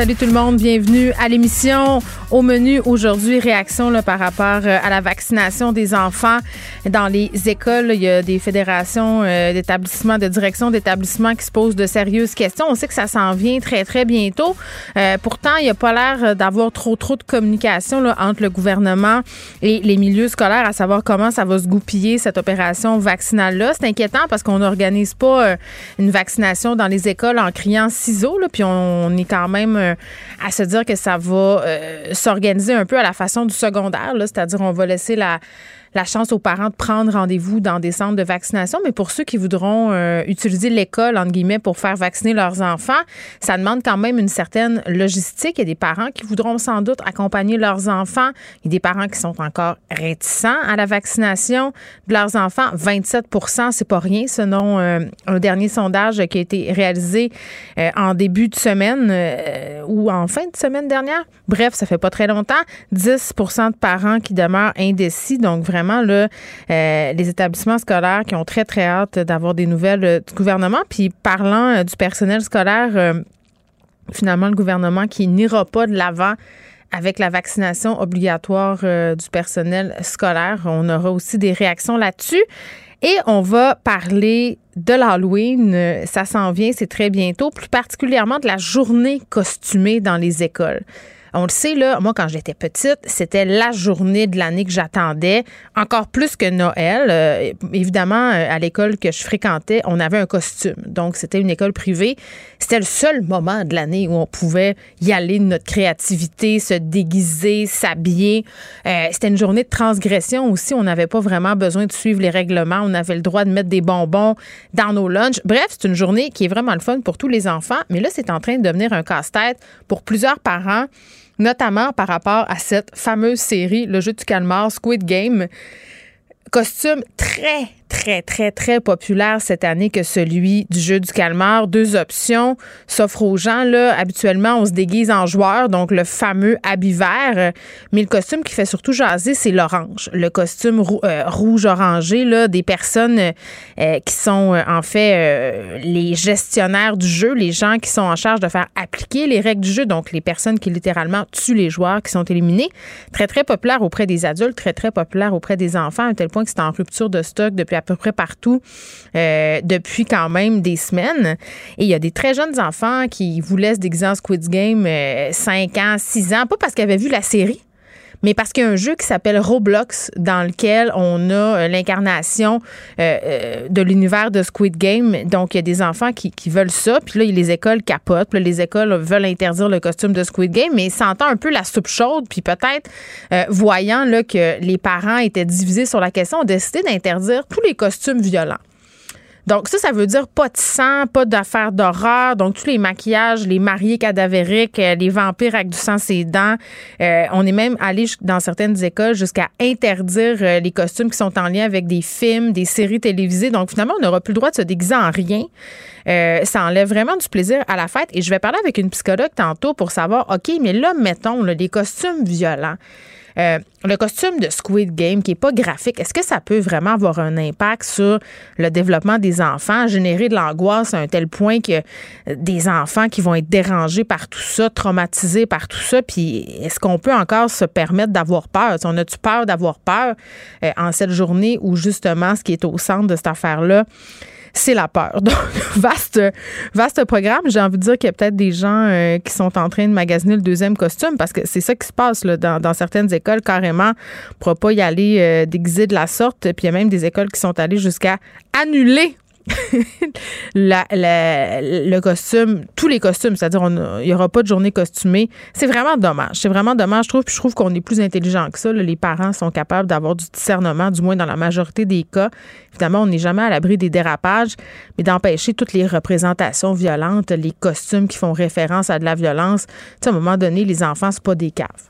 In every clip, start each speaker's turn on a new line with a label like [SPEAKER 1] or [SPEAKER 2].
[SPEAKER 1] Salut tout le monde, bienvenue à l'émission. Au menu aujourd'hui, réaction par rapport euh, à la vaccination des enfants dans les écoles. Il y a des fédérations euh, d'établissements, de direction d'établissements qui se posent de sérieuses questions. On sait que ça s'en vient très, très bientôt. Euh, pourtant, il n'y a pas l'air d'avoir trop, trop de communication entre le gouvernement et les milieux scolaires, à savoir comment ça va se goupiller, cette opération vaccinale-là. C'est inquiétant parce qu'on n'organise pas une vaccination dans les écoles en criant ciseaux, puis on, est quand même à se dire que ça va s'organiser un peu à la façon du secondaire, c'est-à-dire on va laisser la la chance aux parents de prendre rendez-vous dans des centres de vaccination, mais pour ceux qui voudront euh, utiliser l'école, entre guillemets, pour faire vacciner leurs enfants, ça demande quand même une certaine logistique. Il y a des parents qui voudront sans doute accompagner leurs enfants. Il y a des parents qui sont encore réticents à la vaccination de leurs enfants. 27 c'est pas rien, selon euh, un dernier sondage qui a été réalisé euh, en début de semaine ou en fin de semaine dernière. Bref, ça fait pas très longtemps. 10% de parents qui demeurent indécis, donc vraiment euh, les établissements scolaires qui ont très, très hâte d'avoir des nouvelles euh, du gouvernement. Puis parlant euh, du personnel scolaire, finalement, le gouvernement qui n'ira pas de l'avant avec la vaccination obligatoire du personnel scolaire. On aura aussi des réactions là-dessus. Et on va parler de l'Halloween. Ça s'en vient, c'est très bientôt, plus particulièrement de la journée costumée dans les écoles. On le sait, là, moi, quand j'étais petite, c'était la journée de l'année que j'attendais, encore plus que Noël. Euh, évidemment, euh, à l'école que je fréquentais, on avait un costume. Donc, c'était une école privée. C'était le seul moment de l'année où on pouvait y aller de notre créativité, se déguiser, s'habiller. Euh, c'était une journée de transgression aussi. On n'avait pas vraiment besoin de suivre les règlements. On avait le droit de mettre des bonbons dans nos lunchs. Bref, c'est une journée qui est vraiment le fun pour tous les enfants. Mais là, c'est en train de devenir un casse-tête pour plusieurs parents notamment par rapport à cette fameuse série, Le jeu du calmar, Squid Game. Costume très, très, très, très populaire cette année que celui du jeu du calmar. Deux options s'offrent aux gens. Là, habituellement, on se déguise en joueur, donc le fameux habit vert. Mais le costume qui fait surtout jaser, c'est l'orange. Le costume euh, rouge-orangé là, des personnes euh, qui sont euh, en fait les gestionnaires du jeu, les gens qui sont en charge de faire appliquer les règles du jeu, donc les personnes qui littéralement tuent les joueurs qui sont éliminés. Très, très populaire auprès des adultes, très, très populaire auprès des enfants, à tel point que c'est en rupture de stock depuis à peu près partout euh, depuis quand même des semaines. Et il y a des très jeunes enfants qui vous laissent déguiser en Squid Game 5 euh, ans, 6 ans, pas parce qu'ils avaient vu la série, mais parce qu'il y a un jeu qui s'appelle Roblox dans lequel on a euh, l'incarnation euh, euh, de l'univers de Squid Game. Donc, il y a des enfants qui, veulent ça. Puis là, les écoles capotent. Puis les écoles veulent interdire le costume de Squid Game, mais sentant un peu la soupe chaude, puis peut-être voyant là, que les parents étaient divisés sur la question, ont décidé d'interdire tous les costumes violents. Donc, ça, ça veut dire pas de sang, pas d'affaires d'horreur. Donc, tous les maquillages, les mariés cadavériques, euh, les vampires avec du sang ses dents. Euh, on est même allé dans certaines écoles jusqu'à interdire euh, les costumes qui sont en lien avec des films, des séries télévisées. Donc, finalement, on n'aura plus le droit de se déguiser en rien. ça enlève vraiment du plaisir à la fête. Et je vais parler avec une psychologue tantôt pour savoir, OK, mais là, mettons, les costumes violents. Euh, le costume de Squid Game, qui n'est pas graphique, est-ce que ça peut vraiment avoir un impact sur le développement des enfants, générer de l'angoisse à un tel point que euh, des enfants qui vont être dérangés par tout ça, traumatisés par tout ça, puis est-ce qu'on peut encore se permettre d'avoir peur? on a-tu peur d'avoir peur euh, en cette journée où justement ce qui est au centre de cette affaire-là, c'est la peur. Donc, vaste, programme. J'ai envie de dire qu'il y a peut-être des gens euh, qui sont en train de magasiner le deuxième costume parce que c'est ça qui se passe dans, certaines écoles carrément. On ne pourra pas y aller euh, de la sorte. Puis il y a même des écoles qui sont allées jusqu'à annuler le costume, tous les costumes, c'est-à-dire il n'y aura pas de journée costumée. C'est vraiment dommage. C'est vraiment dommage, je trouve. Puis je trouve qu'on est plus intelligent que ça. Les parents sont capables d'avoir du discernement, du moins dans la majorité des cas. Évidemment, on n'est jamais à l'abri des dérapages, mais d'empêcher toutes les représentations violentes, les costumes qui font référence à de la violence. Tu sais, à un moment donné, les enfants, c'est pas des caves.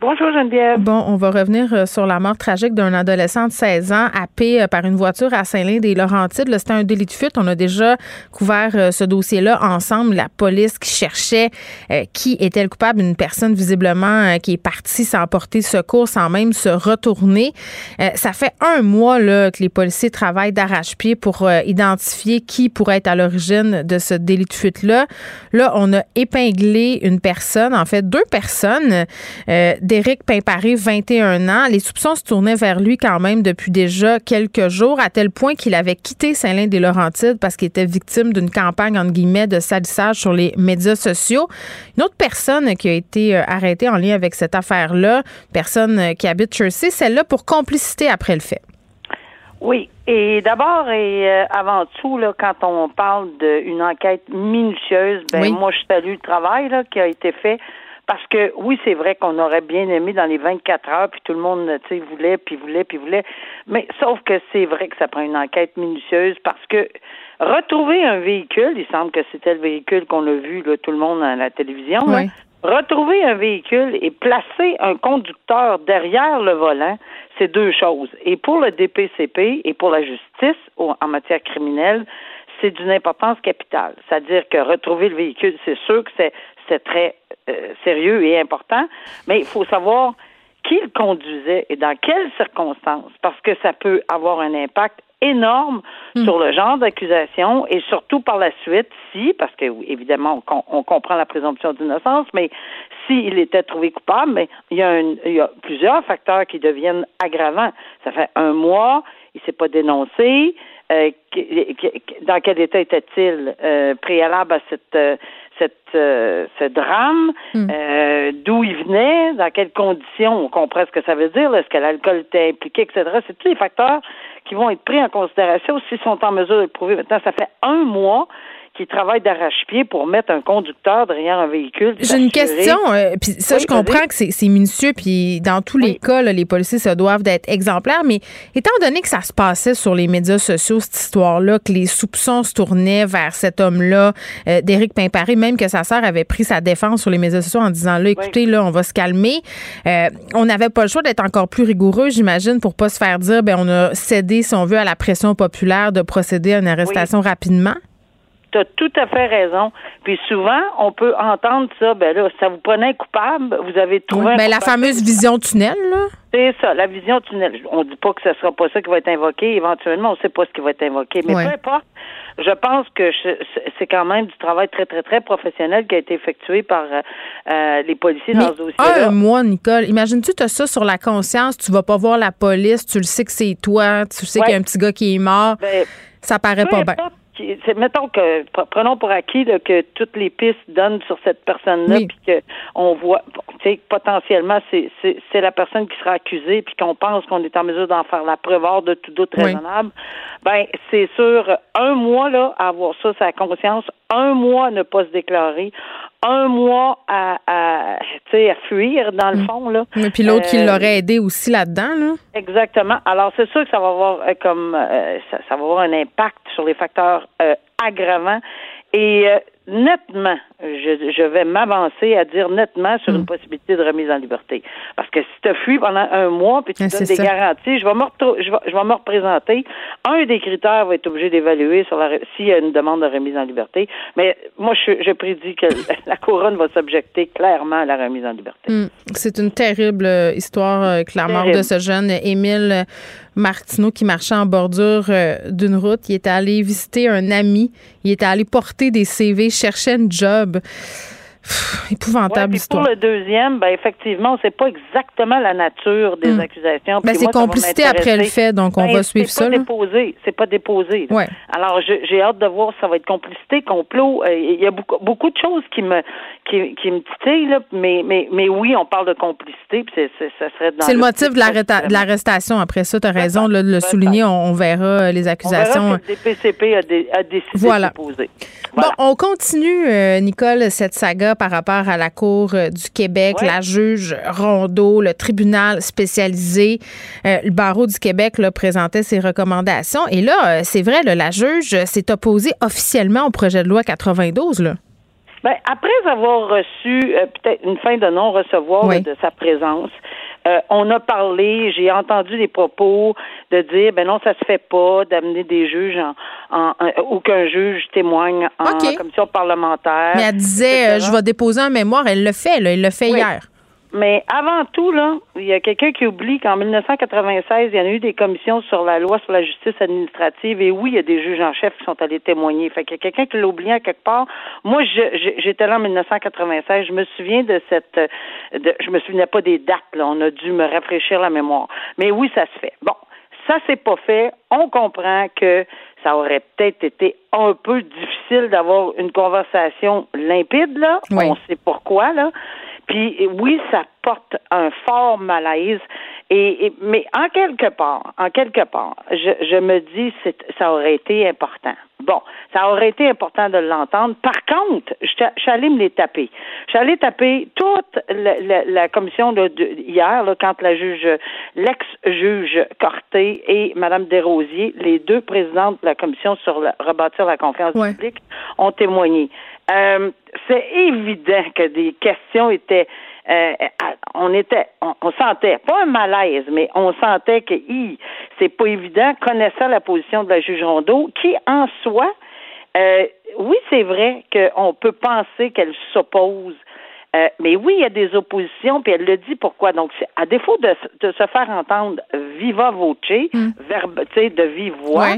[SPEAKER 2] Bonjour Geneviève.
[SPEAKER 1] Bon, on va revenir euh, sur la mort tragique d'un adolescent de 16 ans happé euh, par une voiture à Saint-Lin-des-Laurentides. Là, C'était un délit de fuite. On a déjà couvert euh, ce dossier-là ensemble. La police qui cherchait qui était le coupable, une personne visiblement qui est partie sans porter secours, sans même se retourner. Ça fait un mois là, que les policiers travaillent d'arrache-pied pour identifier qui pourrait être à l'origine de ce délit de fuite-là. Là, on a épinglé une personne, en fait deux personnes. D'Éric Pimparé, 21 ans. Les soupçons se tournaient vers lui quand même depuis déjà quelques jours, à tel point qu'il avait quitté Saint-Lin-des-Laurentides parce qu'il était victime d'une campagne, entre guillemets, de salissage sur les médias sociaux. Une autre personne qui a été euh, arrêtée en lien avec cette affaire-là, personne euh, qui habite Jersey, celle-là pour complicité après le fait.
[SPEAKER 2] Oui. Et d'abord et euh, avant tout, là, quand on parle d'une enquête minutieuse, ben
[SPEAKER 1] Oui.
[SPEAKER 2] moi je salue le travail là, qui a été fait. Parce que oui, c'est vrai qu'on aurait bien aimé dans les 24 heures, puis tout le monde, tu sais, voulait, puis voulait, puis voulait. Mais sauf que c'est vrai que ça prend une enquête minutieuse parce que retrouver un véhicule, il semble que c'était le véhicule qu'on a vu, là, tout le monde à la télévision, là. Retrouver un véhicule et placer un conducteur derrière le volant, c'est deux choses. Et pour le DPCP et pour la justice en matière criminelle, c'est d'une importance capitale. C'est-à-dire que retrouver le véhicule, c'est sûr que c'est c'est très euh, sérieux et important, mais il faut savoir qui le conduisait et dans quelles circonstances, parce que ça peut avoir un impact énorme sur le genre d'accusation et surtout par la suite, si, parce que évidemment, on, on comprend la présomption d'innocence, mais s'il était trouvé coupable, mais il y, a un- il y a plusieurs facteurs qui deviennent aggravants. Ça fait un mois, il s'est pas dénoncé. Euh, dans quel état était-il euh, préalable à cette, euh, cette, euh, ce drame? Euh, D'où il venait? Dans quelles conditions? On comprend ce que ça veut dire. Est-ce que l'alcool était impliqué, etc. C'est tous les facteurs qui vont être pris en considération s'ils sont en mesure de le prouver. Maintenant, ça fait un mois travaillent d'arrache-pied pour mettre un conducteur derrière un véhicule.
[SPEAKER 1] J'ai une question, euh, puis ça,
[SPEAKER 2] Oui,
[SPEAKER 1] je comprends que c'est c'est minutieux, puis dans tous les cas, là, les policiers se doivent d'être exemplaires, mais étant donné que ça se passait sur les médias sociaux, cette histoire-là, que les soupçons se tournaient vers cet homme-là, euh, d'Éric Pimparé, même que sa sœur avait pris sa défense sur les médias sociaux en disant, là, écoutez, là, on va se calmer. Euh, on n'avait pas le choix d'être encore plus rigoureux, j'imagine, pour pas se faire dire, ben, on a cédé, si on veut, à la pression populaire de procéder à une arrestation rapidement.
[SPEAKER 2] Tu as tout à fait raison. Puis souvent, on peut entendre ça, ben là, ça vous prenait un coupable, vous avez trouvé un
[SPEAKER 1] Ben, la fameuse vision tunnel, là.
[SPEAKER 2] C'est ça, la vision tunnel. On dit pas que ce sera pas ça qui va être invoqué. Éventuellement, on sait pas ce qui va être invoqué. Mais
[SPEAKER 1] Ouais.
[SPEAKER 2] peu importe, je pense que c'est quand même du travail très, très, très professionnel qui a été effectué par euh, euh, les policiers
[SPEAKER 1] Mais
[SPEAKER 2] dans ce dossier-là.
[SPEAKER 1] un mois, Nicole, imagine-tu, tu as ça sur la conscience, tu vas pas voir la police, tu le sais que c'est toi, tu sais
[SPEAKER 2] Ouais.
[SPEAKER 1] qu'il y a un petit gars qui est mort,
[SPEAKER 2] Ben,
[SPEAKER 1] ça paraît pas bien.
[SPEAKER 2] C'est- mettons que pre- prenons pour acquis là, que toutes les pistes donnent sur cette personne-là,
[SPEAKER 1] Oui.
[SPEAKER 2] puis que on voit, tu sais, potentiellement c'est c'est la personne qui sera accusée, puis qu'on pense qu'on est en mesure d'en faire la preuve hors de tout doute
[SPEAKER 1] Oui.
[SPEAKER 2] raisonnable. Ben c'est sûr, un mois là à avoir ça, sa conscience, un mois à ne pas se déclarer, un mois à, à tu sais à fuir dans le fond là.
[SPEAKER 1] Mais puis l'autre qui
[SPEAKER 2] Euh,
[SPEAKER 1] l'aurait aidé aussi là-dedans, là.
[SPEAKER 2] Exactement. Alors, c'est sûr que ça va avoir euh, comme euh, ça, ça va avoir un impact sur les facteurs euh, aggravants. Et euh, nettement, je, je vais m'avancer à dire nettement sur une possibilité de remise en liberté. Parce que si tu as fui pendant un mois puis tu
[SPEAKER 1] Ah,
[SPEAKER 2] donnes des
[SPEAKER 1] ça.
[SPEAKER 2] garanties, je vais, me retrou- je, vais, je vais me représenter. Un des critères va être obligé d'évaluer sur la s'il y a une demande de remise en liberté. Mais moi, je, je prédis que la couronne va s'objecter clairement à la remise en liberté.
[SPEAKER 1] Hum, C'est une terrible euh, histoire, euh, mort
[SPEAKER 2] Terrible.
[SPEAKER 1] de ce jeune Émile euh, Martineau qui marchait en bordure euh, d'une route. Il était allé visiter un ami. Il était allé porter des CV, cherchait une job. Épouvantable
[SPEAKER 2] Pour le deuxième, ben effectivement, on ne sait pas exactement la nature des hmm. accusations.
[SPEAKER 1] Ben, c'est complicité après le fait, donc on ben, va suivre ça.
[SPEAKER 2] C'est pas déposé, c'est pas déposé.
[SPEAKER 1] Ouais.
[SPEAKER 2] Alors j'ai hâte de voir si ça va être complicité, complot. Euh, il y a beaucoup, beaucoup de choses qui me qui, qui me titillent, là, mais, mais, mais oui, on parle de complicité, puis ça serait
[SPEAKER 1] C'est le, motif de l'arrestation. Après ça, tu as raison de le souligner. On, verra les accusations. On
[SPEAKER 2] verra que le DPCP a, décidé voilà. de déposer.
[SPEAKER 1] Bon, on continue, euh, Nicole, cette saga par rapport à la Cour euh, du Québec, la juge Rondeau, le tribunal spécialisé. Euh, le barreau du Québec là, présentait ses recommandations. Et là, c'est vrai, la juge s'est opposée officiellement au projet de loi 92. Là.
[SPEAKER 2] Ben, après avoir reçu peut-être une fin de non-recevoir de sa présence, euh, on a parlé, j'ai entendu des propos de dire ben non, ça se fait pas d'amener des juges en, ou qu'un juge témoigne en commission parlementaire.
[SPEAKER 1] Mais elle disait euh, je vais déposer un mémoire, elle le fait, là, elle le fait hier.
[SPEAKER 2] Mais avant tout, là, il y a quelqu'un qui oublie qu'en 1996, il y en a eu des commissions sur la loi sur la justice administrative et oui, il y a des juges en chef qui sont allés témoigner. Fait qu'il y a quelqu'un qui l'a oublié à quelque part. Moi, j'étais là en 1996. Je me souviens de cette, de, je me souvenais pas des dates, là. On a dû me rafraîchir la mémoire. Mais oui, ça se fait. Bon. Ça, c'est pas fait. On comprend que ça aurait peut-être été un peu difficile d'avoir une conversation limpide, là. On sait pourquoi, là. Puis oui, ça porte un fort malaise. Et, mais en quelque part, en quelque part, je, je me dis que ça aurait été important. Bon, ça aurait été important de l'entendre. Par contre, je, suis allée me les taper. Je suis allée taper toute la, la, commission de, hier, là, quand la juge, l'ex-juge Corté et Mme Desrosiers, les deux présidentes de la commission sur rebâtir la confiance publique, ont témoigné. Euh, c'est évident que des questions étaient euh, on était, on, sentait pas un malaise, mais on sentait que c'est pas évident, connaissant la position de la juge Rondeau, qui en soi, euh, oui, c'est vrai qu'on peut penser qu'elle s'oppose euh, mais oui, il y a des oppositions, puis elle le dit pourquoi. Donc, à défaut de, se faire entendre viva voce, mm. verbe, de vive voix,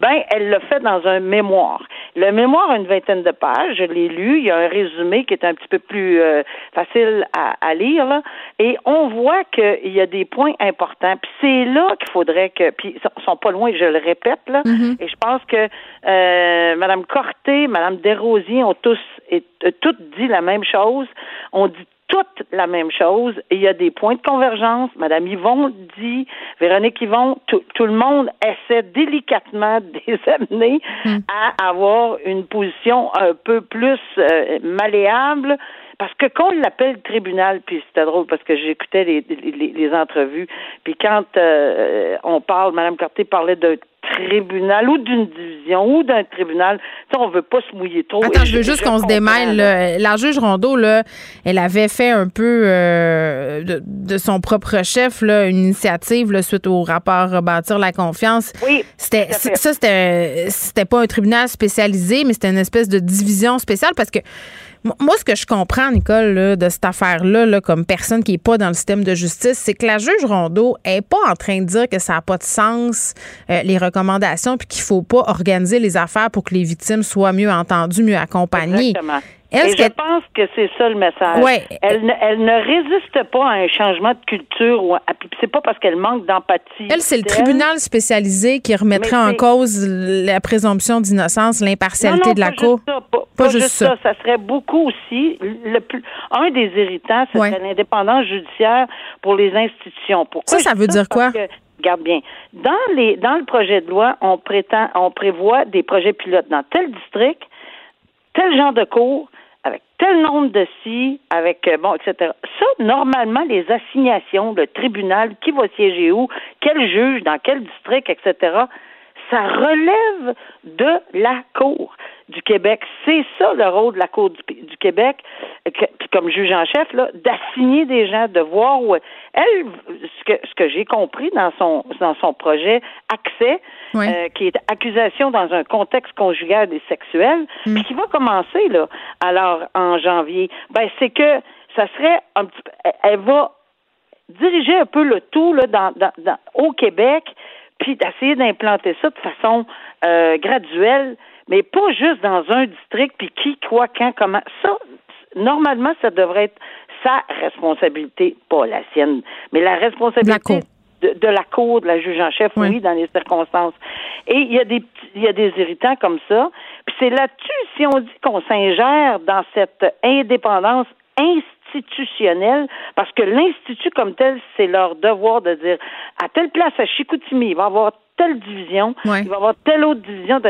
[SPEAKER 2] ben, elle le fait dans un mémoire. Le mémoire a une vingtaine de pages, je l'ai lu, il y a un résumé qui est un petit peu plus euh, facile à, lire, là, et on voit qu'il y a des points importants. Puis c'est là qu'il faudrait que, puis ils sont pas loin, je le répète, là, mm-hmm. et je pense que euh, Mme Corté, Mme Desrosiers ont tous et toutes dit la même chose. On dit toute la même chose. il y a des points de convergence. Madame Yvon dit, Véronique Yvon, tout, le monde essaie délicatement de les amener hmm. à avoir une position un peu plus euh, malléable. Parce que quand on l'appelle tribunal, puis c'était drôle parce que j'écoutais les, les, entrevues, puis quand euh, on parle, Madame Cartier parlait d'un tribunal ou d'une division ou d'un tribunal. Ça, on veut pas se mouiller trop.
[SPEAKER 1] Attends, je veux juste qu'on se démêle. La juge Rondeau, là, elle avait fait un peu euh, de, son propre chef là, une initiative là, suite au rapport Bâtir la confiance.
[SPEAKER 2] Oui.
[SPEAKER 1] C'était ça, c'était c'était pas un tribunal spécialisé, mais c'était une espèce de division spéciale parce que moi, ce que je comprends, Nicole, de cette affaire-là, comme personne qui n'est pas dans le système de justice, c'est que la juge Rondeau n'est pas en train de dire que ça n'a pas de sens, euh, les recommandations, puis qu'il ne faut pas organiser les affaires pour que les victimes soient mieux entendues, mieux accompagnées.
[SPEAKER 2] Exactement. Et je pense que c'est ça le message.
[SPEAKER 1] Ouais.
[SPEAKER 2] Elle, ne, elle ne résiste pas à un changement de culture ou c'est pas parce qu'elle manque d'empathie.
[SPEAKER 1] Elle, c'est le tribunal spécialisé qui remettrait en cause la présomption d'innocence, l'impartialité de la Cour.
[SPEAKER 2] pas, juste, ça. ça. serait beaucoup aussi. Le plus, un des irritants, c'est l'indépendance judiciaire pour les institutions.
[SPEAKER 1] Pourquoi ça, ça veut dire quoi?
[SPEAKER 2] Regarde bien. Dans le projet de loi, on prétend on prévoit des projets pilotes dans tel district, tel genre de cours, avec tel nombre de si, avec euh, bon, etc. Ça, normalement, les assignations, le tribunal, qui va siéger où, quel juge, dans quel district, etc., ça relève de la Cour du Québec. C'est ça le rôle de la Cour du, Québec, comme juge en chef, là, d'assigner des gens, de voir où elle, ce que, ce que j'ai compris dans son dans son projet accès, euh, qui est accusation dans un contexte conjugal et sexuel, mm. puis qui va commencer là, alors en janvier. Ben c'est que ça serait un petit, elle va diriger un peu le tout là dans, dans au Québec puis d'essayer d'implanter ça de façon euh, graduelle, mais pas juste dans un district, puis qui, quoi, quand, comment. Ça, normalement, ça devrait être sa responsabilité, pas la sienne, mais la responsabilité de, la cour, de la juge en chef, oui. dans les circonstances. Et il y a des il y a des irritants comme ça. Puis c'est là-dessus, si on dit qu'on s'ingère dans cette indépendance institutionnelle, parce que l'institut comme tel, c'est leur devoir de dire à telle place à Chicoutimi, il va y avoir telle division, il va y avoir telle autre division.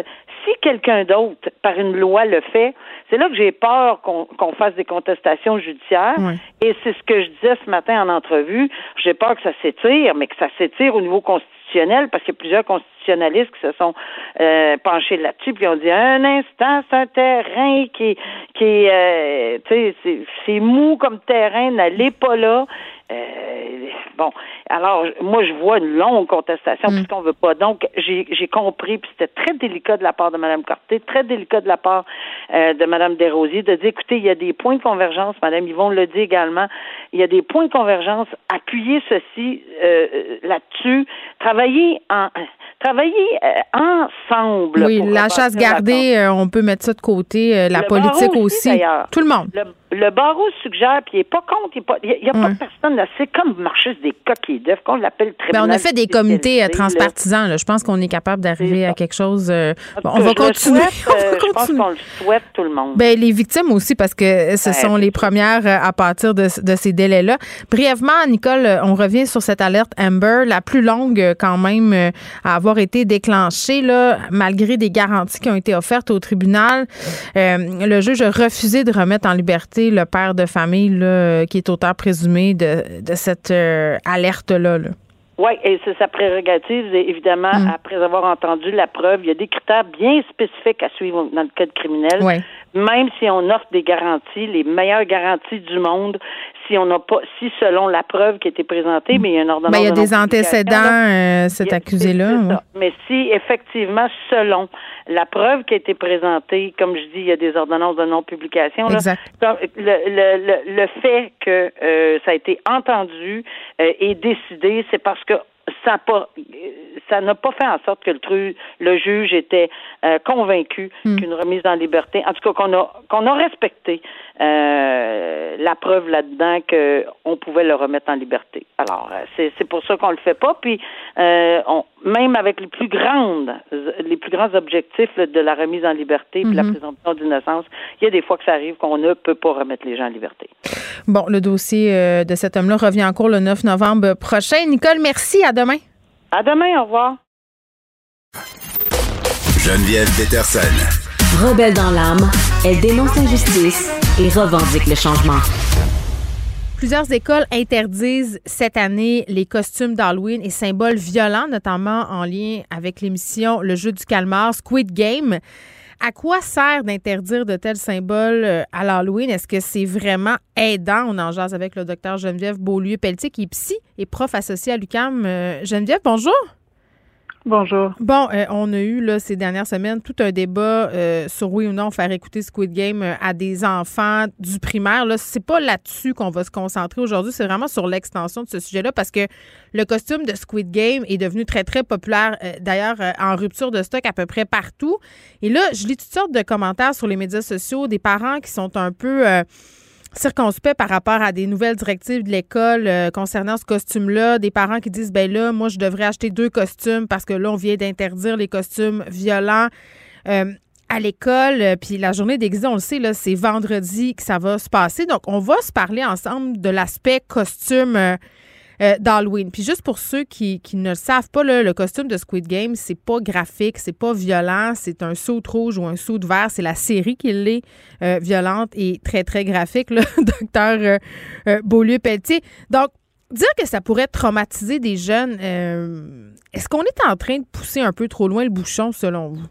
[SPEAKER 2] Si quelqu'un d'autre, par une loi, le fait, c'est là que j'ai peur qu'on fasse des contestations judiciaires. Et c'est ce que je disais ce matin en entrevue. J'ai peur que ça s'étire, mais que ça s'étire au niveau constitutionnel, parce qu'il y a plusieurs constitutionnalistes qui se sont euh, penchés là-dessus, puis ont dit un instant, c'est un terrain qui, qui euh, tu sais, c'est mou comme terrain, n'allez pas là. Euh, bon, alors moi je vois une longue contestation mm. puisqu'on veut pas. Donc j'ai compris, puis c'était très délicat de la part de Mme Carté, très délicat de la part euh, de Mme Desrosiers de dire écoutez, il y a des points de convergence, Mme Yvon le dit également, il y a des points de convergence, appuyez ceci euh, là-dessus, travailler en travailler ensemble.
[SPEAKER 1] Oui, la chasse gardée, on peut mettre ça de côté, la politique aussi. Tout le monde
[SPEAKER 2] le barreau suggère, puis il n'est pas contre, il n'y a, pas de personne là. C'est comme marcher des coquilles d'œufs, qu'on l'appelle tribunal.
[SPEAKER 1] Ben, on a fait des comités euh, transpartisans. Là. Je pense qu'on est capable d'arriver à quelque chose. Euh, on, va continuer. on va
[SPEAKER 2] continuer. Je pense qu'on le souhaite, tout le monde.
[SPEAKER 1] Ben, les victimes aussi, parce que ce sont les premières euh, à partir de, de ces délais-là. Brièvement, Nicole, on revient sur cette alerte Amber, la plus longue quand même à avoir été déclenchée, là, malgré des garanties qui ont été offertes au tribunal. le juge a refusé de remettre en liberté le père de famille qui est auteur présumé de, cette euh,
[SPEAKER 2] Oui, et c'est sa prérogative, évidemment, mm. après avoir entendu la preuve. Il y a des critères bien spécifiques à suivre dans le code criminel. Même si on offre des garanties, les meilleures garanties du monde, si on n'a pas, si selon la preuve qui a été présentée, mais il y a un ordonnance.
[SPEAKER 1] Ben, il y a des antécédents, euh, cet accusé-là.
[SPEAKER 2] Mais si effectivement, selon la preuve qui a été présentée, comme je dis, il y a des ordonnances de non-publication. Le, le, le, fait que euh, ça a été entendu euh, et décidé, c'est parce que ça n'a pas ça n'a pas fait en sorte que le, le juge était euh, convaincu hmm. qu'une remise en liberté, en tout cas qu'on a qu'on a respecté euh, la preuve là-dedans qu'on pouvait le remettre en liberté. Alors euh, c'est pour ça qu'on le fait pas. Puis on, même avec les plus grandes les plus grands objectifs de la remise en liberté puis la hmm. présomption d'innocence, il y a des fois que ça arrive qu'on ne peut pas remettre les gens en liberté.
[SPEAKER 1] Bon, le dossier de cet homme-là revient en cours le 9 novembre prochain. Nicole, merci. À demain.
[SPEAKER 2] À demain, au revoir.
[SPEAKER 3] Geneviève Peterson.
[SPEAKER 4] Rebelle dans l'âme, elle dénonce l'injustice et revendique le changement.
[SPEAKER 1] Plusieurs écoles interdisent cette année les costumes d'Halloween et symboles violents, notamment en lien avec l'émission Le jeu du calmar, Squid Game. À quoi sert d'interdire de tels symboles euh, à l'Halloween? Est-ce que c'est vraiment aidant? On en jase avec le docteur Geneviève Beaulieu-Pelletier, qui est psy et prof associé à l'UCAM. Euh, Geneviève, bonjour.
[SPEAKER 5] Bonjour.
[SPEAKER 1] Bon, euh, on a eu là, ces dernières semaines tout un débat euh, sur oui ou non faire écouter Squid Game euh, à des enfants du primaire. Là, c'est pas là-dessus qu'on va se concentrer aujourd'hui. C'est vraiment sur l'extension de ce sujet-là parce que le costume de Squid Game est devenu très très populaire. D'ailleurs, en rupture de stock à peu près partout. Et là, je lis toutes sortes de commentaires sur les médias sociaux des parents qui sont un peu circonspect par rapport à des nouvelles directives de l'école euh, concernant ce costume-là, des parents qui disent ben là, moi je devrais acheter deux costumes parce que là on vient d'interdire les costumes violents euh, à l'école, euh, puis la journée d'exil, on le sait là, c'est vendredi que ça va se passer. Donc on va se parler ensemble de l'aspect costume euh, d'Halloween. Puis juste pour ceux qui, ne le savent pas, le costume de Squid Game, c'est pas graphique, c'est pas violent, c'est un saut rouge ou un saut de vert. C'est la série qui l'est euh, violente et très, très graphique, le docteur euh, Beaulieu-Pelletier. Donc, dire que ça pourrait traumatiser des jeunes, est-ce qu'on est en train de pousser un peu trop loin le bouchon selon vous?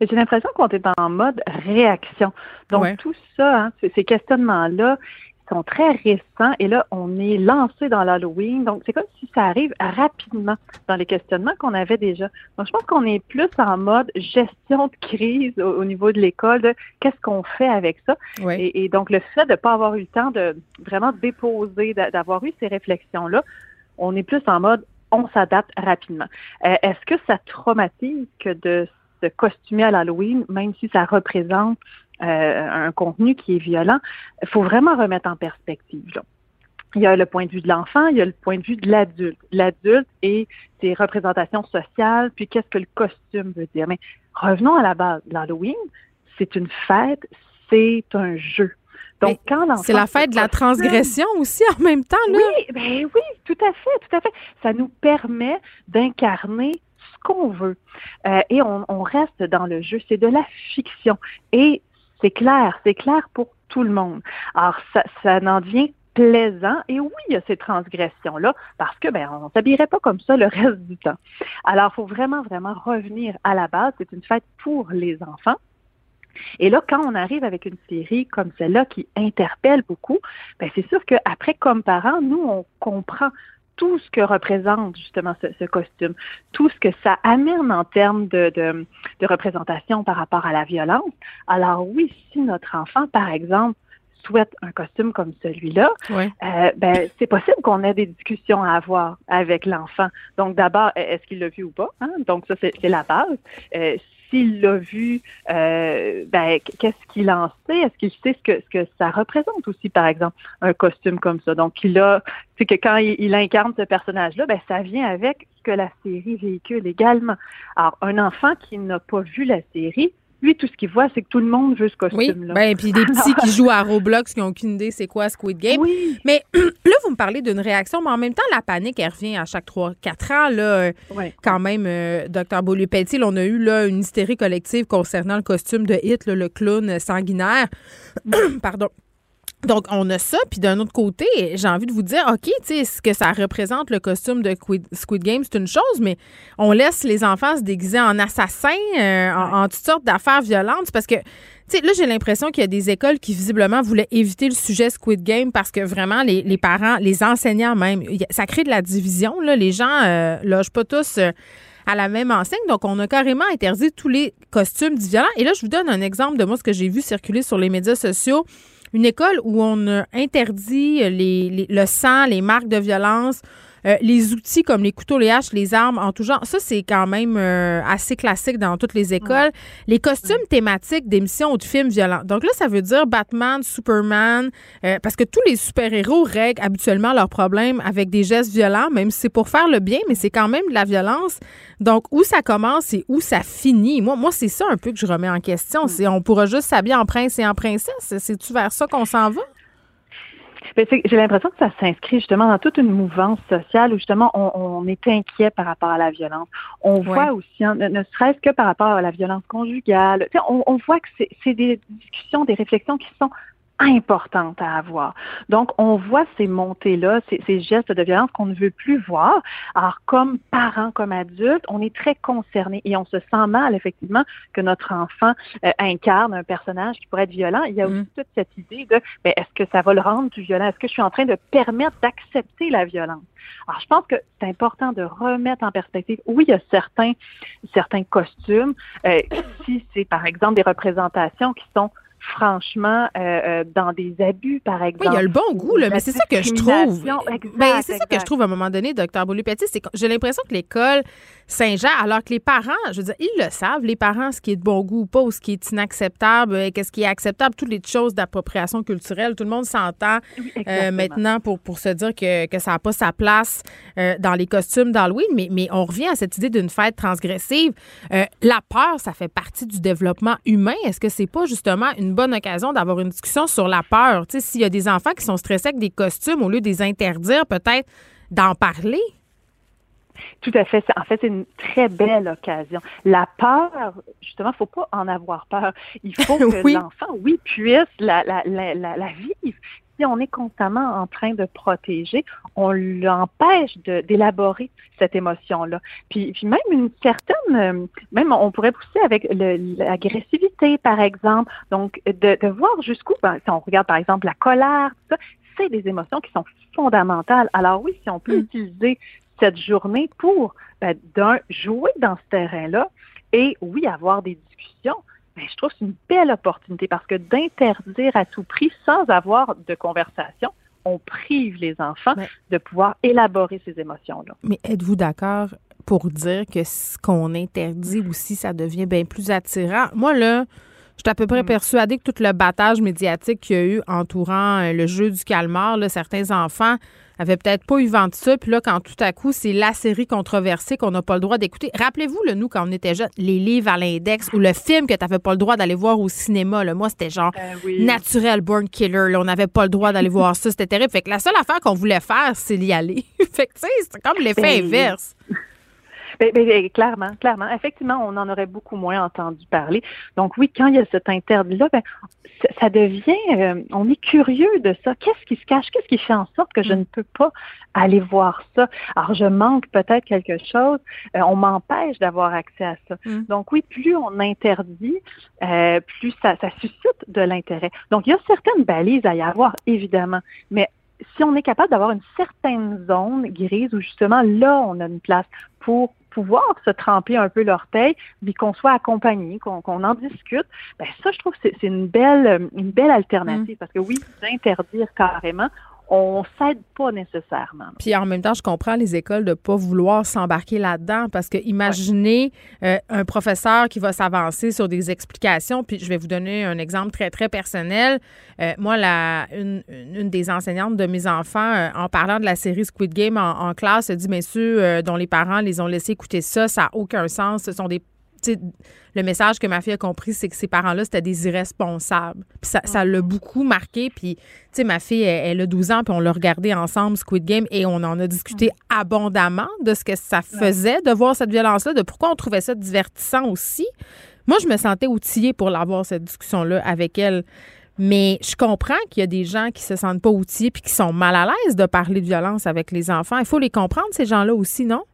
[SPEAKER 5] J'ai l'impression qu'on est en mode réaction. Donc, tout ça, hein, ces questionnements-là, sont très récents et là, on est lancé dans l'Halloween. Donc, c'est comme si ça arrive rapidement dans les questionnements qu'on avait déjà. Donc, je pense qu'on est plus en mode gestion de crise au, niveau de l'école, de qu'est-ce qu'on fait avec ça. Et, donc, le fait de ne pas avoir eu le temps de vraiment déposer, d'avoir eu ces réflexions-là, on est plus en mode on s'adapte rapidement. Euh, est-ce que ça traumatise que de se costumer à l'Halloween, même si ça représente un contenu qui est violent, il faut vraiment remettre en perspective. Là il y a le point de vue de l'enfant, il y a le point de vue de l'adulte. L'adulte et ses représentations sociales, puis qu'est-ce que le costume veut dire. Mais revenons à la base. L'Halloween, c'est une fête, c'est un jeu.
[SPEAKER 1] Donc, quand C'est la fête de la transgression aussi en même temps, là.
[SPEAKER 5] Oui, ben oui, tout à fait, tout à fait. Ça nous permet d'incarner ce qu'on veut. Euh, et on, on reste dans le jeu. C'est de la fiction. Et c'est clair, c'est clair pour tout le monde. Alors, ça, n'en devient plaisant. Et oui, il y a ces transgressions-là, parce que ben, on s'habillerait pas comme ça le reste du temps. Alors, il faut vraiment, vraiment revenir à la base. C'est une fête pour les enfants. Et là, quand on arrive avec une série comme celle-là qui interpelle beaucoup, ben c'est sûr qu'après, comme parents, nous, on comprend tout ce que représente justement ce, costume, tout ce que ça amène en termes de, de, de, représentation par rapport à la violence. Alors oui, si notre enfant, par exemple, souhaite un costume comme celui-là, euh, ben, c'est possible qu'on ait des discussions à avoir avec l'enfant. Donc, d'abord, est-ce qu'il l'a vu ou pas? Hein? Donc, ça, c'est la base. Euh, s'il l'a vu, euh, ben, qu'est-ce qu'il en sait? Est-ce qu'il sait ce que, ça représente aussi, par exemple, un costume comme ça? Donc, il a, c'est que quand il, il, incarne ce personnage-là, ben, ça vient avec ce que la série véhicule également. Alors, un enfant qui n'a pas vu la série, lui, tout ce qu'il voit, c'est que tout le monde veut ce costume-là.
[SPEAKER 1] Oui, ben, puis des petits qui jouent à Roblox qui n'ont aucune idée c'est quoi Squid Game.
[SPEAKER 5] Oui.
[SPEAKER 1] Mais là, vous me parlez d'une réaction, mais en même temps, la panique, elle revient à chaque 3-4 ans. Là, euh, Quand même, euh, Dr. Beaulieu-Pelletier, on a eu là, une hystérie collective concernant le costume de Hit, le clown sanguinaire. Pardon. Donc, on a ça. Puis d'un autre côté, j'ai envie de vous dire, OK, tu sais, ce que ça représente, le costume de Squid Game, c'est une chose, mais on laisse les enfants se déguiser en assassins, euh, en, toutes sortes d'affaires violentes. Parce que, tu sais, là, j'ai l'impression qu'il y a des écoles qui, visiblement, voulaient éviter le sujet Squid Game parce que vraiment, les, parents, les enseignants même, ça crée de la division. Là. Les gens euh, logent pas tous. Euh, à la même enseigne. Donc, on a carrément interdit tous les costumes violents. Et là, je vous donne un exemple de moi, ce que j'ai vu circuler sur les médias sociaux une école où on interdit les, le sang, les marques de violence, euh, les outils comme les couteaux, les haches, les armes en tout genre, ça, c'est quand même euh, assez classique dans toutes les écoles. Les costumes thématiques d'émissions ou de films violents. Donc là, ça veut dire Batman, Superman, euh, parce que tous les super-héros règlent habituellement leurs problèmes avec des gestes violents, même si c'est pour faire le bien, mais c'est quand même de la violence. Donc, où ça commence et où ça finit? Moi, moi c'est ça un peu que je remets en question. C'est on pourra juste s'habiller en prince et en princesse. C'est-tu vers ça qu'on s'en va?
[SPEAKER 5] J'ai l'impression que ça s'inscrit justement dans toute une mouvance sociale où justement on, est inquiet par rapport à la violence. On voit aussi, hein, ne, serait-ce que par rapport à la violence conjugale, on, on voit que c'est des discussions, des réflexions qui sont importante à avoir. Donc, on voit ces montées-là, ces, gestes de violence qu'on ne veut plus voir. Alors, comme parents, comme adultes, on est très concernés et on se sent mal, effectivement, que notre enfant euh, incarne un personnage qui pourrait être violent. Il y a aussi mm. toute cette idée de, ben, est-ce que ça va le rendre plus violent? Est-ce que je suis en train de permettre d'accepter la violence? Alors, je pense que c'est important de remettre en perspective. Oui, il y a certains, certains costumes. Euh, si c'est, par exemple, des représentations qui sont franchement euh, euh, dans des abus, par exemple.
[SPEAKER 1] Oui, il y a le bon goût, là, mais c'est ça que je trouve. Ben, c'est ça que je trouve à un moment donné, docteur Beaulieu-Petit, c'est que j'ai l'impression que l'école Saint-Jean, alors que les parents, je veux dire, ils le savent, les parents, ce qui est de bon goût ou pas, ou ce qui est inacceptable, euh, qu'est-ce qui est acceptable, toutes les choses d'appropriation culturelle, tout le monde s'entend maintenant pour, pour se dire que, que ça n'a pas sa place dans les costumes d'Halloween, mais, mais on revient à cette idée d'une fête transgressive. la peur, ça fait partie du développement humain. Est-ce que c'est pas justement une bonne occasion d'avoir une discussion sur la peur. Tu sais, s'il y a des enfants qui sont stressés avec des costumes, au lieu de les interdire, peut-être d'en parler?
[SPEAKER 5] Tout à fait. En fait, c'est une très belle occasion. La peur, justement, il ne faut pas en avoir peur. Il faut que l'enfant, oui, puisse la, la, la, la, vivre si on est constamment en train de protéger, on l'empêche d'élaborer cette émotion-là. Puis, puis, même une certaine, euh, même on pourrait pousser avec l'agressivité, par exemple. Donc, de, de voir jusqu'où, ben, si on regarde par exemple la colère, tout ça, c'est des émotions qui sont fondamentales. Alors oui, si on peut mm. utiliser cette journée pour, ben, d'un, jouer dans ce terrain-là et oui, avoir des discussions, ben, je trouve que c'est une belle opportunité parce que d'interdire à tout prix sans avoir de conversation, on prive les enfants de pouvoir élaborer ces émotions-là.
[SPEAKER 1] Mais êtes-vous d'accord pour dire que ce qu'on interdit aussi, ça devient bien plus attirant? Moi, là, Je suis à peu près mm. persuadée que tout le battage médiatique qu'il y a eu entourant euh, le jeu du calmar, là, certains enfants avaient peut-être pas eu vent de ça. Puis là, quand tout à coup, c'est la série controversée qu'on n'a pas le droit d'écouter. Rappelez-vous, le nous, quand on était jeunes, les livres à l'index ou le film que tu n'avais pas le droit d'aller voir au cinéma. Là. Moi, c'était genre ben Naturel Born Killer. Là. On n'avait pas le droit d'aller voir ça. C'était terrible. Fait que la seule affaire qu'on voulait faire, c'est d'y aller. fait que, tu sais, c'est comme l'effet ben inverse.
[SPEAKER 5] Ben, ben, ben, clairement, clairement. Effectivement, on en aurait beaucoup moins entendu parler. Donc oui, quand il y a cet interdit-là, ben, ça devient, euh, on est curieux de ça. Qu'est-ce qui se cache? Qu'est-ce qui fait en sorte que je mm. ne peux pas aller voir ça? Alors, je manque peut-être quelque chose. Euh, on m'empêche d'avoir accès à ça. Mm. Donc oui, plus on interdit, euh, plus ça, ça suscite de l'intérêt. Donc, il y a certaines balises à y avoir, évidemment, mais si on est capable d'avoir une certaine zone grise où justement là, on a une place pour pouvoir se tremper un peu l'orteil, puis qu'on soit accompagné, qu'on en discute, ben ça, je trouve que c'est une belle, une belle alternative. Mm. Parce que oui, d'interdire carrément, on s'aide pas nécessairement.
[SPEAKER 1] Puis en même temps, je comprends les écoles de pas vouloir s'embarquer là-dedans parce que imaginez euh, un professeur qui va s'avancer sur des explications. Puis je vais vous donner un exemple très très personnel. Euh, moi, la une, des enseignantes de mes enfants, euh, en parlant de la série Squid Game en, classe, a dit mais ceux dont les parents les ont laissés écouter ça, ça n'a aucun sens. Ce sont des le message que ma fille a compris, c'est que ces parents-là, c'était des irresponsables. Puis ça, l'a beaucoup marqué. Puis, tu sais, ma fille, elle, a 12 ans, puis on l'a regardé ensemble, Squid Game, et on en a discuté abondamment de ce que ça faisait de voir cette violence-là, de pourquoi on trouvait ça divertissant aussi. Moi, je me sentais outillée pour l'avoir, cette discussion-là, avec elle. Mais je comprends qu'il y a des gens qui se sentent pas outillés puis qui sont mal à l'aise de parler de violence avec les enfants. Il faut les comprendre, ces gens-là aussi, non?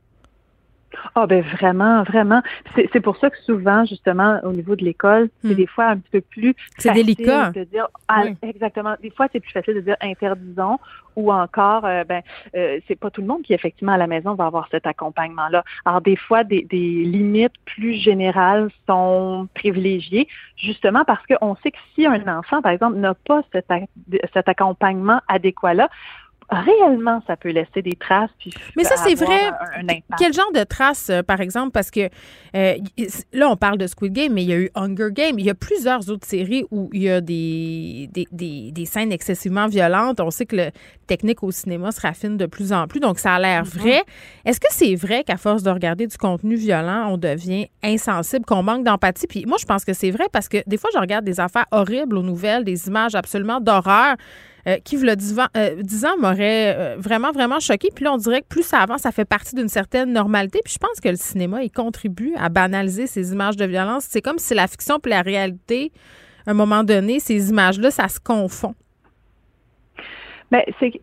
[SPEAKER 5] Ah ben vraiment, vraiment. C'est pour ça que souvent, justement, au niveau de l'école, c'est hmm. des fois un petit peu plus
[SPEAKER 1] c'est délicat
[SPEAKER 5] de dire ah, exactement. Des fois, c'est plus facile de dire interdisons ou encore euh, ben euh, c'est pas tout le monde qui effectivement à la maison va avoir cet accompagnement là. Alors des fois, des, des limites plus générales sont privilégiées, justement parce qu'on sait que si un enfant, par exemple, n'a pas cet, cet accompagnement adéquat là, réellement, ça peut laisser des traces. Puis
[SPEAKER 1] Mais ça, c'est vrai. Quel genre de traces, euh, par exemple? Parce que euh, là, on parle de Squid Game, mais il y a eu Hunger Game. Il y a plusieurs autres séries où il y a des, des, des, des scènes excessivement violentes. On sait que le technique au cinéma se raffine de plus en plus, donc ça a l'air mm-hmm. vrai. Est-ce que c'est vrai qu'à force de regarder du contenu violent, on devient insensible, qu'on manque d'empathie? Puis moi, je pense que c'est vrai parce que des fois, je regarde des affaires horribles aux nouvelles, des images absolument d'horreur. Euh, qui, y a 10 ans, m'aurait euh, vraiment, vraiment choqué. Puis là, on dirait que plus ça avance, ça fait partie d'une certaine normalité. Puis je pense que le cinéma, il contribue à banaliser ces images de violence. C'est comme si la fiction et la réalité, à un moment donné, ces images-là, ça se confond.
[SPEAKER 5] Mais ben, c'est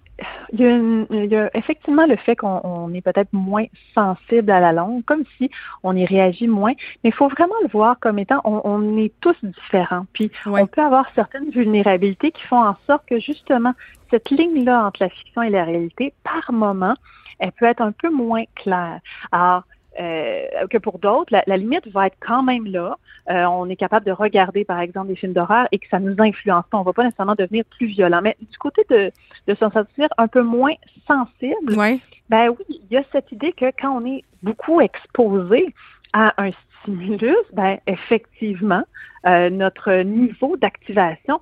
[SPEAKER 5] il y, a effectivement le fait qu'on est peut-être moins sensible à la langue, comme si on y réagit moins, mais il faut vraiment le voir comme étant on, est tous différents. Puis on peut avoir certaines vulnérabilités qui font en sorte que justement cette ligne-là entre la fiction et la réalité, par moment, elle peut être un peu moins claire. Alors, euh, que pour d'autres, la, limite va être quand même là. Euh, on est capable de regarder, par exemple, des films d'horreur et que ça nous influence pas. On va pas nécessairement devenir plus violent. Mais du côté de, de s'en sentir un peu moins sensible, ben oui, il y a cette idée que quand on est beaucoup exposé à un stimulus, ben effectivement, euh, notre niveau d'activation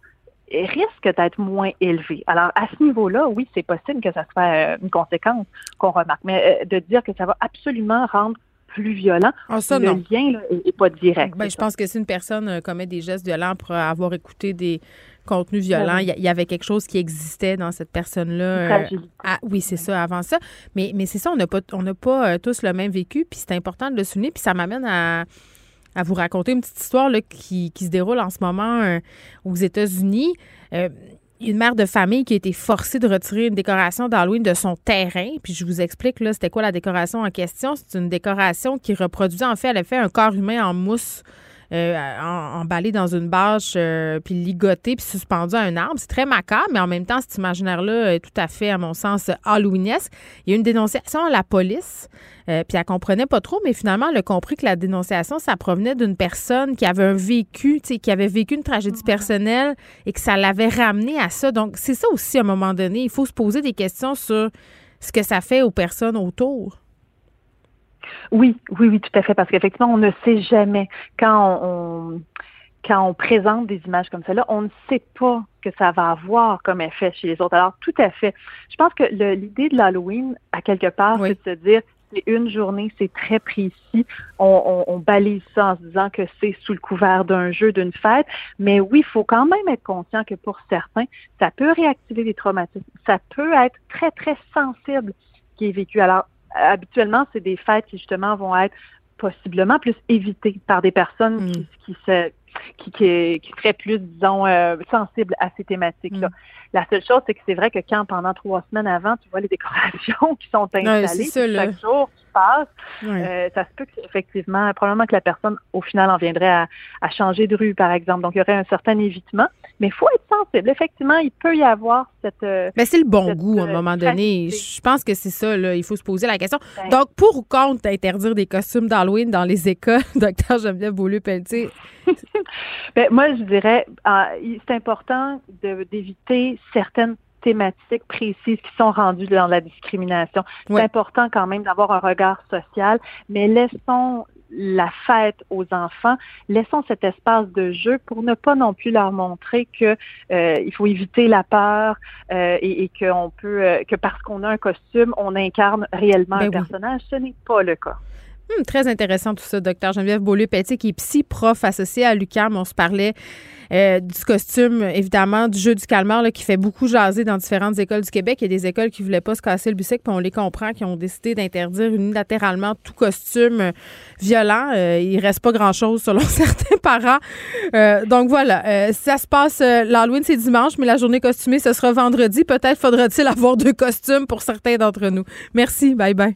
[SPEAKER 5] risque d'être moins élevé. Alors, à ce niveau-là, oui, c'est possible que ça soit une conséquence qu'on remarque, mais de dire que ça va absolument rendre plus violent,
[SPEAKER 1] ah, ça,
[SPEAKER 5] le lien n'est pas direct.
[SPEAKER 1] Ben, je pense que si une personne euh, commet des gestes violents pour avoir écouté des contenus violents, il y, avait quelque chose qui existait dans cette personne-là.
[SPEAKER 5] Euh,
[SPEAKER 1] ah, oui, c'est ça, avant ça. Mais, mais c'est ça, on n'a pas, on pas euh, tous le même vécu, puis c'est important de le souligner, puis ça m'amène à à vous raconter une petite histoire là, qui, qui, se déroule en ce moment aux États-Unis une mère de famille qui a été forcée de retirer une décoration d'Halloween de son terrain. Puis je vous explique, là, c'était quoi la décoration en question. C'est une décoration qui reproduisait, en fait, elle a un corps humain en mousse euh, emballé dans une bâche, euh, puis ligoté, puis suspendu à un arbre. C'est très macabre, mais en même temps, cet imaginaire-là est tout à fait, à mon sens, halloweenesque. Il y a une dénonciation à la police, euh, puis elle comprenait pas trop, mais finalement, elle a compris que la dénonciation, ça provenait d'une personne qui avait un vécu, qui avait vécu une tragédie personnelle et que ça l'avait ramené à ça. Donc, c'est ça aussi, à un moment donné. Il faut se poser des questions sur ce que ça fait aux personnes autour.
[SPEAKER 5] Oui, oui, oui, tout à fait, parce qu'effectivement, on ne sait jamais quand on, quand on présente des images comme celle-là, on ne sait pas que ça va avoir comme effet chez les autres. Alors, tout à fait. Je pense que l'idée de l'Halloween, à quelque part, c'est de se dire, c'est une journée, c'est très précis. On, on, balise ça en se disant que c'est sous le couvert d'un jeu, d'une fête. Mais oui, il faut quand même être conscient que pour certains, ça peut réactiver des traumatismes. Ça peut être très, très sensible qui est vécu. Alors, habituellement, c'est des fêtes qui justement vont être possiblement plus évitées par des personnes qui, mm. qui, se qui, qui, qui seraient plus, disons, euh, sensibles à ces thématiques-là. Mm. La seule chose, c'est que c'est vrai que quand pendant trois semaines avant, tu vois les décorations qui sont installées chaque jour euh, ça se peut qu'effectivement, probablement que la personne, au final, en viendrait à, à, changer de rue, par exemple. Donc, il y aurait un certain évitement. Mais il faut être sensible. Effectivement, il peut y avoir cette. Euh,
[SPEAKER 1] mais c'est le bon goût à un moment donné. Je pense que c'est ça, là. Il faut se poser la question. Ben. Donc, pour ou contre d'interdire des costumes d'Halloween dans les écoles, docteur Geneviève Beaulieu-Pelletier?
[SPEAKER 5] ben, moi, je dirais, ah, c'est important d'éviter certaines thématiques précises qui sont rendues dans la discrimination. C'est important quand même d'avoir un regard social, mais laissons la fête aux enfants, laissons cet espace de jeu pour ne pas non plus leur montrer que euh, il faut éviter la peur euh, et, et qu'on peut euh, que parce qu'on a un costume, on incarne réellement ben un personnage. Ce n'est pas le cas.
[SPEAKER 1] Hmm, très intéressant tout ça, docteur Geneviève Beaulieu-Petit, qui est psy-prof associé à l'UQAM. On se parlait euh, du costume, évidemment, du jeu du calmar, là, qui fait beaucoup jaser dans différentes écoles du Québec. Il y a des écoles qui voulaient pas se casser le bicycle, puis on les comprend, qui ont décidé d'interdire unilatéralement tout costume euh, violent. Euh, il reste pas grand-chose selon certains parents. donc voilà, ça se passe, l'Halloween, c'est dimanche, mais la journée costumée, ce sera vendredi. Peut-être faudra-t-il avoir deux costumes pour certains d'entre nous. Merci, bye bye.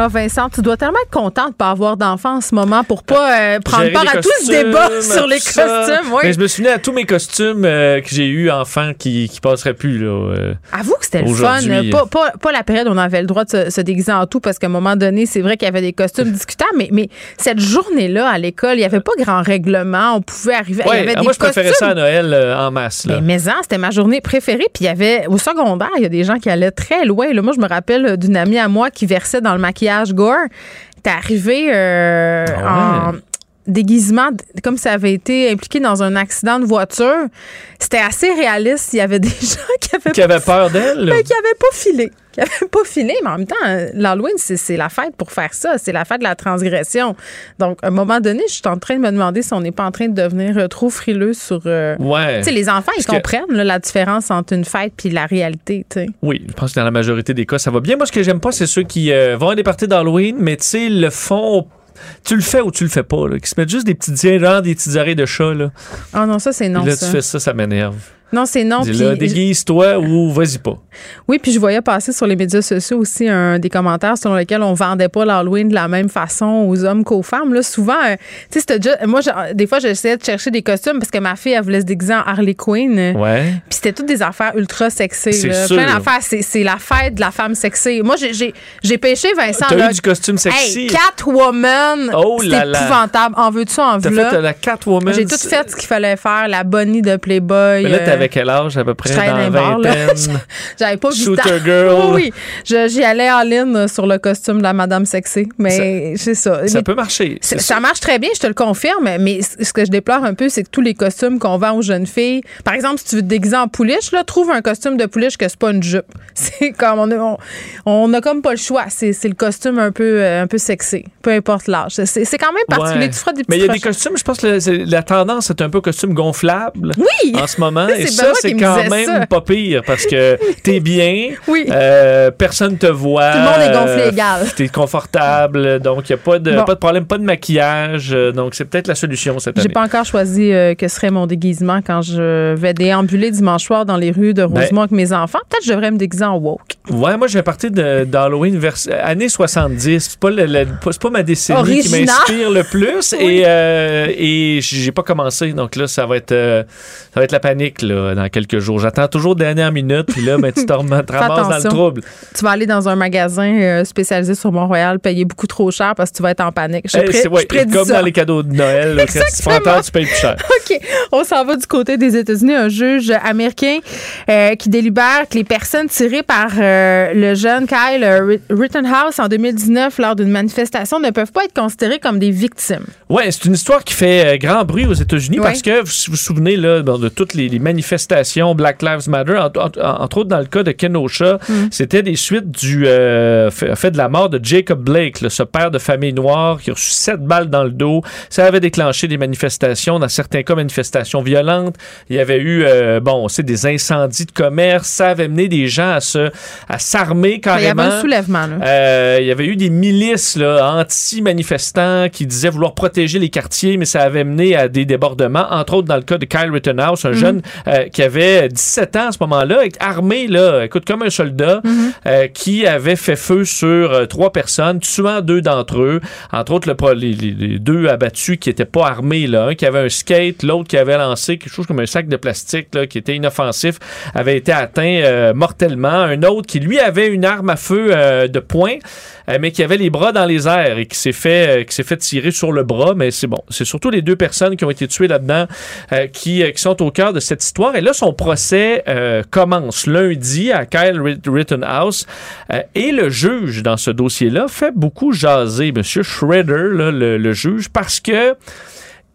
[SPEAKER 1] Ah, Vincent, tu dois tellement être contente de pas avoir d'enfants en ce moment pour pas euh, prendre part à tout ce débat sur les costumes.
[SPEAKER 6] Mais je me souviens à tous mes costumes euh, que j'ai eu enfant qui, qui passeraient plus. Là, euh,
[SPEAKER 1] Avoue que c'était le fun. Pas, pas, pas, la période où on avait le droit de se, déguiser en tout parce qu'à un moment donné, c'est vrai qu'il y avait des costumes discutables, mais, mais cette journée-là à l'école, il n'y avait pas grand règlement. On pouvait arriver. il y avait
[SPEAKER 6] ah, moi, je préférais ça à Noël en masse. Là.
[SPEAKER 1] Mais, c'était ma journée préférée. Puis il y avait au secondaire, il y a des gens qui allaient très loin. Là, moi, je me rappelle d'une amie à moi qui versait dans le maquillage gore. T'es arrivé euh, ah en déguisement, comme ça avait été impliqué dans un accident de voiture. C'était assez réaliste. Il y avait des gens qui avaient,
[SPEAKER 6] qui avaient peur d'elle.
[SPEAKER 1] Mais qui n'avaient pas filé. Qui n'avaient pas filé, mais en même temps, l'Halloween, c'est la fête pour faire ça. C'est la fête de la transgression. Donc, à un moment donné, je suis en train de me demander si on n'est pas en train de devenir euh, trop frileux sur. Euh,
[SPEAKER 6] ouais.
[SPEAKER 1] Tu sais, les enfants, ils comprennent la différence entre une fête puis la réalité, tu sais.
[SPEAKER 6] Oui, je pense que dans la majorité des cas, ça va bien. Moi, ce que j'aime pas, c'est ceux qui euh, vont à des parties d'Halloween, mais tu sais, le font tu le fais ou tu le fais pas, là, qui se mettent juste des petits genre des petites oreilles de chat. Là.
[SPEAKER 1] Ah non, ça, c'est non.
[SPEAKER 6] là,
[SPEAKER 1] tu
[SPEAKER 6] fais ça, ça m'énerve.
[SPEAKER 1] Non, c'est non.
[SPEAKER 6] Dis-le, déguise-toi ou vas-y pas.
[SPEAKER 1] Oui, puis je voyais passer sur les médias sociaux aussi un, des commentaires selon lesquels on vendait pas l'Halloween de la même façon aux hommes qu'aux femmes. Là, souvent, euh, tu sais, déjà. Moi, des fois, j'essayais de chercher des costumes parce que ma fille, elle voulait se déguiser en Harley Quinn.
[SPEAKER 6] Ouais.
[SPEAKER 1] Puis c'était toutes des affaires ultra sexy. C'est Plein d'affaires. C'est la fête de la femme sexy. Moi, j'ai pêché Vincent.
[SPEAKER 6] T'as eu du costume sexy?
[SPEAKER 1] Hey, Catwoman. Oh là là. épouvantable. En veux-tu, en veux
[SPEAKER 6] T'as fait la Catwoman?
[SPEAKER 1] J'ai tout fait ce qu'il fallait faire. La bonnie de Playboy.
[SPEAKER 6] Mais là, t'avais euh, quel âge à peu près? Dans la vingtaine?
[SPEAKER 1] J'avais pas
[SPEAKER 6] Shooter Girl.
[SPEAKER 1] Oui, j'y allais en ligne sur le costume de la Madame Sexy. Mais c'est ça.
[SPEAKER 6] Ça peut marcher.
[SPEAKER 1] Ça marche très bien, je te le confirme. Mais ce que je déplore un peu, c'est que tous les costumes qu'on vend aux jeunes filles, par exemple, si tu veux te déguiser en pouliche, là, trouve un costume de pouliche que c'est pas une jupe. C'est comme on a, on, a comme pas le choix. C'est le costume un peu, un peu sexy, peu importe l'âge. C'est quand même particulier. Tu feras des
[SPEAKER 6] Mais il y a des costumes, je pense que la, tendance est un peu costume gonflable.
[SPEAKER 1] Oui.
[SPEAKER 6] En ce moment. Et ça, c'est quand même pas pire parce que t'es bien.
[SPEAKER 1] oui.
[SPEAKER 6] Euh, personne te voit.
[SPEAKER 1] Tout le monde est gonflé égal.
[SPEAKER 6] T'es confortable, donc il n'y a pas de, pas de problème, pas de maquillage. Euh, donc c'est peut-être la solution cette année.
[SPEAKER 1] J'ai pas encore choisi euh, que serait mon déguisement quand je vais déambuler dimanche soir dans les rues de ben Rosemont avec mes enfants. Peut-être que je devrais me déguiser en woke.
[SPEAKER 6] Ouais, moi j'ai parti d'Halloween vers années 70. C'est pas, pas ma décennie qui m'inspire le plus et, et j'ai pas commencé. Donc là, ça va être, ça va être la panique. Là. Là, dans quelques jours. J'attends toujours dernière minute, puis là, ben, tu te ramasses dans le trouble.
[SPEAKER 1] Tu vas aller dans un magasin euh, spécialisé sur Mont-Royal, payer beaucoup trop cher parce que tu vas être en panique. Je,
[SPEAKER 6] Eh,
[SPEAKER 1] pré-
[SPEAKER 6] c'est- ouais,
[SPEAKER 1] je prédis
[SPEAKER 6] comme
[SPEAKER 1] ça.
[SPEAKER 6] dans les cadeaux de Noël, là, quand tu prends tu payes plus cher.
[SPEAKER 1] OK. On s'en va du côté des États-Unis. Un juge américain euh, qui délibère que les personnes tirées par euh, le jeune Kyle euh, Rit- Rittenhouse en 2019 lors d'une manifestation ne peuvent pas être considérées comme des victimes.
[SPEAKER 6] Ouais, c'est une histoire qui fait euh, grand bruit aux États-Unis
[SPEAKER 1] Ouais.
[SPEAKER 6] parce que vous vous souvenez là, de toutes les, les manifestations Black Lives Matter, entre, autres dans le cas de Kenosha,
[SPEAKER 1] Mm.
[SPEAKER 6] c'était des suites du euh, fait, fait de la mort de Jacob Blake, là, ce père de famille noire qui a reçu sept balles dans le dos. Ça avait déclenché des manifestations, dans certains cas manifestations violentes. Il y avait eu, euh, bon, on sait, des incendies de commerce. Ça avait mené des gens à se, à s'armer
[SPEAKER 1] Ben, Il y
[SPEAKER 6] carrément.
[SPEAKER 1] avait un soulèvement. Là.
[SPEAKER 6] Euh, il y avait eu des milices anti-manifestants qui disaient vouloir protéger les quartiers, mais ça avait mené à des débordements, entre autres dans le cas de Kyle Rittenhouse, un jeune euh, qui avait 17 ans à ce moment-là, armé, là, écoute, comme un soldat, euh, qui avait fait feu sur euh, trois personnes, tuant deux d'entre eux, entre autres le, les, deux abattus qui n'étaient pas armés, là, un qui avait un skate, l'autre qui avait lancé quelque chose comme un sac de plastique là, qui était inoffensif, avait été atteint mortellement, un autre qui lui avait une arme à feu de poing, mais qui avait les bras dans les airs et qui s'est fait, qui s'est fait tirer sur le bras. Mais c'est bon, c'est surtout les deux personnes qui ont été tuées là-dedans qui, qui sont au cœur de cette histoire. Et là, son procès euh, commence lundi à Kyle Rit- Rittenhouse Euh, et le juge dans ce dossier-là fait beaucoup jaser Monsieur Schroeder, le, juge, parce que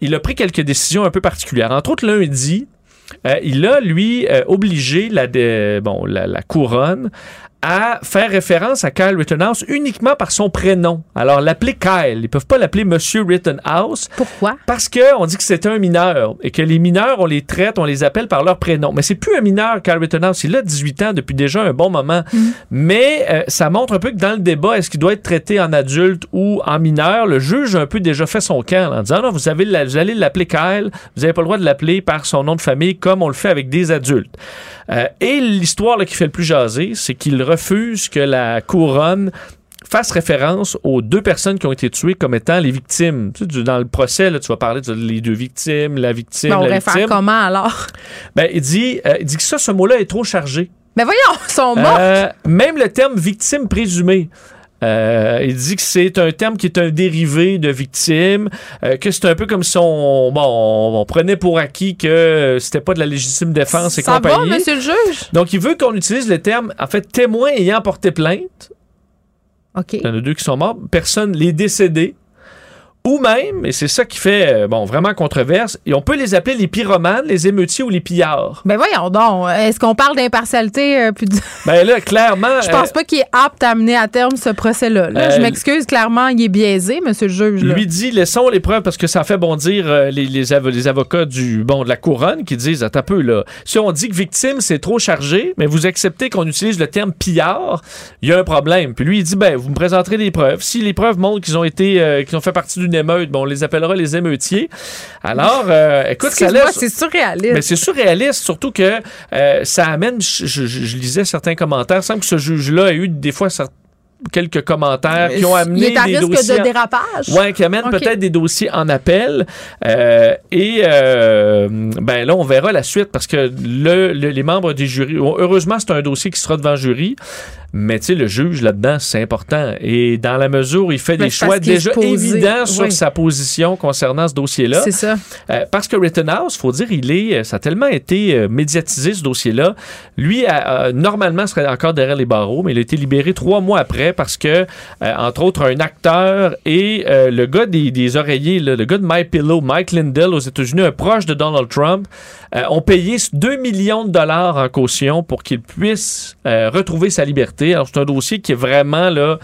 [SPEAKER 6] il a pris quelques décisions un peu particulières. Entre autres, lundi, euh, il a, lui, euh, obligé la, dé- bon, la couronne à faire référence à Kyle Rittenhouse uniquement par son prénom. Alors, l'appeler Kyle. Ils peuvent pas l'appeler Monsieur Rittenhouse
[SPEAKER 1] Pourquoi?
[SPEAKER 6] parce que on dit que c'est un mineur et que les mineurs, on les traite, on les appelle par leur prénom. Mais c'est plus un mineur, Kyle Rittenhouse. Il a 18 ans depuis déjà un bon moment. Mais euh, ça montre un peu que dans le débat, est-ce qu'il doit être traité en adulte ou en mineur? Le juge a un peu déjà fait son camp là, en disant non, vous, avez la- vous allez l'appeler Kyle, vous n'avez pas le droit de l'appeler par son nom de famille comme on le fait avec des adultes. Euh, et l'histoire qui fait le plus jaser, c'est qu'il refuse que la couronne fasse référence aux deux personnes qui ont été tuées comme étant les victimes. Tu sais, du- dans le procès, là, tu vas parler de les deux victimes, la victime,
[SPEAKER 1] Ben, on
[SPEAKER 6] la victime.
[SPEAKER 1] comment alors?
[SPEAKER 6] Ben, il dit, euh, il dit que ça, ce mot-là est trop chargé.
[SPEAKER 1] Ben voyons, ils sont morts.
[SPEAKER 6] Euh, même le terme victime présumée. Euh, il dit que c'est un terme qui est un dérivé de victime, euh, que c'est un peu comme si on, bon, on, on prenait pour acquis que c'était pas de la légitime défense et
[SPEAKER 1] Ça va,
[SPEAKER 6] compagnie.
[SPEAKER 1] monsieur le juge?
[SPEAKER 6] Donc, il veut qu'on utilise le terme, en fait, témoin ayant porté plainte.
[SPEAKER 1] OK.
[SPEAKER 6] Il y en a deux qui sont morts. Personne, les décédés. Ou même, et c'est ça qui fait, euh, bon, vraiment controverse, et on peut les appeler les pyromanes, les émeutiers ou les pillards.
[SPEAKER 1] Ben voyons donc. Est-ce qu'on parle d'impartialité? euh, puis de-
[SPEAKER 6] Ben là, clairement.
[SPEAKER 1] Je pense
[SPEAKER 6] euh,
[SPEAKER 1] pas qu'il est apte à mener à terme ce procès-là. là.
[SPEAKER 6] Euh,
[SPEAKER 1] je m'excuse, clairement, il est biaisé, monsieur le juge. là.
[SPEAKER 6] Lui dit, laissons les preuves parce que ça fait bondir euh, les, les, avo- les avocats du bon de la couronne qui disent, attends un peu là, si on dit que victime c'est trop chargé, mais vous acceptez qu'on utilise le terme pillard, il y a un problème. Puis lui il dit, ben vous me présenterez des preuves. Si les preuves montrent qu'ils ont été, euh, qu'ils ont fait partie d'une émeute, bon on les appellera les émeutiers. Alors, euh, écoute, ça laisse.
[SPEAKER 1] c'est surréaliste.
[SPEAKER 6] Mais c'est surréaliste, surtout que euh, ça amène, je, je- je lisais certains commentaires, semble que ce juge-là a eu des fois cer- quelques commentaires qui ont amené
[SPEAKER 1] il est à
[SPEAKER 6] des
[SPEAKER 1] risque
[SPEAKER 6] dossiers...
[SPEAKER 1] de
[SPEAKER 6] en-
[SPEAKER 1] dérapage.
[SPEAKER 6] Ouais, qui amène
[SPEAKER 1] Ok.
[SPEAKER 6] peut-être des dossiers en appel. Euh, et euh, ben là, on verra la suite parce que le, le- les membres des jurys, heureusement, c'est un dossier qui sera devant jury. Mais tu sais, le juge là-dedans, c'est important. Et dans la mesure où il fait des choix déjà évidents sur sa position concernant ce dossier-là,
[SPEAKER 1] C'est ça.
[SPEAKER 6] euh, parce que Rittenhouse, faut dire, il est, ça a tellement été euh, médiatisé ce dossier-là. Lui, a- a- normalement, serait encore derrière les barreaux, mais il a été libéré trois mois après parce que, euh, entre autres, un acteur et euh, le gars des, des oreillers, là, le gars de My Pillow, Mike Lindell aux États-Unis, un proche de Donald Trump, euh, ont payé 2 millions de dollars en caution pour qu'il puisse retrouver sa liberté. Alors, c'est un dossier qui est vraiment là,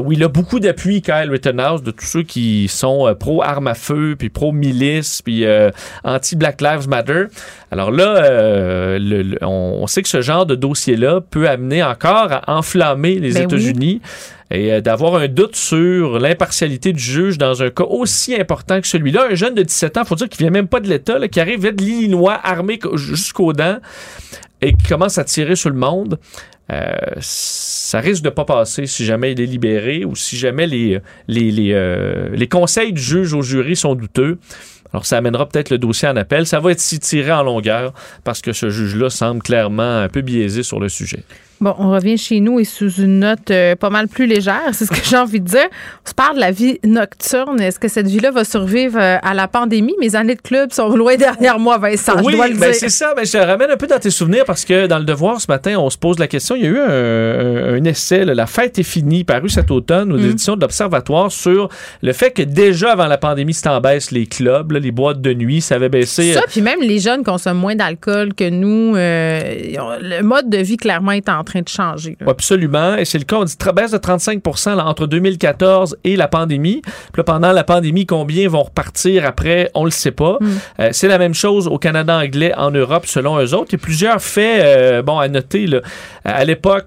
[SPEAKER 6] où il a beaucoup d'appui, Kyle Rittenhouse, de tous ceux qui sont pro-armes à feu, puis pro-milice, puis anti-Black Lives Matter. Alors là, le- le- on, on sait que ce genre de dossier-là peut amener encore à enflammer les
[SPEAKER 1] Ben oui.
[SPEAKER 6] Et euh, d'avoir un doute sur l'impartialité du juge dans un cas aussi important que celui-là. Un jeune de 17 ans, faut dire qu'il vient même pas de l'État, qui arrive de l'Illinois, armé jusqu'aux dents, et qui commence à tirer sur le monde. Euh, ça risque de pas passer si jamais il est libéré ou si jamais les, les, les, euh, les conseils du juge au jury sont douteux. Alors, ça amènera peut-être le dossier en appel. Ça va être tiré en longueur parce que ce juge-là semble clairement un peu biaisé sur le sujet.
[SPEAKER 1] Bon, on revient chez nous et sous une note euh, pas mal plus légère, c'est ce que j'ai envie de dire. On se parle de la vie nocturne. Est-ce que cette vie-là va survivre euh, à la pandémie? Mes années de club sont loin derrière moi, Vincent,
[SPEAKER 6] oui,
[SPEAKER 1] je dois le
[SPEAKER 6] ben c'est ça. Ben, je te ramène un peu dans tes souvenirs parce que dans le devoir ce matin, on se pose la question. Il y a eu un, essai, là, La fête est finie, paru cet automne aux
[SPEAKER 1] Mm.
[SPEAKER 6] éditions de l'Observatoire sur le fait que déjà avant la pandémie, c'était en baisse les clubs, là, les boîtes de nuit, ça avait baissé.
[SPEAKER 1] Ça, puis même les jeunes consomment moins d'alcool que nous. euh, le mode de vie, clairement, est en train de changer. là.
[SPEAKER 6] Absolument. Et c'est le cas. On dit baisse de 35 là, entre 2014 et la pandémie. Puis là, pendant la pandémie, combien vont repartir après? On le sait pas.
[SPEAKER 1] Mm.
[SPEAKER 6] Euh, c'est la même chose au Canada anglais, en Europe, selon eux autres. Il y a plusieurs faits euh, bon, à noter. Là. À l'époque,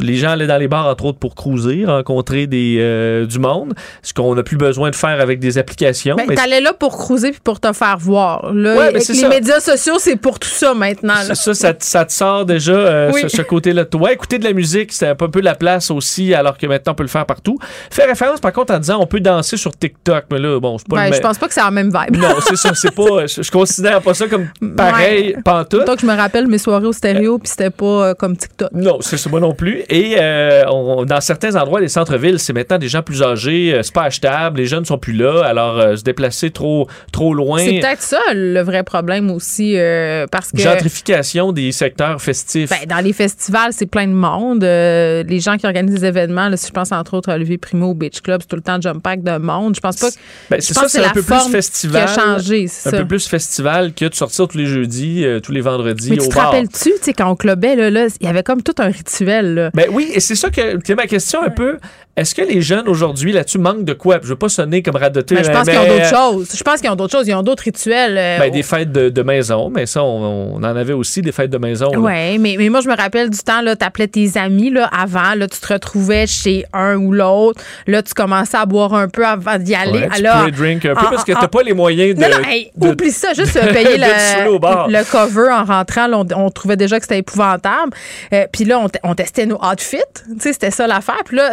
[SPEAKER 6] les gens allaient dans les bars, entre autres, pour cruiser, rencontrer des, euh, du monde. Ce qu'on n'a plus besoin de faire avec des applications.
[SPEAKER 1] Ben,
[SPEAKER 6] Mais
[SPEAKER 1] t'allais là pour cruiser puis pour te faire voir. Là,
[SPEAKER 6] Ouais,
[SPEAKER 1] les
[SPEAKER 6] ça.
[SPEAKER 1] médias sociaux, c'est pour tout ça maintenant. là.
[SPEAKER 6] Ça, ça, ça, te- ça te sort déjà euh,
[SPEAKER 1] Oui.
[SPEAKER 6] ce, ce côté-là. toi. écouter de la musique, c'est un peu la place aussi, alors que maintenant on peut le faire partout. Fait référence par contre en disant on peut danser sur TikTok, mais là, bon, c'est pas
[SPEAKER 1] Ben,
[SPEAKER 6] le
[SPEAKER 1] je pense pas que c'est la même vibe.
[SPEAKER 6] Non, c'est ça, c'est pas. Je, je considère pas ça comme pareil,
[SPEAKER 1] Ouais.
[SPEAKER 6] pantoute.
[SPEAKER 1] Donc, je me rappelle mes soirées au stéréo, puis c'était pas euh, comme TikTok.
[SPEAKER 6] Non, c'est moi non plus. Et euh, on- dans certains endroits, les centres-villes, c'est maintenant des gens plus âgés, euh, c'est pas achetable, les jeunes sont plus là, alors euh, se déplacer trop, trop loin.
[SPEAKER 1] C'est peut-être ça le vrai problème aussi, euh, parce que
[SPEAKER 6] Gentrification des secteurs festifs.
[SPEAKER 1] ben, dans les festivals, c'est plein de monde. Les gens qui organisent des événements, là, si je pense entre autres à Olivier Primo au Beach Club, c'est tout le temps jump pack de monde. Je pense pas que
[SPEAKER 6] Ben,
[SPEAKER 1] je
[SPEAKER 6] c'est ça,
[SPEAKER 1] que
[SPEAKER 6] c'est un peu plus festival.
[SPEAKER 1] qui a changé, c'est
[SPEAKER 6] un
[SPEAKER 1] ça.
[SPEAKER 6] peu plus festival que de sortir tous les jeudis, tous les vendredis
[SPEAKER 1] Mais tu
[SPEAKER 6] au
[SPEAKER 1] te
[SPEAKER 6] bar.
[SPEAKER 1] rappelles-tu, tu sais, quand on clubait, là, il y avait comme tout un rituel. Là.
[SPEAKER 6] Ben oui, et c'est ça que c'est ma question un peu. Est-ce que les jeunes aujourd'hui là-dessus manquent de quoi? Je veux pas sonner comme radoté.
[SPEAKER 1] Ben, je pense
[SPEAKER 6] mais-
[SPEAKER 1] qu'ils ont d'autres choses. Je pense qu'ils ont d'autres choses. Ils ont d'autres rituels. euh,
[SPEAKER 6] Ben, des fêtes de, de maison, mais ça, on, on en avait aussi des fêtes de maison.
[SPEAKER 1] Oui, mais, mais moi, je me rappelle du temps, là, t'appelais tes amis, là, avant, là, tu te retrouvais chez un ou l'autre, là, tu commençais à boire un peu avant d'y aller.
[SPEAKER 6] Ouais, tu
[SPEAKER 1] Alors,
[SPEAKER 6] pre-drink un peu parce que t'as pas les moyens de.
[SPEAKER 1] non, non, hey,
[SPEAKER 6] de-
[SPEAKER 1] oublie ça, juste euh, payer le, le cover en rentrant. là, on, on trouvait déjà que c'était épouvantable. Euh, Puis là, on, te- on testait nos outfits. Tu sais, c'était ça l'affaire. Puis là,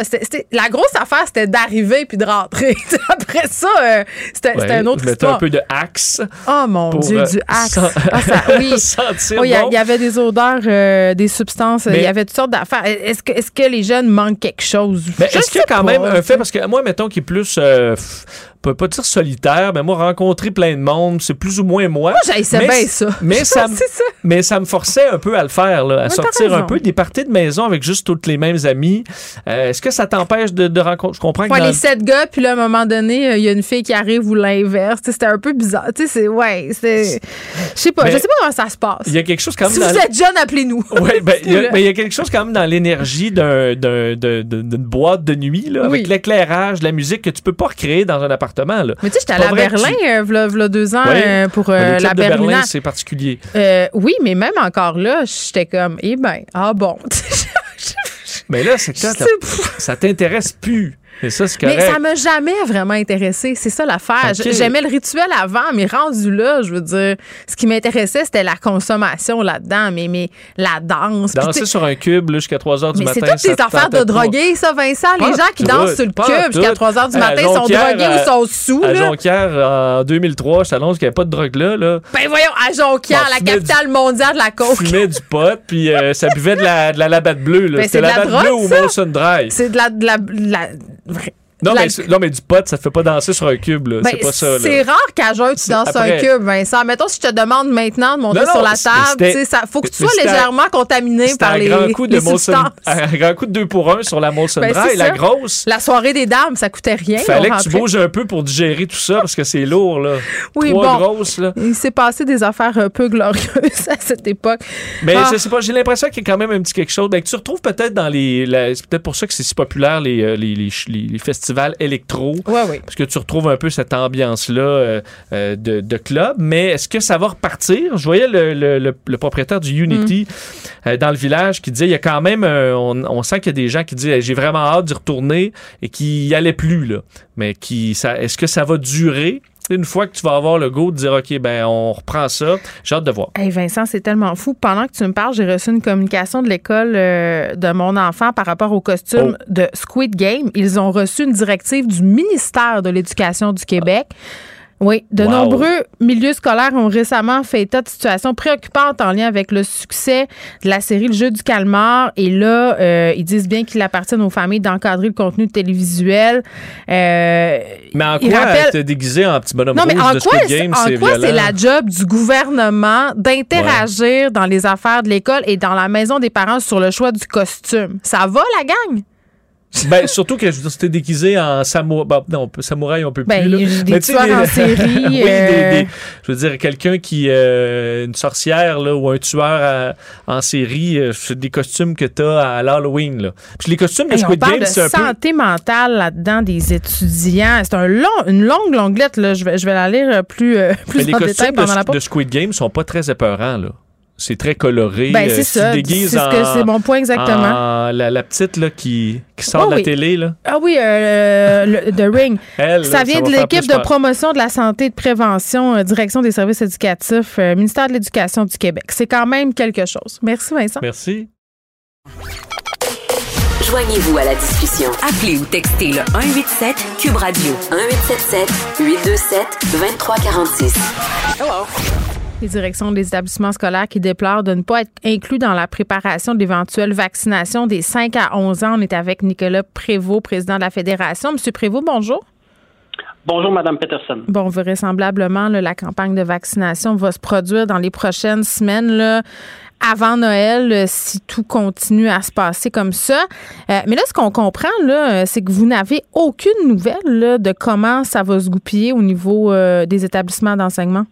[SPEAKER 1] la grosse affaire, c'était d'arriver puis de rentrer. Après ça, euh, c'était
[SPEAKER 6] Ouais,
[SPEAKER 1] une autre histoire.
[SPEAKER 6] un peu de axe
[SPEAKER 1] Oh mon
[SPEAKER 6] pour
[SPEAKER 1] Dieu,
[SPEAKER 6] euh,
[SPEAKER 1] du axe. Ah, ça- oui. il y,
[SPEAKER 6] bon.
[SPEAKER 1] avait des odeurs, euh, des substances, il y avait toutes sortes d'affaires. Est-ce que, est-ce que les jeunes manquent quelque chose?
[SPEAKER 6] Mais est-ce qu'il y a quand
[SPEAKER 1] pas,
[SPEAKER 6] même un fait, parce que moi, mettons, qui est plus, f- pas, pas dire solitaire, mais moi, rencontrer plein de monde, c'est plus ou moins moi.
[SPEAKER 1] Moi,
[SPEAKER 6] Mais
[SPEAKER 1] bien ça.
[SPEAKER 6] Mais ça, mais ça me forçait un peu à le faire, là, à sortir un peu des parties de maison avec juste toutes les mêmes amis. Euh, Est-ce que ça t'empêche de, de rencontrer? Je comprends que
[SPEAKER 1] Ouais,
[SPEAKER 6] dans-
[SPEAKER 1] les sept gars, puis là, à un moment donné, euh, il y a une fille qui arrive ou l'inverse. C'était un peu bizarre. Tu sais, c'est, ouais, c'est. Je sais pas,
[SPEAKER 6] Mais
[SPEAKER 1] je sais pas comment ça se passe.
[SPEAKER 6] il y a quelque chose quand même
[SPEAKER 1] Si
[SPEAKER 6] dans
[SPEAKER 1] vous êtes jeune, appelez-nous.
[SPEAKER 6] Ouais, ben, il y a-
[SPEAKER 1] Là.
[SPEAKER 6] mais il y a quelque chose quand même dans l'énergie d'une boîte de nuit, là, avec
[SPEAKER 1] Oui.
[SPEAKER 6] l'éclairage, la musique que tu peux pas recréer dans un appartement. Là.
[SPEAKER 1] Mais tu sais, j'étais allée à
[SPEAKER 6] que
[SPEAKER 1] Berlin,
[SPEAKER 6] tu-
[SPEAKER 1] euh, v'là, v'là deux ans,
[SPEAKER 6] Ouais.
[SPEAKER 1] euh, pour
[SPEAKER 6] Ben,
[SPEAKER 1] euh, la
[SPEAKER 6] Berlin,
[SPEAKER 1] Berlina.
[SPEAKER 6] c'est particulier.
[SPEAKER 1] Oui, mais même encore là, j'étais comme, eh ben, ah bon.
[SPEAKER 6] Mais là, c'est
[SPEAKER 1] sais
[SPEAKER 6] ça t'intéresse plus. Et ça, c'est
[SPEAKER 1] Mais ça m'a jamais vraiment intéressé. C'est ça l'affaire. J'aimais le rituel avant, mais rendu là, je veux dire, ce qui m'intéressait, c'était la consommation là-dedans, mais, mais la danse.
[SPEAKER 6] Danser sur un cube jusqu'à 3 h du
[SPEAKER 1] mais
[SPEAKER 6] matin.
[SPEAKER 1] c'est toutes
[SPEAKER 6] te
[SPEAKER 1] affaires de drogués, ça, Vincent. Les gens qui
[SPEAKER 6] tout,
[SPEAKER 1] dansent sur le cube jusqu'à
[SPEAKER 6] tout.
[SPEAKER 1] 3 h du matin sont drogués
[SPEAKER 6] à-
[SPEAKER 1] ou sont sous.
[SPEAKER 6] À
[SPEAKER 1] là.
[SPEAKER 6] Jonquière, en 2003, je t'annonce qu'il n'y avait pas de drogue là. là.
[SPEAKER 1] Ben voyons, à Jonquière,
[SPEAKER 6] Bon,
[SPEAKER 1] la capitale mondiale de la coke.
[SPEAKER 6] fumait du pot, puis euh, ça buvait de la, de la labatte bleue.
[SPEAKER 1] Ben,
[SPEAKER 6] C'était
[SPEAKER 1] c'est de
[SPEAKER 6] la
[SPEAKER 1] la
[SPEAKER 6] labatte bleue
[SPEAKER 1] drogue,
[SPEAKER 6] ou. Molson Dry.
[SPEAKER 1] C'est de la... de la, de la- vrai-
[SPEAKER 6] Non,
[SPEAKER 1] la-
[SPEAKER 6] mais, c'est- non, mais du pot, ça te fait pas danser sur un cube. là.
[SPEAKER 1] Ben,
[SPEAKER 6] c'est pas ça. là.
[SPEAKER 1] c'est rare qu'à jeun, tu danses
[SPEAKER 6] après.
[SPEAKER 1] un cube, Vincent. Mettons, si je te demande maintenant de monter
[SPEAKER 6] Non, non,
[SPEAKER 1] sur la table, ça faut que tu sois légèrement contaminé par
[SPEAKER 6] un
[SPEAKER 1] les,
[SPEAKER 6] grand coup de
[SPEAKER 1] les
[SPEAKER 6] Molson,
[SPEAKER 1] substances.
[SPEAKER 6] un grand coup de 2 pour 1 sur la Molson
[SPEAKER 1] Ben,
[SPEAKER 6] Dry. La grosse,
[SPEAKER 1] La soirée des dames, ça coûtait rien.
[SPEAKER 6] fallait
[SPEAKER 1] on
[SPEAKER 6] que tu bouges un peu pour digérer tout ça parce que c'est lourd. Là.
[SPEAKER 1] Oui,
[SPEAKER 6] Trois
[SPEAKER 1] bon.
[SPEAKER 6] grosses. Là.
[SPEAKER 1] Il s'est passé des affaires un peu glorieuses à cette époque.
[SPEAKER 6] Mais
[SPEAKER 1] Ah.
[SPEAKER 6] je sais pas, j'ai l'impression qu'il y a quand même un petit quelque chose. Ben, que tu retrouves peut-être dans les. c'est peut-être pour ça que c'est si populaire les, euh, les, les, les- les électro.
[SPEAKER 1] Oui, oui.
[SPEAKER 6] Parce que tu retrouves un peu cette ambiance-là euh, euh, de, de club. Mais est-ce que ça va repartir? Je voyais le, le- le- le propriétaire du Unity
[SPEAKER 1] Mm.
[SPEAKER 6] euh, dans le village qui disait il y a quand même. euh, on, on sent qu'il y a des gens qui disent Hey, j'ai vraiment hâte d'y retourner et qui y allaient plus. Là. Mais qui, ça, est-ce que ça va durer? Une fois que tu vas avoir le go de dire OK, ben on reprend ça, j'ai hâte de voir.
[SPEAKER 1] Hey Vincent, c'est tellement fou. Pendant que tu me parles, j'ai reçu une communication de l'école euh, de mon enfant par rapport au costume
[SPEAKER 6] Oh.
[SPEAKER 1] de Squid Game. Ils ont reçu une directive du ministère de l'Éducation du Québec. Oui, de nombreux milieux scolaires ont récemment fait état de situations préoccupantes en lien avec le succès de la série Le jeu du calmar. Et là, euh, ils disent bien qu'il appartient aux familles d'encadrer le contenu télévisuel.
[SPEAKER 6] Euh, mais en quoi rappelle... déguisé en petit bonhomme non, mais en quoi, Game,
[SPEAKER 1] en quoi c'est la job du gouvernement d'interagir dans les affaires de l'école et dans la maison des parents sur le choix du costume? Ça va, la gang?
[SPEAKER 6] ben, surtout que c'était déguisé en samouraï. Ben, non, samouraï, on peut
[SPEAKER 1] ben,
[SPEAKER 6] plus.
[SPEAKER 1] Des tueurs en série. oui,
[SPEAKER 6] euh. je veux dire, quelqu'un qui. Euh, une sorcière là, ou un tueur en série, euh, c'est des costumes que tu as à l'Halloween. Là. Puis les costumes de Squid Game, c'est un
[SPEAKER 1] peu. santé mentale là-dedans des étudiants. C'est un long, une longue longuette. Là. Je, vais, je vais la lire plus, plus en détail pendant la pause.
[SPEAKER 6] Les costumes de Squid Game sont pas très épeurants. Là c'est très coloré.
[SPEAKER 1] Ben, c'est ça. C'est mon point exactement.
[SPEAKER 6] la, petite là, qui, qui sort de la télé. Là.
[SPEAKER 1] Ah oui, euh, le, The Ring. ça vient de l'équipe de promotion de la santé et de prévention, euh, direction des services éducatifs, euh, ministère de l'Éducation du Québec. C'est quand même quelque chose. Merci, Vincent.
[SPEAKER 6] Merci.
[SPEAKER 4] Joignez-vous à la discussion. Appelez ou textez le 187 Cube Radio 1877 827 2346.
[SPEAKER 1] Hello les directions des établissements scolaires qui déplorent de ne pas être inclus dans la préparation de l'éventuelle vaccination des 5 à 11 ans. On est avec Nicolas Prévost, président de la Fédération. Monsieur Prévost, bonjour.
[SPEAKER 7] Bonjour, Madame Peterson.
[SPEAKER 1] Bon, vraisemblablement, la campagne de vaccination va se produire dans les prochaines semaines, là, avant Noël, euh, si tout continue à se passer comme ça. Euh, mais là, ce qu'on comprend, euh, c'est que vous n'avez aucune nouvelle de comment ça va se goupiller au niveau des établissements d'enseignement.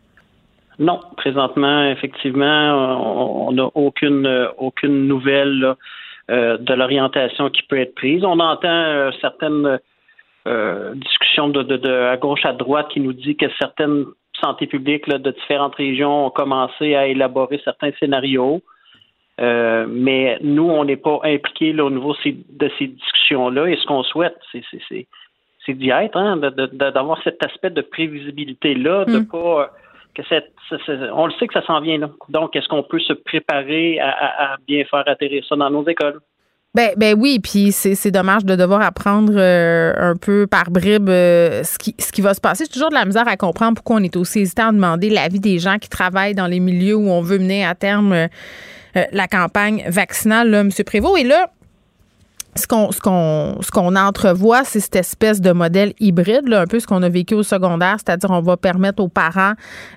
[SPEAKER 7] Non, présentement, effectivement, on n'a aucune aucune nouvelle euh, de l'orientation qui peut être prise. On entend euh, certaines euh, discussions de, de, à gauche à droite qui nous dit que certaines santé publiques de différentes régions ont commencé à élaborer certains scénarios. mais nous, on n'est pas impliqués au niveau de ces discussions-là. Et ce qu'on souhaite, c'est d'y être, hein, d'avoir cet aspect de prévisibilité-là, de ne mm. pas on le sait que ça s'en vient là. Donc, est-ce qu'on peut se préparer à, bien faire atterrir ça dans nos écoles?
[SPEAKER 1] Ben, ben oui, puis c'est dommage de devoir apprendre euh, un peu par bribes euh, ce, qui, va se passer. J'ai toujours de la misère à comprendre pourquoi on est aussi hésitant à demander l'avis des gens qui travaillent dans les milieux où on veut mener à terme euh, la campagne vaccinale, M. Prévost. Et là, ce qu'on ce qu'on ce qu'on entrevoit, c'est cette espèce de modèle hybride, là, un peu ce qu'on a vécu au secondaire, c'est-à-dire on va permettre aux parents,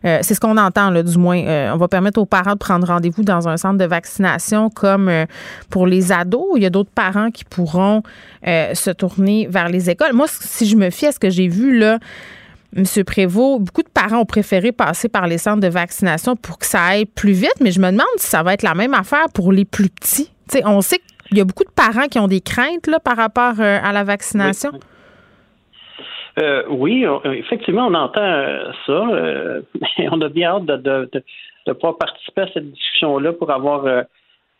[SPEAKER 1] euh, c'est ce qu'on entend là, du moins, euh, on va permettre aux parents de prendre rendez-vous dans un centre de vaccination comme euh, pour les ados. Il y a d'autres parents qui pourront se tourner vers les écoles. Moi, si je me fie à ce que j'ai vu là. Monsieur Prévost, beaucoup de parents ont préféré passer par les centres de vaccination pour que ça aille plus vite, mais je me demande si ça va être la même affaire pour les plus petits. on sait que il y a beaucoup de parents qui ont des craintes là, par rapport euh, à la vaccination?
[SPEAKER 7] oui, euh, effectivement, on entend euh, ça. mais on a bien hâte de, pouvoir participer à cette discussion-là pour avoir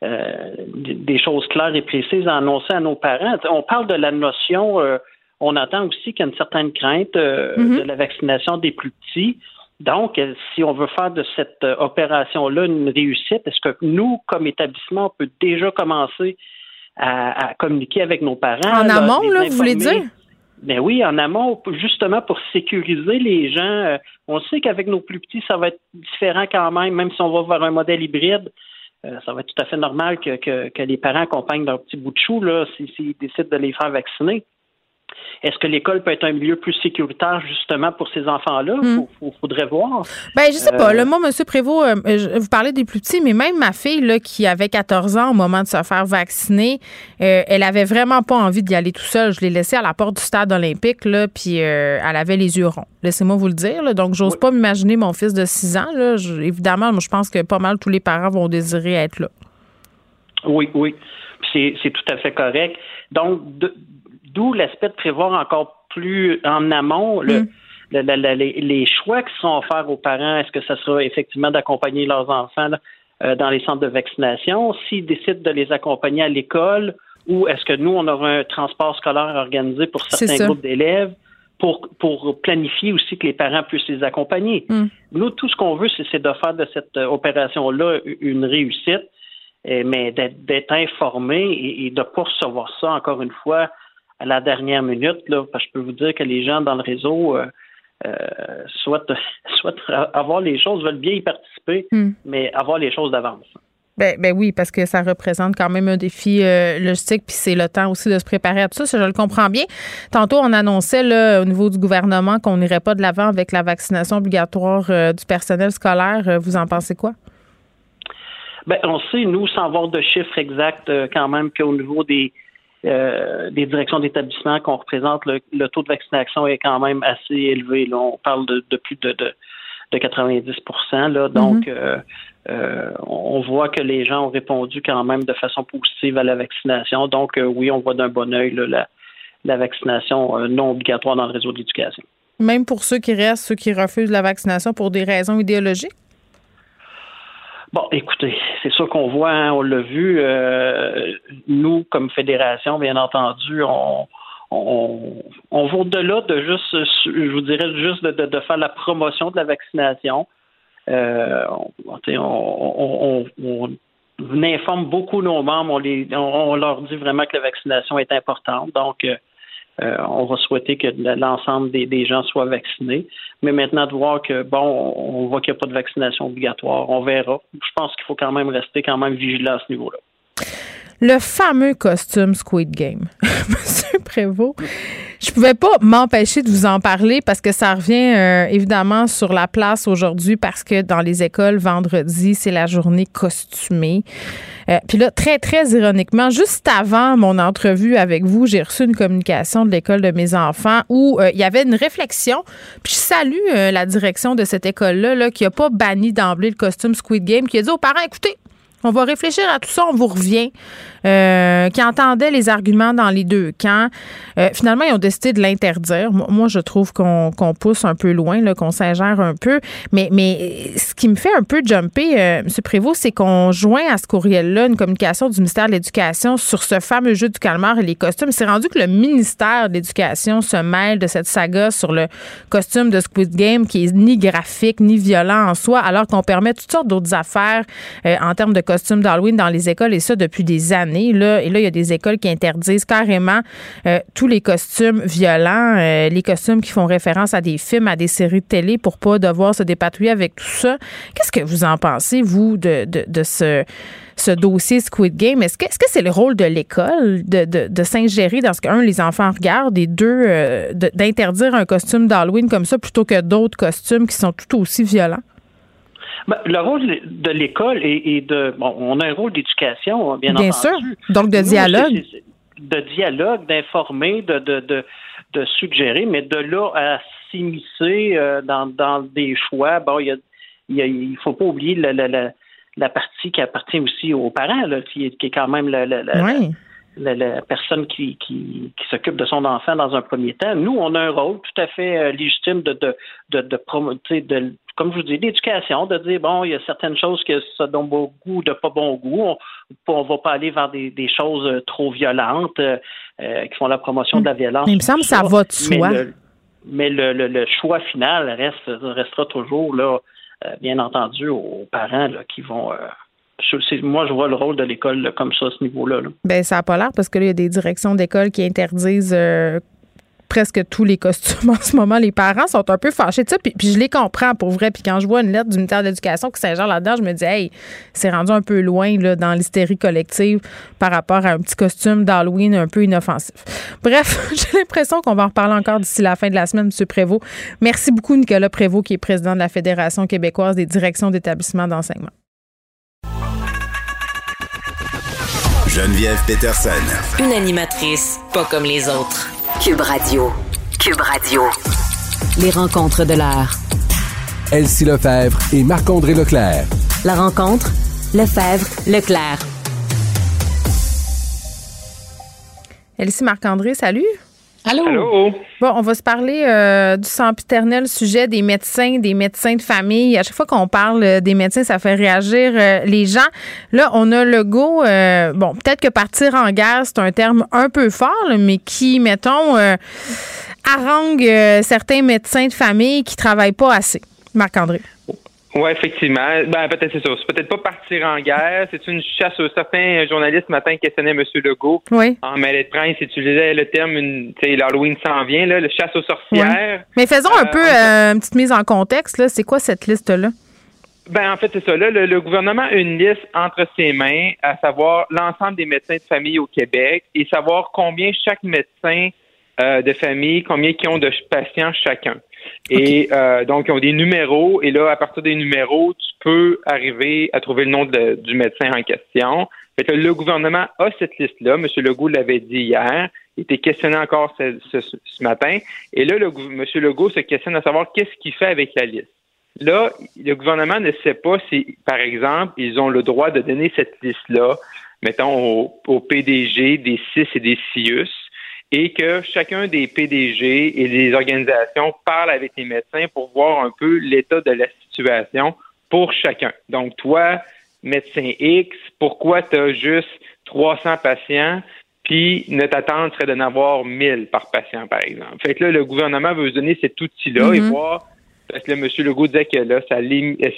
[SPEAKER 7] des choses claires et précises à annoncer à nos parents. On parle de la notion, on entend aussi qu'il y a une certaine crainte mm-hmm. de la vaccination des plus petits. Donc, si on veut faire de cette opération-là une réussite, est-ce que nous, comme établissement, on peut déjà commencer à, communiquer avec nos parents.
[SPEAKER 1] En amont, là, vous voulez dire?
[SPEAKER 7] Ben oui, en amont, justement pour sécuriser les gens. Euh, on sait qu'avec nos plus petits, ça va être différent quand même, même si on va vers un modèle hybride. Euh, ça va être tout à fait normal que, que, les parents accompagnent leur petit bout de chou là, s'ils décident de les faire vacciner. Est-ce que l'école peut être un milieu plus sécuritaire justement pour ces enfants-là? Il hmm. faudrait voir.
[SPEAKER 1] Ben, je sais pas. Euh, moi, M. Prévost, euh, vous parlez des plus petits, mais même ma fille là, qui avait 14 ans au moment de se faire vacciner, euh, elle avait vraiment pas envie d'y aller tout seul. Je l'ai laissée à la porte du stade olympique, là, puis elle avait les yeux ronds. Laissez-moi vous le dire. Donc, j'ose pas m'imaginer mon fils de 6 ans. Là. évidemment, moi, je pense que pas mal tous les parents vont désirer être là.
[SPEAKER 7] Oui, oui. C'est tout à fait correct. Donc, de, D'où l'aspect de prévoir encore plus en amont le, mm. les, choix qui seront offerts aux parents. Est-ce que ce sera effectivement d'accompagner leurs enfants euh, dans les centres de vaccination? S'ils décident de les accompagner à l'école, ou est-ce que nous, on aura un transport scolaire organisé pour certains groupes d'élèves? Pour, pour, planifier aussi que les parents puissent les accompagner? Mm. Nous, tout ce qu'on veut, c'est de faire de cette euh, opération-là une réussite, mais d'être informé et, et de ne pas recevoir ça, encore une fois, à la dernière minute, là, parce que je peux vous dire que les gens dans le réseau, euh, soit, soit avoir les choses, veulent bien y participer, hmm. mais avoir les choses d'avance.
[SPEAKER 1] Ben, ben, oui, parce que ça représente quand même un défi euh, logistique, puis c'est le temps aussi de se préparer à tout ça, je le comprends bien. Tantôt, on annonçait là, au niveau du gouvernement qu'on n'irait pas de l'avant avec la vaccination obligatoire euh, du personnel scolaire. Euh, vous en pensez quoi?
[SPEAKER 7] Ben, on sait, nous, sans avoir de chiffres exacts, quand même, qu'au niveau des, des directions d'établissement qu'on représente, le, taux de vaccination est quand même assez élevé. Là. On parle de, plus de, de, 90 là. Donc, mm-hmm. Euh, on voit que les gens ont répondu quand même de façon positive à la vaccination. Donc, euh, oui, on voit d'un bon oeil la, vaccination euh, non obligatoire dans le réseau d'éducation.
[SPEAKER 1] Même pour ceux qui restent, ceux qui refusent la vaccination pour des raisons idéologiques?
[SPEAKER 7] Bon, écoutez, c'est sûr qu'on voit, hein, on l'a vu, nous, comme fédération, bien entendu, on, on, va au-delà de juste, je vous dirais, juste de, faire la promotion de la vaccination. Euh, on, informe beaucoup nos membres, on, leur dit vraiment que la vaccination est importante. Donc, euh, on va souhaiter que l'ensemble des, gens soient vaccinés. Mais maintenant, de voir que, bon, on voit qu'il n'y a pas de vaccination obligatoire, on verra. Je pense qu'il faut quand même rester quand même vigilant à ce niveau-là.
[SPEAKER 1] Le fameux costume Squid Game. Monsieur Prévost, je pouvais pas m'empêcher de vous en parler parce que ça revient euh, évidemment sur la place aujourd'hui parce que dans les écoles, vendredi, c'est la journée costumée. Euh, puis là, très, très ironiquement, juste avant mon entrevue avec vous, j'ai reçu une communication de l'école de mes enfants où euh, il y avait une réflexion. Puis je salue la direction de cette école-là là, qui n'a pas banni d'emblée le costume Squid Game, qui a dit aux parents, écoutez, on va réfléchir à tout ça, on vous revient. Euh, qui entendait les arguments dans les deux camps. Euh, finalement, ils ont décidé de l'interdire. Moi, je trouve qu'on pousse un peu loin, qu'on s'ingère un peu. Mais, ce qui me fait un peu jumper, euh, M. Prévost, c'est qu'on joint à ce courriel-là une communication du ministère de l'Éducation sur ce fameux jeu du calmar et les costumes. C'est rendu que le ministère de l'Éducation se mêle de cette saga sur le costume de Squid Game qui est ni graphique ni violent en soi, alors qu'on permet toutes sortes d'autres affaires en termes de costumes d'Halloween dans les écoles et ça depuis des années. Là, et là, il y a des écoles qui interdisent carrément euh, tous les costumes violents, euh, les costumes qui font référence à des films, à des séries de télé pour pas devoir se dépatouiller avec tout ça. Qu'est-ce que vous en pensez, vous, de, de, ce ce dossier Squid Game? Est-ce que c'est -ce c'est le rôle de l'école de, de, de s'ingérer dans ce que, un, les enfants regardent et deux, euh, d'interdire un costume d'Halloween comme ça plutôt que d'autres costumes qui sont tout aussi violents?
[SPEAKER 7] Ben, le rôle de l'école est, de. Bon, on a un rôle d'éducation, bien,
[SPEAKER 1] bien sûr. Donc, de dialogue.
[SPEAKER 7] de dialogue, d'informer, de, de, de, suggérer, mais de là à s'immiscer euh, dans, dans des choix, bon, il y a, il faut pas oublier la, la, la, partie qui appartient aussi aux parents, là, qui, est, qui est quand même la, la, la, personne qui, qui, qui s'occupe de son enfant dans un premier temps. Nous, on a un rôle tout à fait euh, légitime de, de, de, de, de comme je vous dis, l'éducation, de dire, bon, il y a certaines choses que ça donne bon goût, de pas bon goût. On ne va pas aller vers des, des choses euh, trop violentes euh, euh, qui font la promotion de la violence.
[SPEAKER 1] il me semble que ça va de soi.
[SPEAKER 7] Mais le, le, le, choix final reste, restera toujours, là, bien entendu, aux parents là, qui vont moi, je vois le rôle de l'école comme ça, à ce niveau-là.
[SPEAKER 1] Ben, ça n'a pas l'air parce que il y a des directions d'école qui interdisent presque tous les costumes en ce moment. Les parents sont un peu fâchés de ça, puis, je les comprends pour vrai. Puis quand je vois une lettre du ministère de l'Éducation qui s'ingère là-dedans, je me dis, hey, c'est rendu un peu loin là, dans l'hystérie collective par rapport à un petit costume d'Halloween un peu inoffensif. Bref, j'ai l'impression qu'on va en reparler encore d'ici la fin de la semaine, M. Prévost. Merci beaucoup, Nicolas Prévost, qui est président de la Fédération québécoise des directions d'établissements d'enseignement.
[SPEAKER 3] Geneviève Peterson.
[SPEAKER 4] Une animatrice pas comme les autres. Cube Radio. Cube Radio. Les rencontres de l'art.
[SPEAKER 8] Elsie Lefebvre et Marc-André Leclerc.
[SPEAKER 4] La rencontre, Lefebvre, Leclerc.
[SPEAKER 1] Elsie Marc-André, salut.
[SPEAKER 7] Allô?
[SPEAKER 1] Bon, on va se parler euh, du sempiternel sujet des médecins, des médecins de famille. À chaque fois qu'on parle euh, des médecins, ça fait réagir euh, les gens. Là, on a le go. bon, peut-être que partir en guerre, c'est un terme un peu fort, mais qui, mettons, harangue certains médecins de famille qui travaillent pas assez. Marc-André.
[SPEAKER 9] Oui, effectivement. Ben, peut-être c'est ça. C'est peut-être pas partir en guerre. C'est une chasse. Certains journalistes ce matin questionnaient M. Legault.
[SPEAKER 1] Oui.
[SPEAKER 9] En mêlée de presse, utilisaient le terme, une, l'Halloween s'en vient, là, le chasse aux sorcières.
[SPEAKER 1] Mais faisons un peu euh, une petite mise en contexte. Là. C'est quoi cette liste-là?
[SPEAKER 9] Ben, en fait, c'est ça. Là, le, gouvernement a une liste entre ses mains, à savoir l'ensemble des médecins de famille au Québec et savoir combien chaque médecin euh, de famille, combien qui ont de patients chacun. Et euh, donc, ils ont des numéros, et là, à partir des numéros, tu peux arriver à trouver le nom du médecin en question. Fait que le gouvernement a cette liste-là. M. Legault l'avait dit hier. Il était questionné encore ce, matin. Et là, le, M. Legault se questionne à savoir qu'est-ce qu'il fait avec la liste. Là, le gouvernement ne sait pas si, par exemple, ils ont le droit de donner cette liste-là, mettons, au PDG des CIS et des CIUS et que chacun des PDG et des organisations parle avec les médecins pour voir un peu l'état de la situation pour chacun. Donc, toi, médecin X, pourquoi tu as juste 300 patients, puis notre attente serait d'en avoir 1000 par patient, par exemple. Fait que là, le gouvernement veut se donner cet outil-là et mm-hmm. voir, parce que là, M. Legault disait que là, sa,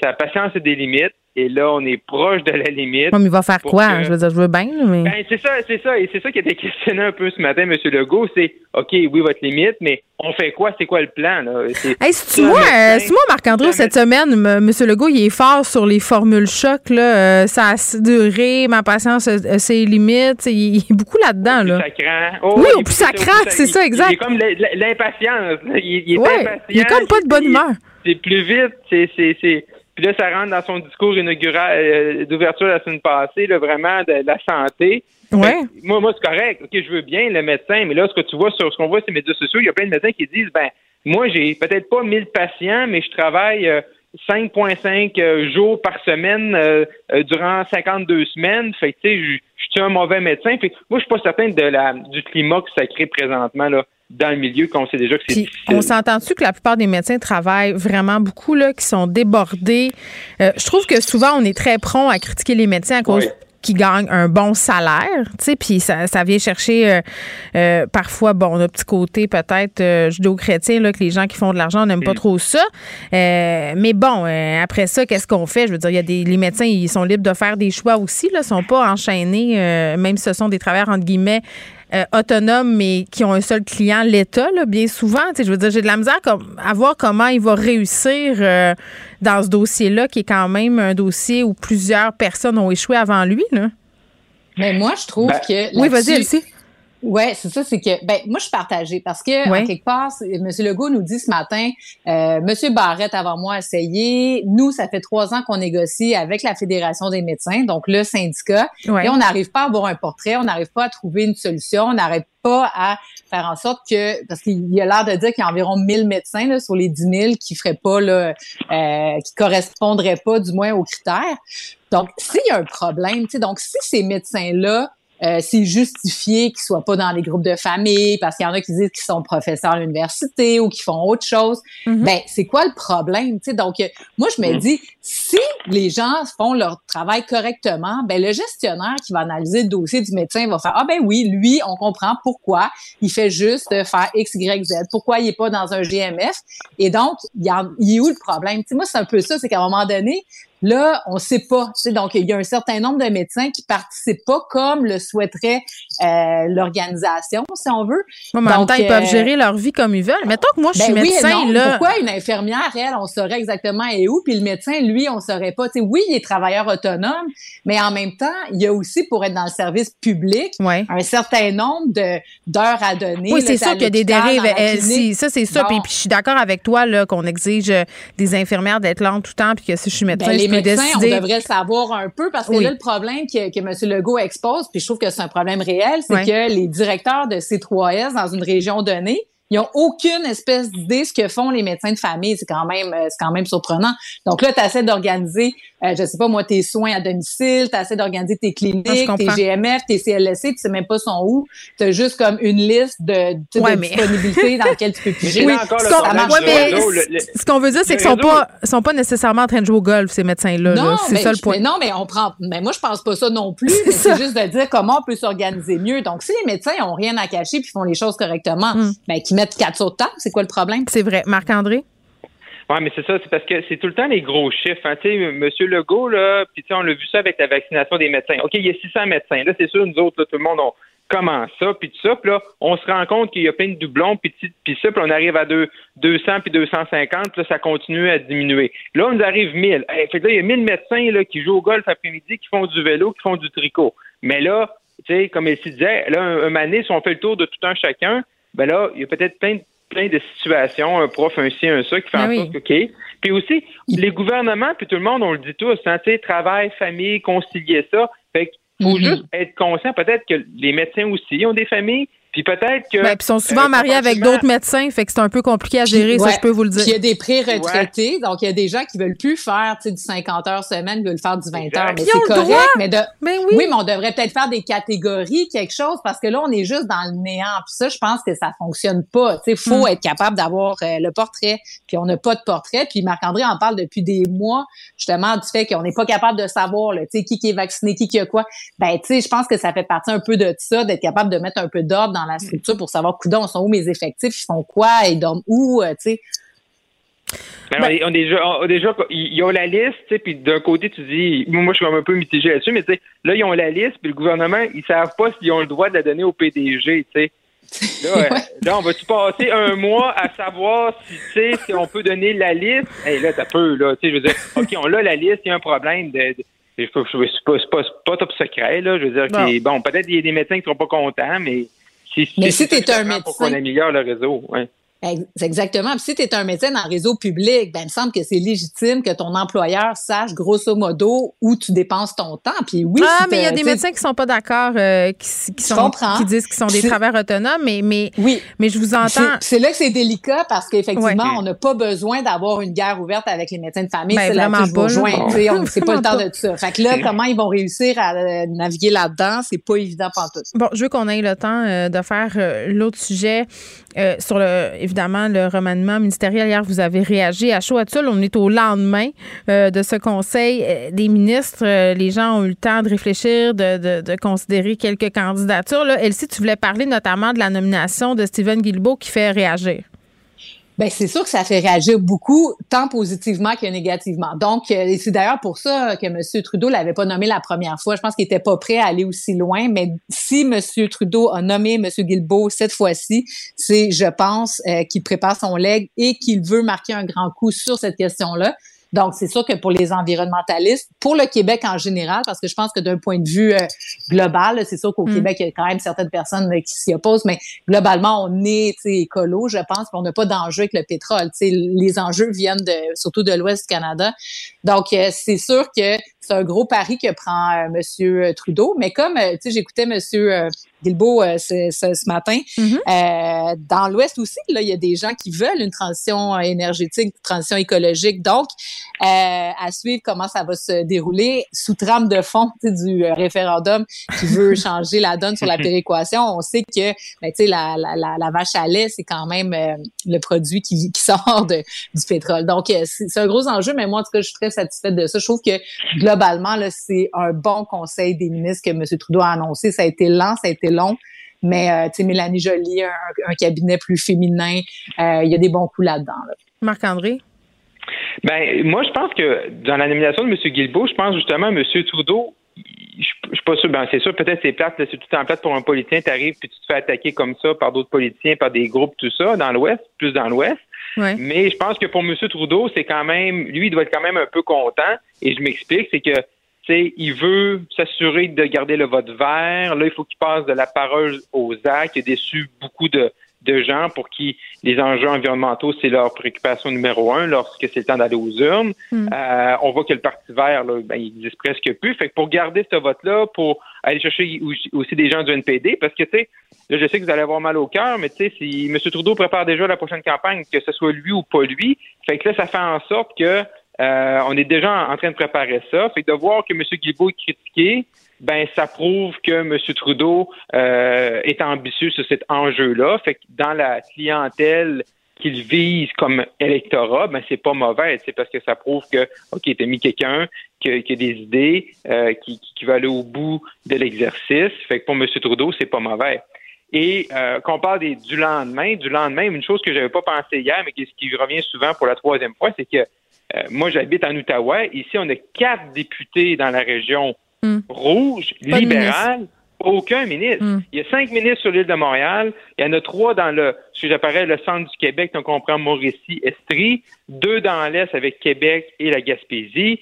[SPEAKER 9] sa patience a des limites, et là, on est proche de la limite.
[SPEAKER 1] mais il va faire quoi? Je veux dire, je veux bien, mais.
[SPEAKER 9] Ben, c'est ça, c'est ça. Et c'est ça qui a été questionné un peu ce matin, M. Legault. C'est OK, oui, votre limite, mais on fait quoi? C'est quoi le plan? Là?
[SPEAKER 1] Hey, c'est moi, euh, moi Marc-André, cette semaine, M. Legault, il est fort sur les formules choc. Là. Euh, ça a duré, ma patience a ses limites. Il, est beaucoup là-dedans. Là.
[SPEAKER 9] Ça craint.
[SPEAKER 1] Oh, oui, au plus ça craint, c'est ça, exact.
[SPEAKER 9] Il est comme l'impatience. Il, est
[SPEAKER 1] impatient. Il est comme pas de bonne humeur.
[SPEAKER 9] C'est plus vite. C'est puis là, ça rentre dans son discours inaugural euh, d'ouverture la semaine passée, là, vraiment de, la santé.
[SPEAKER 1] Ouais.
[SPEAKER 9] moi, moi c'est correct. Ok, je veux bien le médecin, mais là, ce que tu vois sur ce qu'on voit sur les médias sociaux, il y a plein de médecins qui disent, ben, moi, j'ai peut-être pas 1000 patients, mais je travaille 5,5 euh, euh, jours par semaine durant 52 semaines. Fait que, tu sais, je suis un mauvais médecin. Fait moi, je suis pas certain de la, du climat que ça crée présentement, là dans le milieu qu'on sait déjà que c'est
[SPEAKER 1] On s'entend-tu que la plupart des médecins travaillent vraiment beaucoup, là, qui sont débordés? Euh, je trouve que souvent, on est très prompt à critiquer les médecins à cause qu'ils gagnent un bon salaire, tu sais, puis ça, ça, vient chercher euh, euh, parfois, bon, un petit côté peut-être judéo-chrétien, là, que les gens qui font de l'argent n'aiment pas mm. trop ça. mais bon, après ça, qu'est-ce qu'on fait? Je veux dire, il y a des, les médecins, ils sont libres de faire des choix aussi, là, sont pas enchaînés, même si ce sont des travailleurs, entre guillemets, euh, autonomes, mais qui ont un seul client, l'État, bien souvent. Je veux dire, j'ai de la misère à voir comment il va réussir euh, dans ce dossier-là, qui est quand même un dossier où plusieurs personnes ont échoué avant lui. Là.
[SPEAKER 10] Mais moi, je trouve ben, que.
[SPEAKER 1] Oui, vas-y, Elsie.
[SPEAKER 10] Oui, c'est ça, c'est que ben moi je suis partagée parce que en quelque part, M. Legault nous dit ce matin, euh, M. Barrette avant moi a essayé. Nous, ça fait trois ans qu'on négocie avec la Fédération des médecins, donc le syndicat, et on n'arrive pas à avoir un portrait, on n'arrive pas à trouver une solution, on n'arrive pas à faire en sorte que, parce qu'il a l'air de dire qu'il y a environ 1000 médecins là, sur les 10 000 qui feraient pas, là, euh, qui correspondraient pas du moins aux critères. Donc, s'il y a un problème, tu sais, donc si ces médecins-là euh, c'est justifié qu'ils soient pas dans les groupes de famille parce qu'il y en a qui disent qu'ils sont professeurs à l'université ou qu'ils font autre chose. Mm-hmm. Ben c'est quoi le problème tu Donc euh, moi je me mm. dis si les gens font leur travail correctement, ben le gestionnaire qui va analyser le dossier du médecin va faire ah ben oui lui on comprend pourquoi il fait juste faire x y z pourquoi il est pas dans un GMF et donc il y a, il est où le problème? Tu sais moi c'est un peu ça c'est qu'à un moment donné Là, on ne sait pas. Donc, il y a un certain nombre de médecins qui participent pas comme le souhaiterait euh, l'organisation, si on veut.
[SPEAKER 1] en même temps, ils peuvent euh, gérer leur vie comme ils veulent. Mettons que moi, je suis ben médecin. là...
[SPEAKER 10] Pourquoi une infirmière, elle, on saurait exactement et où, puis le médecin, lui, on saurait pas. oui, il est travailleur autonome, mais en même temps, il y a aussi, pour être dans le service public, un certain nombre d'heures à donner.
[SPEAKER 1] Oui, c'est sûr qu'il y a des dérives. Euh, ça, c'est ça. Puis, je suis d'accord avec toi qu'on exige des infirmières d'être là en tout temps, puis que si je suis médecin,
[SPEAKER 10] ben, on devrait le savoir un peu parce que là, le problème que, que M. Legault expose, puis je trouve que c'est un problème réel, c'est que les directeurs de C3S dans une région donnée, ils ont aucune espèce d'idée ce que font les médecins de famille. C'est quand même, c'est quand même surprenant. Donc là, tu essaies d'organiser euh, je sais pas moi, tes soins à domicile, tu essaies d'organiser tes cliniques, tes GMF, tes CLSC, tu sais même pas son où. Tu as juste comme une liste de, de disponibilité dans laquelle tu peux piger.
[SPEAKER 1] Oui, ce qu'on veut dire, c'est qu'ils sont pas, sont pas nécessairement en train de jouer au golf, ces médecins-là.
[SPEAKER 10] Non,
[SPEAKER 1] c'est ça le point.
[SPEAKER 10] Mais non, mais on prend. Mais moi, je pense pas ça non plus. C'est juste de dire comment on peut s'organiser mieux. Donc, si les médecins ont rien à cacher puis font les choses correctement, mm. ben, qu'ils mettent quatre sauts de temps, c'est quoi le problème?
[SPEAKER 1] C'est vrai. Marc-André?
[SPEAKER 9] Oui, mais c'est ça, c'est parce que c'est tout le temps les gros chiffres. Hein. M. Legault, là, puis on l'a vu ça avec la vaccination des médecins. OK, il y a 600 médecins. Là, c'est sûr, nous autres, tout le monde, on commence ça, puis tout ça, puis là, on se rend compte qu'il y a plein de doublons, puis, ça, puis on arrive à deux, 200 puis 250, puis là, ça continue à diminuer. Là, on nous arrive 1000. fait que là, il y a 1000 médecins là, qui jouent au golf après-midi, qui font du vélo, qui font du tricot. Mais là, tu sais, comme elle disait, là, un, un si on fait le tour de tout un chacun, ben là, il y a peut-être plein de plein de situations, un prof, un ci, un ça, qui fait en ben sorte que, OK. Puis aussi, les gouvernements, puis tout le monde, on le dit tous, hein, travail, famille, concilier ça. Fait qu'il faut mm-hmm. juste être conscient, peut-être que les médecins aussi ont des familles, puis peut-être que.
[SPEAKER 1] Ben, puis sont souvent euh, mariés avec d'autres médecins, fait que c'est un peu compliqué à gérer, ça, je peux vous le dire.
[SPEAKER 10] Puis il y a des pré-retraités, donc il y a des gens qui veulent plus faire du 50 heures semaine, veulent faire du 20 heures. Mais c'est correct, mais de.
[SPEAKER 1] Ben oui.
[SPEAKER 10] oui. mais on devrait peut-être faire des catégories, quelque chose, parce que là, on est juste dans le néant. Puis ça, je pense que ça fonctionne pas. Il faut hmm. être capable d'avoir euh, le portrait, puis on n'a pas de portrait. Puis Marc-André en parle depuis des mois, justement, du fait qu'on n'est pas capable de savoir là, qui, qui est vacciné, qui, qui a quoi. Ben, tu sais, je pense que ça fait partie un peu de ça, d'être capable de mettre un peu d'ordre dans la structure pour savoir, coudons, sont où mes effectifs, ils font quoi, ils dorment où, euh, tu sais.
[SPEAKER 9] Ben, ben on, déjà, déjà, ils ont la liste, tu sais, puis d'un côté, tu dis, moi, je suis un peu mitigé là-dessus, mais tu sais, là, ils ont la liste, puis le gouvernement, ils savent pas s'ils ont le droit de la donner au PDG, tu sais. Là, on va-tu passer un mois à savoir si, tu sais, si on peut donner la liste? Hey, là, t'as peu, là, tu sais, je veux dire, OK, on a la liste, il y a un problème de, c'est pas, pas, pas, top secret, là, je veux dire, bon, peut-être qu'il y a des médecins qui seront pas contents, mais
[SPEAKER 10] mais si tu es un médecin.
[SPEAKER 9] Pour qu'on améliore le réseau, ouais.
[SPEAKER 10] Exactement. Puis si tu es un médecin le réseau public, ben, il me semble que c'est légitime que ton employeur sache grosso modo où tu dépenses ton temps. Puis oui,
[SPEAKER 1] ah, mais il y a des médecins qui sont pas d'accord, euh, qui, sont, qui disent qu'ils sont des travailleurs autonomes, mais, mais, oui. mais je vous entends.
[SPEAKER 10] C'est là que c'est délicat parce qu'effectivement, on n'a pas besoin d'avoir une guerre ouverte avec les médecins de famille.
[SPEAKER 1] Ben,
[SPEAKER 10] c'est
[SPEAKER 1] là que je
[SPEAKER 10] vous C'est pas le temps de tout ça. Fait que là, comment ils vont réussir à euh, naviguer là-dedans, c'est pas évident pour tout.
[SPEAKER 1] Bon, je veux qu'on ait le temps euh, de faire l'autre sujet sur le, évidemment, le remaniement ministériel. Hier, vous avez réagi à chaud à On est au lendemain euh, de ce conseil euh, des ministres. Euh, les gens ont eu le temps de réfléchir, de, considérer quelques candidatures. Là, Elsie, tu voulais parler notamment de la nomination de Stephen Guilbeault qui fait réagir.
[SPEAKER 10] Ben c'est sûr que ça fait réagir beaucoup, tant positivement que négativement. Donc, euh, c'est d'ailleurs pour ça que M. Trudeau l'avait pas nommé la première fois. Je pense qu'il était pas prêt à aller aussi loin. Mais si M. Trudeau a nommé M. Guilbeault cette fois-ci, c'est, je pense, euh, qu'il prépare son leg et qu'il veut marquer un grand coup sur cette question-là. Donc, c'est sûr que pour les environnementalistes, pour le Québec en général, parce que je pense que d'un point de vue euh, global, c'est sûr qu'au mm. Québec, il y a quand même certaines personnes euh, qui s'y opposent, mais globalement, on est écolo, je pense, puis on n'a pas d'enjeu avec le pétrole. les enjeux viennent de, surtout de l'Ouest du Canada. Donc, euh, c'est sûr que c'est un gros pari que prend Monsieur Trudeau. Mais comme, tu sais, j'écoutais Monsieur Guilbeault euh, ce, ce, matin. Mm-hmm. Euh, dans l'Ouest aussi, là, il y a des gens qui veulent une transition énergétique, une transition écologique. Donc, euh, à suivre comment ça va se dérouler sous trame de fond du référendum qui veut changer la donne sur la péréquation. On sait que ben, la, la, la, la, vache à lait, c'est quand même le produit qui, qui sort de, du pétrole. Donc, c'est un gros enjeu, mais moi, en tout cas, je suis très satisfaite de ça. Je trouve que globalement, c'est un bon conseil des ministres que M. Trudeau a annoncé. Ça a été lent, ça a été long. Mais, euh, tu sais, Mélanie Joly, un, cabinet plus féminin, euh, il y a des bons coups là-dedans.
[SPEAKER 1] Marc-André?
[SPEAKER 9] Ben, moi, je pense que dans la nomination de M. Guilbeault, je pense justement M. Trudeau, je, suis pas sûr, ben c'est sûr, peut-être c'est plate, c'est tout en plate pour un politicien, tu arrives puis tu te fais attaquer comme ça par d'autres politiciens, par des groupes, tout ça, dans l'Ouest, plus dans l'Ouest. Mais je pense que pour M. Trudeau, c'est quand même, lui, il doit être quand même un peu content. Et je m'explique, c'est que il veut s'assurer de garder le vote vert. Là, il faut qu'il passe de la parole aux actes. Il a déçu beaucoup de, de gens pour qui les enjeux environnementaux, c'est leur préoccupation numéro un lorsque c'est le temps d'aller aux urnes. Hmm. Euh, on voit que le Parti vert, là, ben, il existe presque plus. Fait que pour garder ce vote-là, pour aller chercher aussi des gens du NPD, parce que, tu sais, là, je sais que vous allez avoir mal au cœur, mais tu sais, si M. Trudeau prépare déjà la prochaine campagne, que ce soit lui ou pas lui, fait que là, ça fait en sorte que euh, on est déjà en train de préparer ça. Fait que de voir que M. Guilbeault est critiqué, ben ça prouve que M. Trudeau euh, est ambitieux sur cet enjeu-là. Fait que dans la clientèle qu'il vise comme électorat, ben c'est pas mauvais. C'est parce que ça prouve que ok, t'as mis quelqu'un qui, a des idées, euh, qui, qui, va aller au bout de l'exercice. Fait que pour M. Trudeau, c'est pas mauvais. Et euh, qu'on parle des, du lendemain, du lendemain, une chose que je n'avais pas pensé hier, mais qui, qui revient souvent pour la troisième fois, c'est que euh, moi, j'habite en Outaouais. Ici, on a quatre députés dans la région hmm. rouge, libérale, aucun ministre. Hmm. Il y a cinq ministres sur l'île de Montréal. Il y en a trois dans le, que j'appellerais le centre du Québec, donc on prend Mauricie, Estrie, deux dans l'Est avec Québec et la Gaspésie.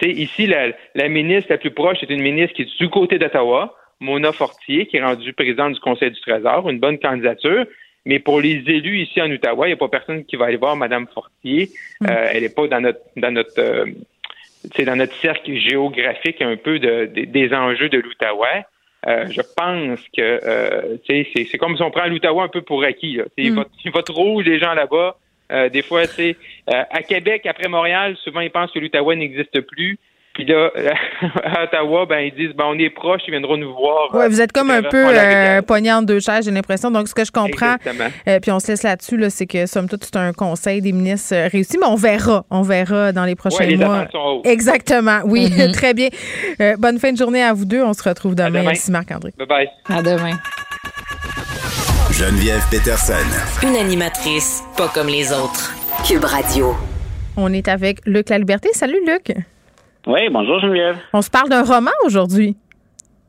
[SPEAKER 9] sais, ici, la, la ministre la plus proche est une ministre qui est du côté d'Ottawa. Mona Fortier, qui est rendue présidente du Conseil du Trésor, une bonne candidature. Mais pour les élus ici en Ottawa, il n'y a pas personne qui va aller voir Mme Fortier. Mm. Euh, elle n'est pas dans notre dans notre euh, dans notre cercle géographique un peu de, des enjeux de l'Outaouais. Euh, je pense que c'est, c'est comme si on prend l'Outaouais un peu pour acquis. Là. Mm. Votre, votre rouge, les gens là-bas, des fois, c'est à Québec, après Montréal, souvent ils pensent que l'Outaouais n'existe plus. Puis là, à Ottawa, ben, ils disent, ben, on est proches, ils viendront nous voir.
[SPEAKER 1] Oui, vous êtes comme un peu euh, poignant de deux chaises, j'ai l'impression. Donc, ce que je comprends, euh, puis on se laisse là-dessus, là, c'est que, somme toute, c'est un conseil des ministres euh, réussi, mais on verra. On verra dans les prochains
[SPEAKER 9] les
[SPEAKER 1] mois. Exactement, oui, mm-hmm. très bien. bonne fin de journée à vous deux. On se retrouve demain. Merci, Marc-André.
[SPEAKER 9] Bye-bye.
[SPEAKER 10] À demain.
[SPEAKER 3] Geneviève Peterson.
[SPEAKER 4] Une animatrice pas comme les autres. Cube Radio.
[SPEAKER 1] On est avec Luc La Liberté. Salut, Luc.
[SPEAKER 11] Oui, bonjour Geneviève.
[SPEAKER 1] On se parle d'un roman aujourd'hui.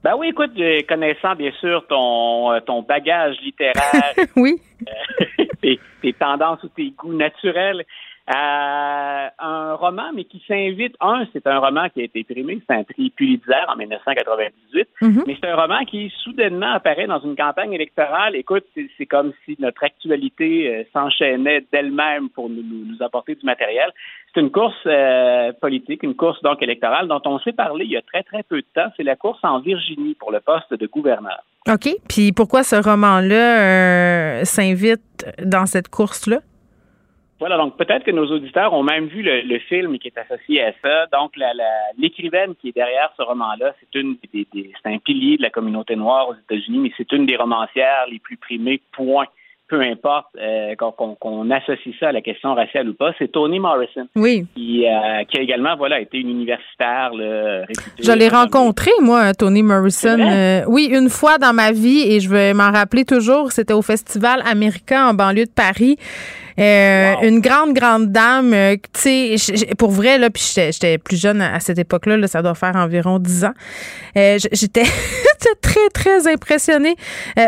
[SPEAKER 11] Ben oui, écoute, connaissant bien sûr ton, euh, ton bagage littéraire,
[SPEAKER 1] oui.
[SPEAKER 11] Euh, tes, tes, tendances ou tes goûts naturels, euh, un roman, mais qui s'invite. Un, c'est un roman qui a été primé, c'est un prix Pulitzer en 1998, mhm. mais c'est un roman qui soudainement apparaît dans une campagne électorale. Écoute, c'est comme si notre actualité euh, s'enchaînait d'elle-même pour nous, nous, apporter du matériel. C'est une course euh, politique, une course donc électorale dont on s'est parlé il y a très très peu de temps. C'est la course en Virginie pour le poste de gouverneur.
[SPEAKER 1] OK. Puis pourquoi ce roman-là s'invite dans cette course-là?
[SPEAKER 11] Voilà, donc peut-être que nos auditeurs ont même vu le, film qui est associé à ça. Donc, l'écrivaine qui est derrière ce roman-là, c'est une des, c'est un pilier de la communauté noire aux États-Unis, mais c'est une des romancières les plus primées, point. Peu importe euh, qu'on associe ça à la question raciale ou pas, c'est Toni Morrison.
[SPEAKER 1] Oui.
[SPEAKER 11] Qui, euh, qui, a également voilà, été une universitaire là, réputée.
[SPEAKER 1] Je l'ai rencontré, moi, Toni Morrison. Euh, oui, une fois dans ma vie, et je vais m'en rappeler toujours, c'était au Festival américain en banlieue de Paris. Euh, une grande, grande dame, euh, tu sais, pour vrai, là, puis j'étais plus jeune à cette époque-là, là, ça doit faire environ 10 ans. Euh, j'étais très, très impressionnée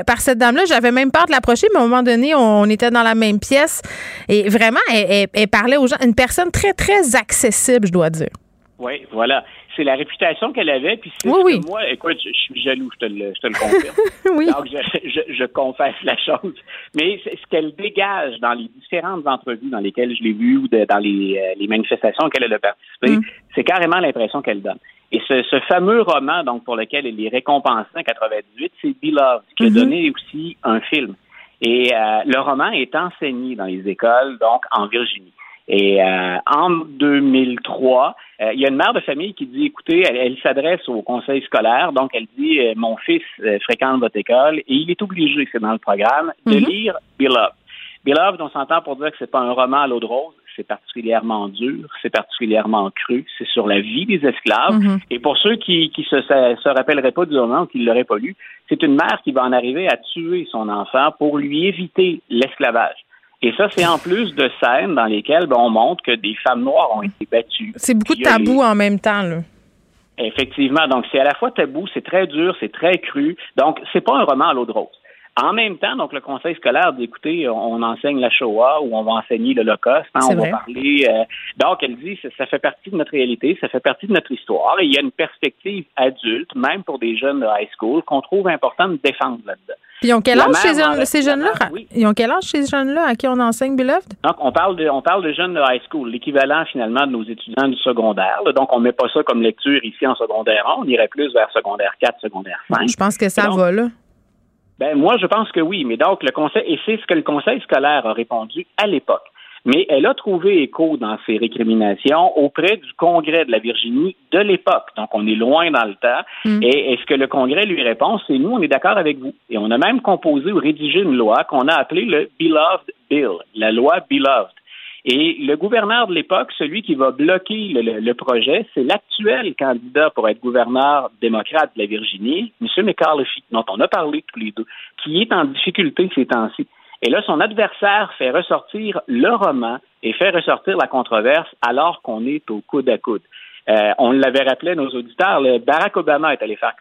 [SPEAKER 1] par cette dame-là. J'avais même peur de l'approcher, mais à un moment donné, on, était dans la même pièce. Et vraiment, elle, elle parlait aux gens. Une personne très, très accessible, je dois dire.
[SPEAKER 11] Oui, voilà c'est la réputation qu'elle avait. Puis c'est
[SPEAKER 1] oui,
[SPEAKER 11] moi, écoute, je, suis jaloux, je te le, je te le confirme.
[SPEAKER 1] oui.
[SPEAKER 11] Donc, je, je, confesse la chose. Mais ce qu'elle dégage dans les différentes entrevues dans lesquelles je l'ai vue ou dans les, euh, les, manifestations auxquelles elle a participé, mm. c'est carrément l'impression qu'elle donne. Et ce, ce, fameux roman, donc pour lequel elle est récompensée en 98, c'est Beloved, qui a mm-hmm. donné aussi un film. Et euh, le roman est enseigné dans les écoles, donc en Virginie. Et euh, en 2003, euh, il y a une mère de famille qui dit, écoutez, elle, s'adresse au conseil scolaire, donc elle dit, euh, mon fils fréquente votre école et il est obligé, c'est dans le programme, de mhm. lire Beloved. Beloved, on s'entend pour dire que c'est pas un roman à l'eau de rose, c'est particulièrement dur, c'est particulièrement cru, c'est sur la vie des esclaves. Mhm. Et pour ceux qui, qui se, se, rappelleraient pas du roman ou qui ne l'auraient pas lu, c'est une mère qui va en arriver à tuer son enfant pour lui éviter l'esclavage. Et ça, c'est en plus de scènes dans lesquelles ben, on montre que des femmes noires ont été battues.
[SPEAKER 1] C'est beaucoup de tabous en même temps, là.
[SPEAKER 11] Effectivement. Donc, c'est à la fois tabou, c'est très dur, c'est très cru. Donc, c'est pas un roman à l'eau de rose. En même temps, donc le conseil scolaire dit écoutez, on enseigne la Shoah ou on va enseigner l'Holocauste, hein, on va parler. Euh, donc elle dit ça, ça fait partie de notre réalité, ça fait partie de notre histoire et il y a une perspective adulte, même pour des jeunes de high school, qu'on trouve important de défendre là-dedans.
[SPEAKER 1] Puis ils ont quel âge ces, ces jeunes-là? Ils ont quel âge ces jeunes-là à qui on enseigne Beloved?
[SPEAKER 11] Donc, on parle de, on parle de jeunes de high school, l'équivalent finalement de nos étudiants du secondaire. Donc, on met pas ça comme lecture ici en secondaire 1, on irait plus vers secondaire 4, secondaire 5.
[SPEAKER 1] Je pense que ça va, là.
[SPEAKER 11] Ben, moi, je pense que oui. Mais donc, le conseil, et c'est ce que le conseil scolaire a répondu à l'époque mais elle a trouvé écho dans ses récriminations auprès du Congrès de la Virginie de l'époque. Donc, on est loin dans le temps. Mm. Et, ce que le Congrès lui répond, c'est nous, on est d'accord avec vous. Et on a même composé ou rédigé une loi qu'on a appelée le Beloved Bill, la loi Beloved. Et le gouverneur de l'époque, celui qui va bloquer le, projet, c'est l'actuel candidat pour être gouverneur démocrate de la Virginie, M. McCarthy, dont on a parlé tous les deux, qui est en difficulté ces temps-ci. Et là, son adversaire fait ressortir le roman et fait ressortir la controverse alors qu'on est au coude à coude. Euh, on l'avait rappelé, nos auditeurs, le Barack Obama est allé faire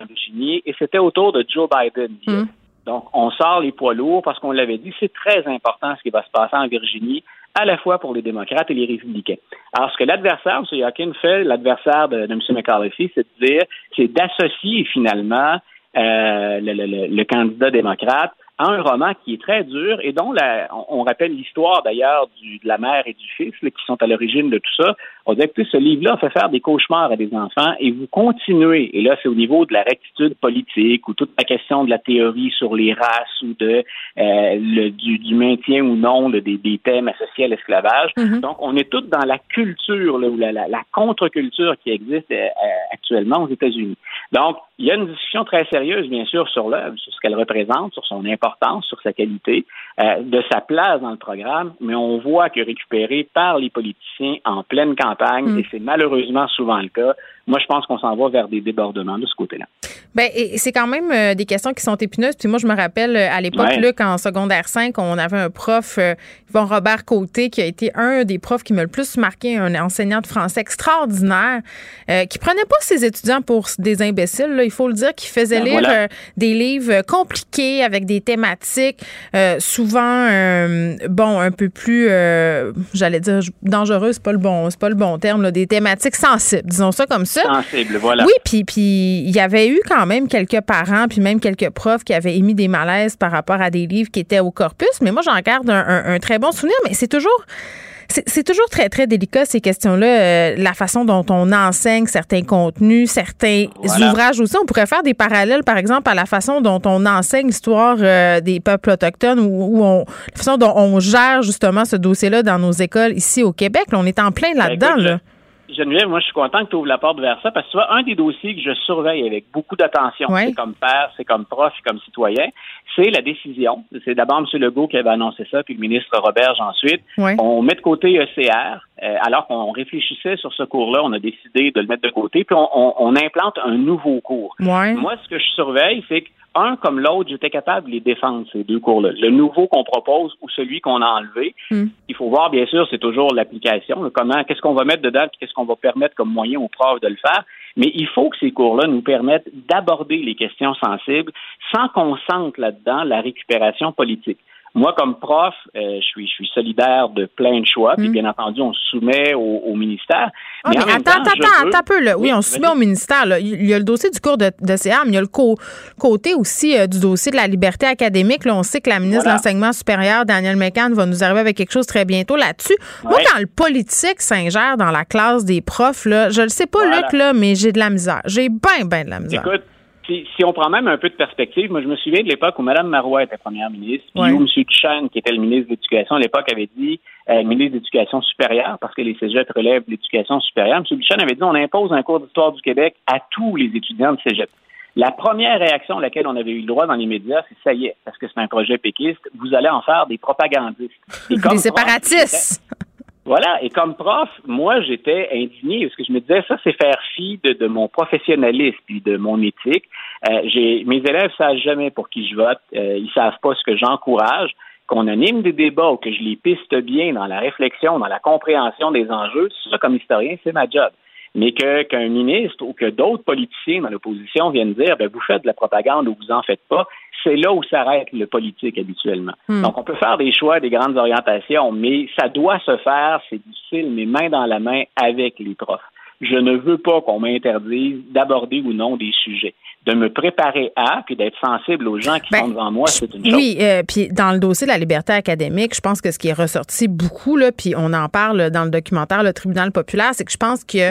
[SPEAKER 11] en Virginie et c'était autour de Joe Biden. Hmm. Donc, on sort les poids lourds parce qu'on l'avait dit, c'est très important ce qui va se passer en Virginie, à la fois pour les démocrates et les républicains. Alors, ce que l'adversaire, M. Yokin, fait, l'adversaire de, M. McCarthy, c'est de dire, c'est d'associer finalement euh, le, candidat démocrate un roman qui est très dur et dont la, on, rappelle l'histoire d'ailleurs de la mère et du fils qui sont à l'origine de tout ça. On dit que ce livre-là fait faire des cauchemars à des enfants et vous continuez, et là c'est au niveau de la rectitude politique ou toute la question de la théorie sur les races ou de euh, le, du, maintien ou non des, des, thèmes associés à l'esclavage. Mm-hmm. Donc on est tous dans la culture là, ou la, la, contre-culture qui existe euh, actuellement aux États-Unis. Donc il y a une discussion très sérieuse bien sûr sur l'œuvre, sur ce qu'elle représente, sur son importance sur sa qualité, euh, de sa place dans le programme, mais on voit que récupéré par les politiciens en pleine campagne, mm. et c'est malheureusement souvent le cas, moi, je pense qu'on s'en va vers des débordements de ce côté-là.
[SPEAKER 1] Bien, c'est quand même euh, des questions qui sont épineuses. Puis moi, je me rappelle euh, à l'époque, ouais. Luc, en secondaire 5, on avait un prof, euh, Yvon Robert Côté, qui a été un des profs qui m'a le plus marqué, un enseignant de français extraordinaire, qui prenait pas ses étudiants pour des imbéciles, là, il faut le dire, qui faisait ben, lire des livres compliqués avec des thématiques souvent, bon, un peu plus, j'allais dire, dangereuses, c'est pas le bon, c'est pas le bon terme, là, des thématiques sensibles, disons ça comme ça. Oui, puis puis il y avait eu quand même quelques parents, puis même quelques profs qui avaient émis des malaises par rapport à des livres qui étaient au corpus. Mais moi, j'en garde un, très bon souvenir. Mais c'est toujours c'est toujours très, très délicat, ces questions-là. Euh, la façon dont on enseigne certains contenus, certains ouvrages aussi. On pourrait faire des parallèles, par exemple, à la façon dont on enseigne l'histoire euh, des peuples autochtones ou, on, la façon dont on gère justement ce dossier-là dans nos écoles ici au Québec. on est en plein ben, là-dedans. Là.
[SPEAKER 11] Geneviève, moi, je suis content que tu ouvres la porte vers ça parce que tu vois, un des dossiers que je surveille avec beaucoup d'attention, c'est comme père, c'est comme prof, comme citoyen, c'est la décision. C'est d'abord M. Legault qui avait annoncé ça, puis le ministre Roberge ensuite. On met de côté ECR, euh, alors qu'on réfléchissait sur ce cours-là, on a décidé de le mettre de côté, puis on, implante un nouveau cours. Moi, ce que je surveille, c'est que un comme l'autre, j'étais capable de les défendre, ces deux cours-là. Le nouveau qu'on propose ou celui qu'on a enlevé. Hmm. Il faut voir, bien sûr, c'est toujours l'application. Comment, qu'est-ce qu'on va mettre dedans, qu'est-ce qu'on va permettre comme moyen aux profs de le faire. Mais il faut que ces cours-là nous permettent d'aborder les questions sensibles sans qu'on sente là-dedans la récupération politique. Moi, comme prof, euh, je suis je suis solidaire de plein de choix, puis hmm. bien entendu, on se soumet au, ministère.
[SPEAKER 1] Ah, mais, attends, attends, attends un peu. Là. Oui, on se soumet au ministère. Là. Il y a le dossier du cours de, de CA, mais il y a le côté aussi euh, du dossier de la liberté académique. Là, on sait que la ministre de l'Enseignement supérieur, Danielle McCann, va nous arriver avec quelque chose très bientôt là-dessus. Moi, quand le politique s'ingère dans la classe des profs, là, je le sais pas, Luc, là, mais j'ai de la misère. J'ai bien, bien de la misère.
[SPEAKER 11] Écoute, si, on prend même un peu de perspective, moi, je me souviens de l'époque où Mme Marois était première ministre, puis où M. Duchesne, qui était le ministre de l'Éducation à l'époque, avait dit, euh, ministre de l'Éducation supérieure, parce que les cégeps relèvent de l'éducation supérieure, M. Duchesne avait dit, on impose un cours d'histoire du Québec à tous les étudiants de cégep. La première réaction à laquelle on avait eu le droit dans les médias, c'est ça y est, parce que c'est un projet péquiste, vous allez en faire des propagandistes.
[SPEAKER 1] des séparatistes.
[SPEAKER 11] Voilà, et comme prof, moi, j'étais indigné parce que je me disais, ça, c'est faire fi de, mon professionnalisme puis de mon éthique. Euh, j'ai, mes élèves savent jamais pour qui je vote, euh, ils savent pas ce que j'encourage. Qu'on anime des débats ou que je les piste bien dans la réflexion, dans la compréhension des enjeux, ça, comme historien, c'est ma job mais que qu'un ministre ou que d'autres politiciens dans l'opposition viennent dire ben, vous faites de la propagande ou vous en faites pas, c'est là où s'arrête le politique habituellement. Hmm. Donc on peut faire des choix, des grandes orientations, mais ça doit se faire, c'est difficile, mais main dans la main avec les profs. Je ne veux pas qu'on m'interdise d'aborder ou non des sujets de me préparer à, puis d'être sensible aux gens qui ben, sont devant moi, c'est une chose.
[SPEAKER 1] Oui, euh, puis dans le dossier de la liberté académique, je pense que ce qui est ressorti beaucoup, là, puis on en parle dans le documentaire Le Tribunal populaire, c'est que je pense que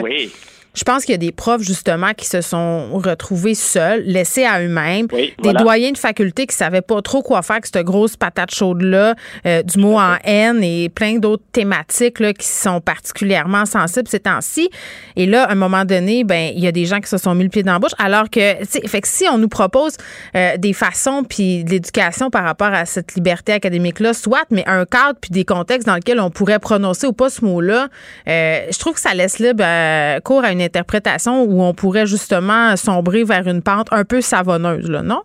[SPEAKER 1] je pense qu'il y a des profs, justement, qui se sont retrouvés seuls, laissés à eux-mêmes. des doyens de faculté qui savaient pas trop quoi faire avec cette grosse patate chaude-là, euh, du mot en haine et plein d'autres thématiques là, qui sont particulièrement sensibles ces temps-ci. Et là, à un moment donné, ben il y a des gens qui se sont mis le pied dans la bouche, alors que, fait que si on nous propose euh, des façons puis de l'éducation par rapport à cette liberté académique-là, soit, mais un cadre puis des contextes dans lesquels on pourrait prononcer ou pas ce mot-là, euh, je trouve que ça laisse libre cours à une interprétation où on pourrait justement sombrer vers une pente un peu savonneuse, là, non?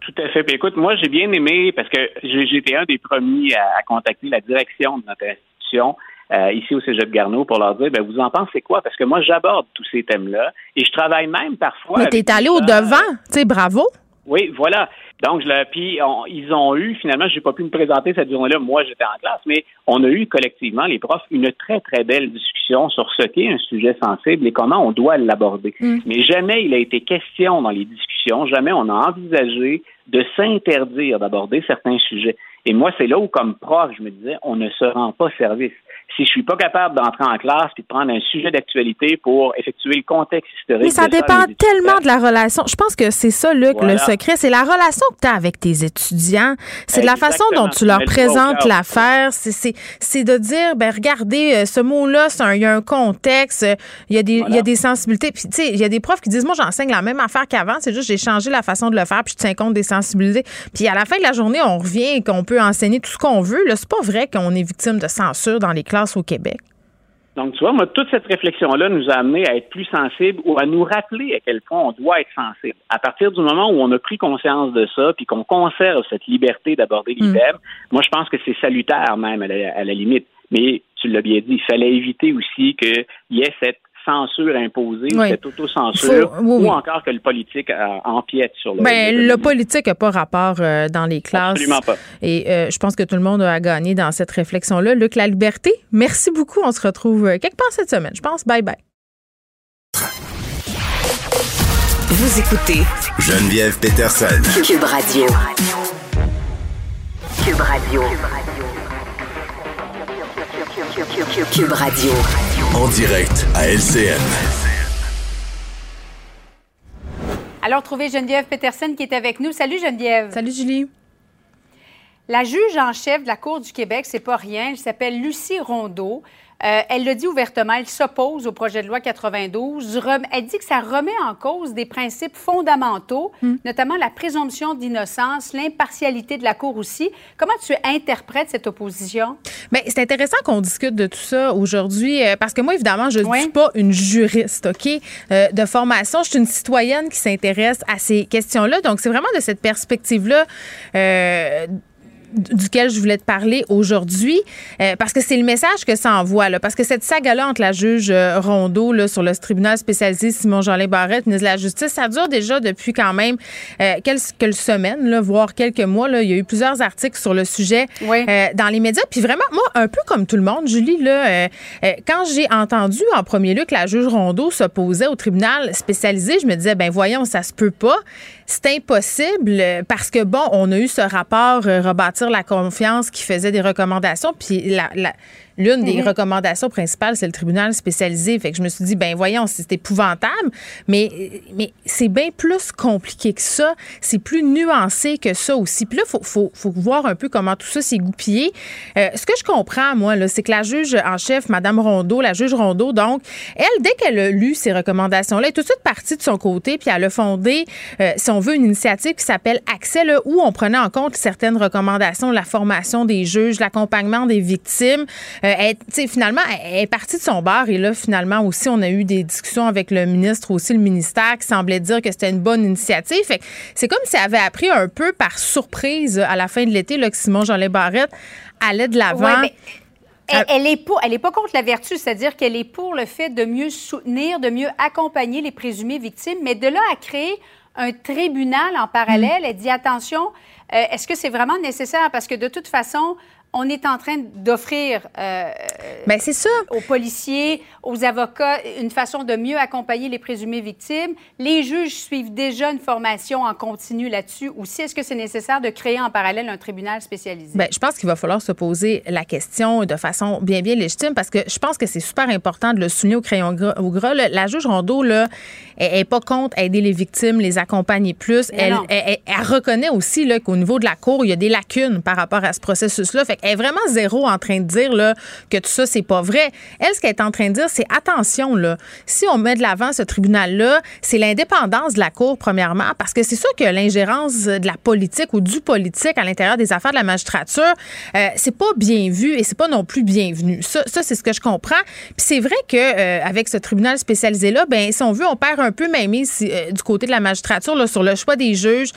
[SPEAKER 11] Tout à fait. Puis écoute, moi, j'ai bien aimé, parce que j'étais un des premiers à, contacter la direction de notre institution euh, ici au Cégep Garneau pour leur dire, ben, vous en pensez quoi? Parce que moi, j'aborde tous ces thèmes-là et je travaille même parfois.
[SPEAKER 1] Mais t'es allé au-devant, tu sais, bravo.
[SPEAKER 11] Oui, voilà. Donc, je puis ils ont eu, finalement, je n'ai pas pu me présenter cette journée-là, moi j'étais en classe, mais on a eu collectivement, les profs, une très, très belle discussion sur ce qu'est un sujet sensible et comment on doit l'aborder. Mm. Mais jamais il a été question dans les discussions, jamais on a envisagé de s'interdire d'aborder certains sujets. Et moi, c'est là où, comme prof, je me disais, on ne se rend pas service si je suis pas capable d'entrer en classe et de prendre un sujet d'actualité pour effectuer le contexte historique.
[SPEAKER 1] Mais ça dépend tellement de la relation. Je pense que c'est ça, Luc, le secret. C'est la relation que tu as avec tes étudiants. C'est de la façon dont tu leur présentes l'affaire. C'est de dire, ben regardez, euh, ce mot-là, il y a un contexte, il y a des, il y a des sensibilités. Puis, tu sais, il y a des profs qui disent, moi, j'enseigne la même affaire qu'avant. C'est juste, j'ai changé la façon de le faire, puis je tiens compte des sensibilités. Puis, à la fin de la journée, on revient et qu'on peut enseigner tout ce qu'on veut. C'est pas vrai qu'on est victime de censure dans les classes au Québec?
[SPEAKER 11] Donc, tu vois, moi, toute cette réflexion-là nous a amené à être plus sensibles ou à nous rappeler à quel point on doit être sensible. À partir du moment où on a pris conscience de ça, puis qu'on conserve cette liberté d'aborder les mm. moi, je pense que c'est salutaire même à la limite. Mais tu l'as bien dit, il fallait éviter aussi qu'il y ait cette censure imposée ou cette autocensure ou encore que le politique empiète sur le.
[SPEAKER 1] Ben, le politique n'a pas rapport euh, dans les classes.
[SPEAKER 11] Absolument pas.
[SPEAKER 1] Et euh, je pense que tout le monde a gagné dans cette réflexion-là. Luc, la liberté, merci beaucoup. On se retrouve euh, quelque part cette semaine. Je pense. Bye bye.
[SPEAKER 4] Vous écoutez
[SPEAKER 3] Geneviève Peterson.
[SPEAKER 4] Cube Radio. Cube Radio. Cube Radio.
[SPEAKER 3] En direct à LCN.
[SPEAKER 12] Alors, trouvez Geneviève Peterson qui est avec nous. Salut Geneviève.
[SPEAKER 1] Salut Julie.
[SPEAKER 12] La juge en chef de la Cour du Québec, c'est pas rien. Elle s'appelle Lucie Rondeau. Euh, elle le dit ouvertement, elle s'oppose au projet de loi 92. Elle dit que ça remet en cause des principes fondamentaux, hmm. notamment la présomption d'innocence, l'impartialité de la Cour aussi. Comment tu interprètes cette opposition?
[SPEAKER 1] Bien, c'est intéressant qu'on discute de tout ça aujourd'hui, euh, parce que moi, évidemment, je ne suis pas une juriste, OK, euh, de formation. Je suis une citoyenne qui s'intéresse à ces questions-là. Donc, c'est vraiment de cette perspective-là duquel je voulais te parler aujourd'hui, euh, parce que c'est le message que ça envoie. Là, parce que cette saga-là entre la juge euh, Rondeau là, sur le tribunal spécialisé Simon-Jean Barrette, ministre de la Justice, ça dure déjà depuis quand même euh, quelques semaines, là, voire quelques mois. Là. Il y a eu plusieurs articles sur le sujet dans les médias. Puis vraiment, moi, un peu comme tout le monde, Julie, là, quand j'ai entendu en premier lieu que la juge Rondeau s'opposait au tribunal spécialisé, je me disais, ben voyons, ça se peut pas. C'est impossible parce que, bon, on a eu ce rapport rebâtir la confiance qui faisait des recommandations, puis la, L'une des mhm. recommandations principales, c'est le tribunal spécialisé. Fait que je me suis dit, ben voyons, c'est épouvantable, mais, mais c'est bien plus compliqué que ça. C'est plus nuancé que ça aussi. Puis là, il faut, faut, voir un peu comment tout ça s'est goupillé. Euh, ce que je comprends, moi, c'est que la juge en chef, Mme Rondeau, la juge Rondeau, donc, elle, dès qu'elle a lu ces recommandations-là, elle est tout de suite partie de son côté, puis elle a fondé, euh, si on veut, une initiative qui s'appelle Accès, là, où on prenait en compte certaines recommandations, la formation des juges, l'accompagnement des victimes. Euh, euh, finalement, elle est partie de son bar et là, finalement, aussi, on a eu des discussions avec le ministre, aussi le ministère, qui semblait dire que c'était une bonne initiative. c'est comme si elle avait appris un peu par surprise à la fin de l'été que Simon Jean Barrette allait de l'avant.
[SPEAKER 12] elle, n'est est pas, elle est pas contre la vertu, c'est-à-dire qu'elle est pour le fait de mieux soutenir, de mieux accompagner les présumées victimes, mais de là à créer un tribunal en parallèle, elle dit attention, euh, est-ce que c'est vraiment nécessaire? Parce que de toute façon, on est en train d'offrir euh,
[SPEAKER 1] ben, ça.
[SPEAKER 12] aux policiers, aux avocats, une façon de mieux accompagner les présumées victimes. Les juges suivent déjà une formation en continu là-dessus. Aussi, est-ce que c'est nécessaire de créer en parallèle un tribunal spécialisé?
[SPEAKER 1] Bien, je pense qu'il va falloir se poser la question de façon bien, bien légitime parce que je pense que c'est super important de le souligner au crayon gras. Au gras la juge Rondeau, là, elle n'est pas contre aider les victimes, les accompagner plus. Elle, elle, reconnaît aussi qu'au niveau de la Cour, il y a des lacunes par rapport à ce processus-là. Fait qu'elle est vraiment zéro en train de dire là, que tout ça, c'est pas vrai. Elle, ce qu'elle est en train de dire, c'est attention, là, si on met de l'avant ce tribunal-là, c'est l'indépendance de la Cour, premièrement, parce que c'est sûr que l'ingérence de la politique ou du politique à l'intérieur des affaires de la magistrature, euh, c'est pas bien vu et c'est pas non plus bienvenu. Ça, ça c'est ce que je comprends. Puis c'est vrai que euh, avec ce tribunal spécialisé-là, ben si on veut, on perd un peu même euh, du côté de la magistrature là, sur le choix des juges,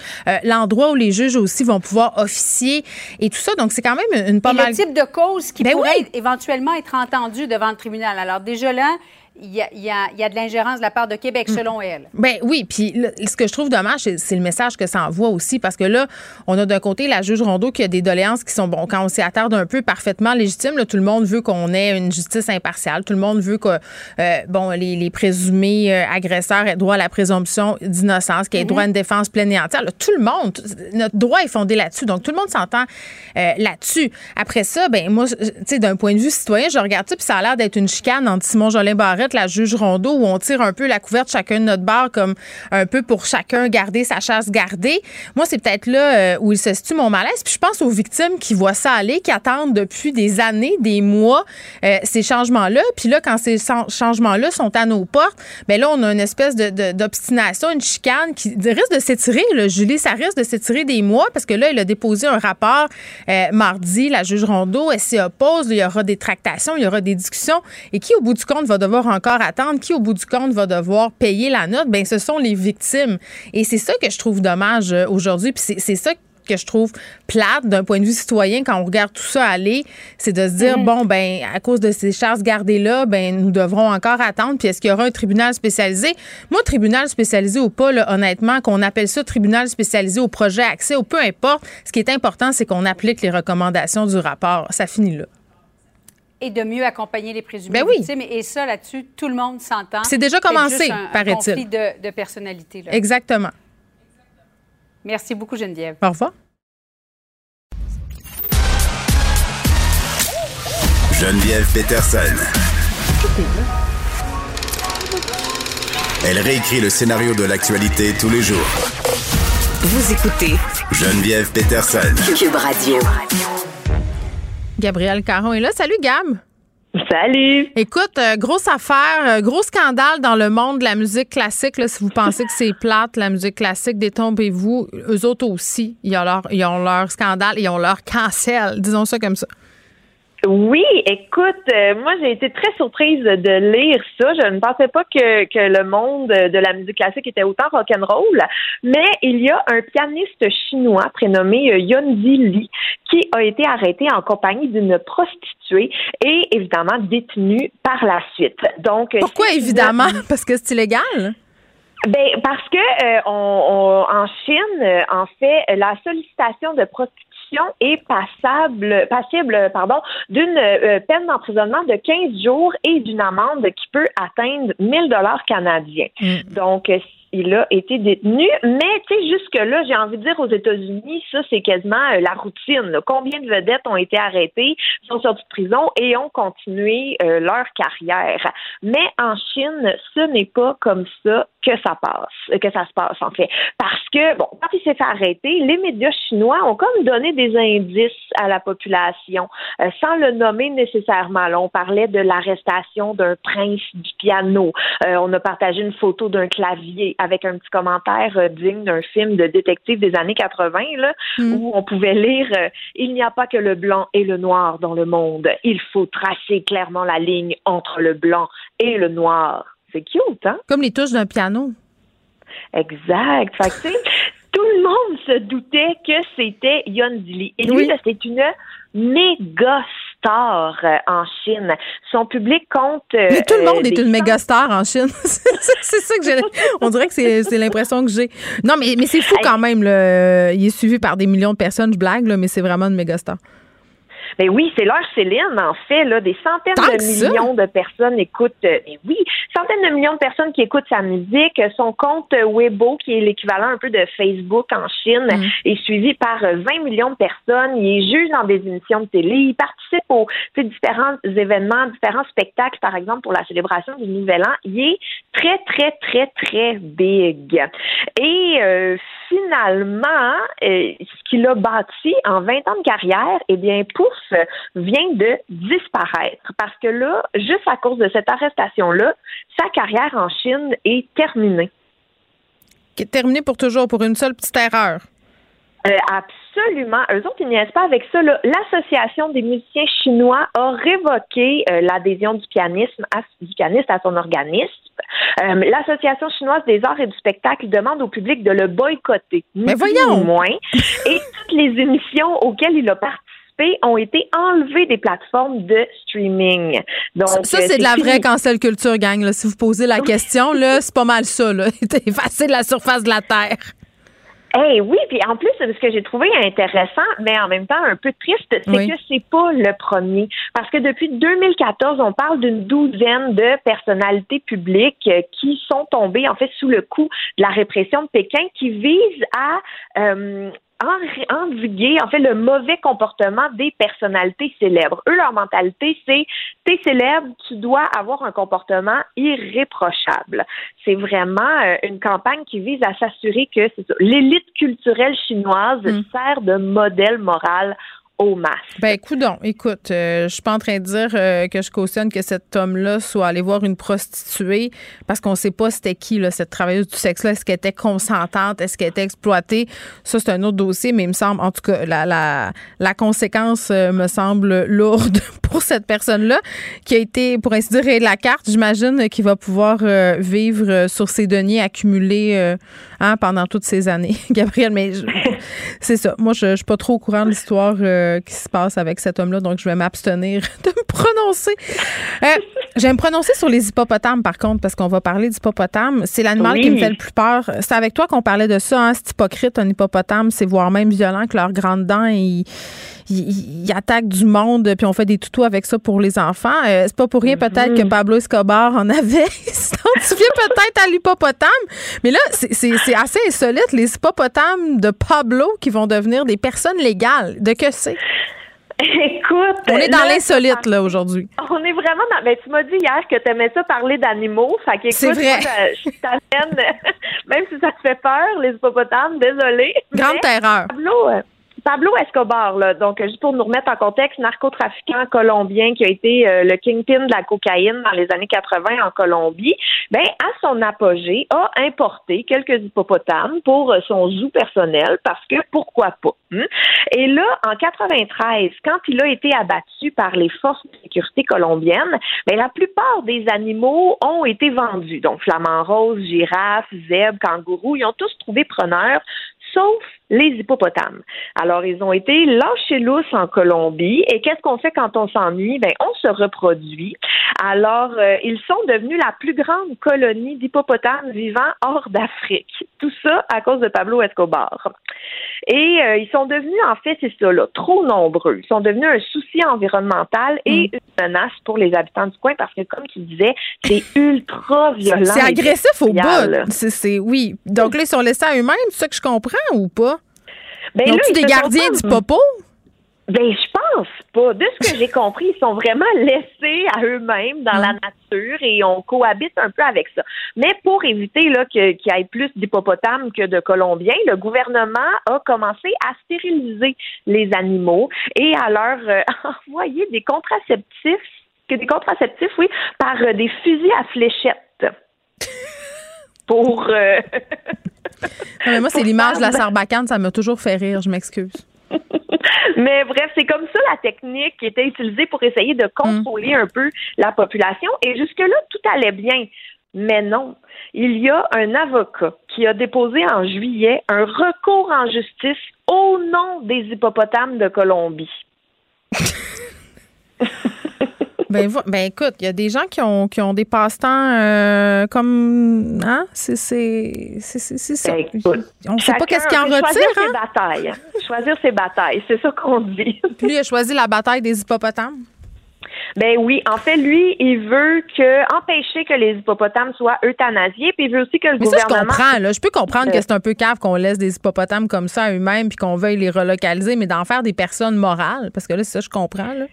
[SPEAKER 1] l'endroit où les juges aussi vont pouvoir officier et tout ça. Donc c'est quand même une pas
[SPEAKER 12] le type de cause qui ben pourrait éventuellement être entendu devant le tribunal. Alors déjà là, il y, a, de l'ingérence de la part de Québec, mm. selon elle.
[SPEAKER 1] Ben oui, puis ce que je trouve dommage, c'est le message que ça envoie aussi, parce que là, on a d'un côté la juge Rondeau qui a des doléances qui sont, bon, quand on s'y attarde un peu, parfaitement légitimes. tout le monde veut qu'on ait une justice impartiale. Tout le monde veut que, euh, bon, les, présumés euh, agresseurs aient droit à la présomption d'innocence, qu'ils aient droit à une défense pleine et entière. tout le monde, notre droit est fondé là-dessus. Donc, tout le monde s'entend euh, là-dessus. Après ça, ben moi, tu sais, d'un point de vue citoyen, je regarde ça, puis ça a l'air d'être une chicane entre Simon Jolin Barrette la juge Rondeau, où on tire un peu la couverte chacun de notre barre, comme un peu pour chacun garder sa chasse gardée. Moi, c'est peut-être là euh, où il se situe mon malaise. Puis je pense aux victimes qui voient ça aller, qui attendent depuis des années, des mois, euh, ces changements-là. Puis là, quand ces changements-là sont à nos portes, bien là, on a une espèce d'obstination, de, une chicane qui risque de s'étirer, Julie. Ça risque de s'étirer des mois parce que là, il a déposé un rapport euh, mardi, la juge Rondeau, elle s'y oppose. Il y aura des tractations, il y aura des discussions. Et qui, au bout du compte, va devoir encore attendre, qui au bout du compte va devoir payer la note, ben ce sont les victimes. Et c'est ça que je trouve dommage euh, aujourd'hui, puis c'est ça que je trouve plate d'un point de vue citoyen quand on regarde tout ça aller, c'est de se dire mm. bon ben à cause de ces charges gardées là, ben nous devrons encore attendre. Puis est-ce qu'il y aura un tribunal spécialisé? Moi, tribunal spécialisé ou pas, honnêtement, qu'on appelle ça tribunal spécialisé au projet accès ou peu importe, ce qui est important, c'est qu'on applique les recommandations du rapport. Ça finit là
[SPEAKER 12] et de mieux accompagner les présumés ben victimes. Et ça, là-dessus, tout le monde s'entend.
[SPEAKER 1] C'est déjà commencé, paraît-il.
[SPEAKER 12] conflit de, de personnalité. Là.
[SPEAKER 1] Exactement.
[SPEAKER 12] Merci beaucoup, Geneviève.
[SPEAKER 1] Au revoir.
[SPEAKER 3] Geneviève Peterson. Elle réécrit le scénario de l'actualité tous les jours.
[SPEAKER 4] Vous écoutez
[SPEAKER 3] Geneviève Peterson.
[SPEAKER 4] Cube Radio.
[SPEAKER 1] Gabriel Caron est là. Salut, Gab.
[SPEAKER 13] Salut.
[SPEAKER 1] Écoute, euh, grosse affaire, euh, gros scandale dans le monde de la musique classique. si vous pensez que c'est plate, la musique classique, détombez-vous. Eux autres aussi, ils ont leur, ils ont leur scandale, ils ont leur cancel. Disons ça comme ça.
[SPEAKER 13] Oui, écoute, euh, moi j'ai été très surprise de lire ça. Je ne pensais pas que, que le monde de la musique classique était autant rock'n'roll, mais il y a un pianiste chinois prénommé euh, Yonzi Li qui a été arrêté en compagnie d'une prostituée et évidemment détenu par la suite. Donc
[SPEAKER 1] pourquoi évidemment? Parce que c'est illégal?
[SPEAKER 13] Ben parce que euh, on, en Chine, en fait, la sollicitation de prostitution est passable, passible pardon, d'une euh, peine d'emprisonnement de 15 jours et d'une amende qui peut atteindre 1000 dollars canadiens. Mm. Donc, il a été détenu. Mais, tu sais, jusque-là, j'ai envie de dire aux États-Unis, ça, c'est quasiment euh, la routine. Combien de vedettes ont été arrêtées, sont sorties de prison et ont continué euh, leur carrière. Mais en Chine, ce n'est pas comme ça que ça passe, que ça se passe, en fait. Parce que, bon, quand il s'est fait arrêter, les médias chinois ont comme donné des indices à la population, euh, sans le nommer nécessairement. Là, on parlait de l'arrestation d'un prince du piano. on a partagé une photo d'un clavier avec un petit commentaire euh, digne d'un film de détective des années 80, là, hmm. où on pouvait lire euh, Il n'y a pas que le blanc et le noir dans le monde. Il faut tracer clairement la ligne entre le blanc et le noir. C'est cute, hein?
[SPEAKER 1] Comme les touches d'un piano.
[SPEAKER 13] Exact. Fait tout le monde se doutait que c'était Yon Dili. Et lui, c'est une méga star euh, en Chine. Son public compte.
[SPEAKER 1] Euh, Mais tout le monde est une méga star en Chine. c'est ça que j'ai. On dirait que c'est l'impression que j'ai. Non, mais, mais c'est fou quand même. Il est suivi par des millions de personnes. Je blague, là, mais c'est vraiment une méga star.
[SPEAKER 13] Ben oui, c'est l'heure Céline, en fait, là, des centaines de millions de personnes écoutent, euh, ben oui, centaines de millions de personnes qui écoutent sa musique. Son compte Weibo, qui est l'équivalent un peu de Facebook en Chine, mm. est suivi par 20 millions de personnes. Il est juge dans des émissions de télé. Il participe aux différents événements, différents spectacles, par exemple, pour la célébration du Nouvel An. Il est très, très, très, très big. Et euh, finalement, euh, ce qu'il a bâti en 20 ans de carrière, eh bien, pouf, vient de disparaître. Parce que là, juste à cause de cette arrestation-là, sa carrière en Chine est terminée.
[SPEAKER 1] Terminée pour toujours, pour une seule petite erreur.
[SPEAKER 13] Euh, absolument. Eux autres, ils niaisent pas avec ça. L'Association des musiciens chinois a révoqué euh, l'adhésion du pianisme à, du pianiste à son organisme. Euh, L'Association chinoise des arts et du spectacle demande au public de le boycotter.
[SPEAKER 1] Mais voyons!
[SPEAKER 13] Moins. et toutes les émissions auxquelles il a participé ont été enlevées des plateformes de streaming.
[SPEAKER 1] Donc, ça, c'est de la vraie cancel culture, gang. Si vous posez la question, là, c'est pas mal ça. Là. effacé de la surface de la Terre.
[SPEAKER 13] Eh oui, puis en plus, ce que j'ai trouvé intéressant, mais en même temps un peu triste, c'est que c'est pas le premier. Parce que depuis 2014, on parle d'une douzaine de personnalités publiques euh, qui sont tombées en fait sous le coup de la répression de Pékin, qui vise à euh, endiguer en fait le mauvais comportement des personnalités célèbres. Eux, leur mentalité, c'est t'es célèbre, tu dois avoir un comportement irréprochable. C'est vraiment euh, une campagne qui vise à s'assurer que l'élite culturelle chinoise mm. sert de modèle moral au
[SPEAKER 1] Ben, écoute, écoute, euh, je suis pas en train de dire euh, que je cautionne que cet homme-là soit allé voir une prostituée parce qu'on sait pas c'était qui, là, cette travailleuse du sexe-là. Est-ce qu'elle était consentante? Est-ce qu'elle était exploitée? Ça, c'est un autre dossier, mais il me semble, en tout cas, la, la, la conséquence euh, me semble lourde pour cette personne-là qui a été, pour ainsi dire, la carte. J'imagine qu'il va pouvoir vivre sur ses deniers accumulés hein, pendant toutes ces années. Gabriel, mais c'est ça. Moi, je, je suis pas trop au courant de l'histoire euh, qui se passe avec cet homme-là, donc je vais m'abstenir de me prononcer. Euh, je vais me prononcer sur les hippopotames, par contre, parce qu'on va parler d'hippopotames. C'est l'animal qui me fait le plus peur. C'est avec toi qu'on parlait de ça, hein, c'est hypocrite, un hippopotame, c'est voire même violent que leurs grandes dents. Ils, ils, attaquent du monde, puis on fait des tutos avec ça pour les enfants. Euh, c'est pas pour rien peut-être que. Pablo Escobar en avait. Il s'identifiait peut-être à l'hippopotame. Mais là, c'est assez insolite, les hippopotames de Pablo qui vont devenir des personnes légales. De que c'est?
[SPEAKER 13] Écoute.
[SPEAKER 1] On est dans l'insolite, là, aujourd'hui.
[SPEAKER 13] On est vraiment dans. Ben, tu m'as dit hier que tu aimais ça parler d'animaux. Fait qu'écoute,
[SPEAKER 1] C'est vrai.
[SPEAKER 13] je t'amène, même si ça te fait peur, les hippopotames, désolé.
[SPEAKER 1] Grande terreur.
[SPEAKER 13] Euh, Pablo Escobar, là, donc juste pour nous remettre en contexte, narcotrafiquant colombien qui a été euh, le kingpin de la cocaïne dans les années 80 en Colombie, ben à son apogée a importé quelques hippopotames pour euh, son zoo personnel parce que pourquoi pas. Hein? Et là, en 93, quand il a été abattu par les forces de sécurité colombiennes, ben la plupart des animaux ont été vendus. Donc flamants roses, girafes, zèbres, kangourous, ils ont tous trouvé preneurs sauf les hippopotames. Alors, ils ont été lâchés lousses en Colombie. Et qu'est-ce qu'on fait quand on s'ennuie? Ben, on se reproduit. Alors, euh, ils sont devenus la plus grande colonie d'hippopotames vivant hors d'Afrique. Tout ça à cause de Pablo Escobar. Et euh, ils sont devenus, en fait, c'est ça, là, trop nombreux. Ils sont devenus un souci environnemental et mm. une menace pour les habitants du coin parce que, comme tu disais, c'est ultra violent.
[SPEAKER 1] C'est agressif au bout. C'est, oui. Donc là, ils sont laissés à eux-mêmes, c'est ça que je comprends ou pas? Ben ils ont-tu des gardiens du popo?
[SPEAKER 13] Ben, je pense pas. De ce que j'ai compris, ils sont vraiment laissés à eux-mêmes dans la mm. nature et on cohabite un peu avec ça. Mais pour éviter là qu'il y ait plus d'hippopotames que de Colombiens, le gouvernement a commencé à stériliser les animaux et à leur euh, envoyer des contraceptifs, des contraceptifs, oui, par euh, des fusils à fléchettes. Pour. Euh,
[SPEAKER 1] mais moi, c'est l'image de la sarbacane, ça m'a toujours fait rire, je m'excuse.
[SPEAKER 13] Mais bref, c'est comme ça la technique qui était utilisée pour essayer de contrôler un peu la population. Et jusque-là, tout allait bien. Mais non, il y a un avocat qui a déposé en juillet un recours en justice au nom des hippopotames de Colombie.
[SPEAKER 1] ben, ben, écoute, il y a des gens qui ont, qui ont des passe-temps euh, comme. Hein? C'est ça. Ben, on ne sait pas qu'est-ce qu'il en retire.
[SPEAKER 13] Choisir
[SPEAKER 1] hein?
[SPEAKER 13] ses batailles. Choisir ses batailles, c'est ça qu'on dit.
[SPEAKER 1] Lui, il a choisi la bataille des hippopotames.
[SPEAKER 13] Ben oui, en fait, lui, il veut que empêcher que les hippopotames soient euthanasiés, puis il veut aussi que le
[SPEAKER 1] Mais
[SPEAKER 13] gouvernement.
[SPEAKER 1] Ça, je comprends. Là. Je peux comprendre que c'est un peu cave qu'on laisse des hippopotames comme ça à eux-mêmes, puis qu'on veuille les relocaliser, mais d'en faire des personnes morales, parce que là, c'est ça, je comprends. Là.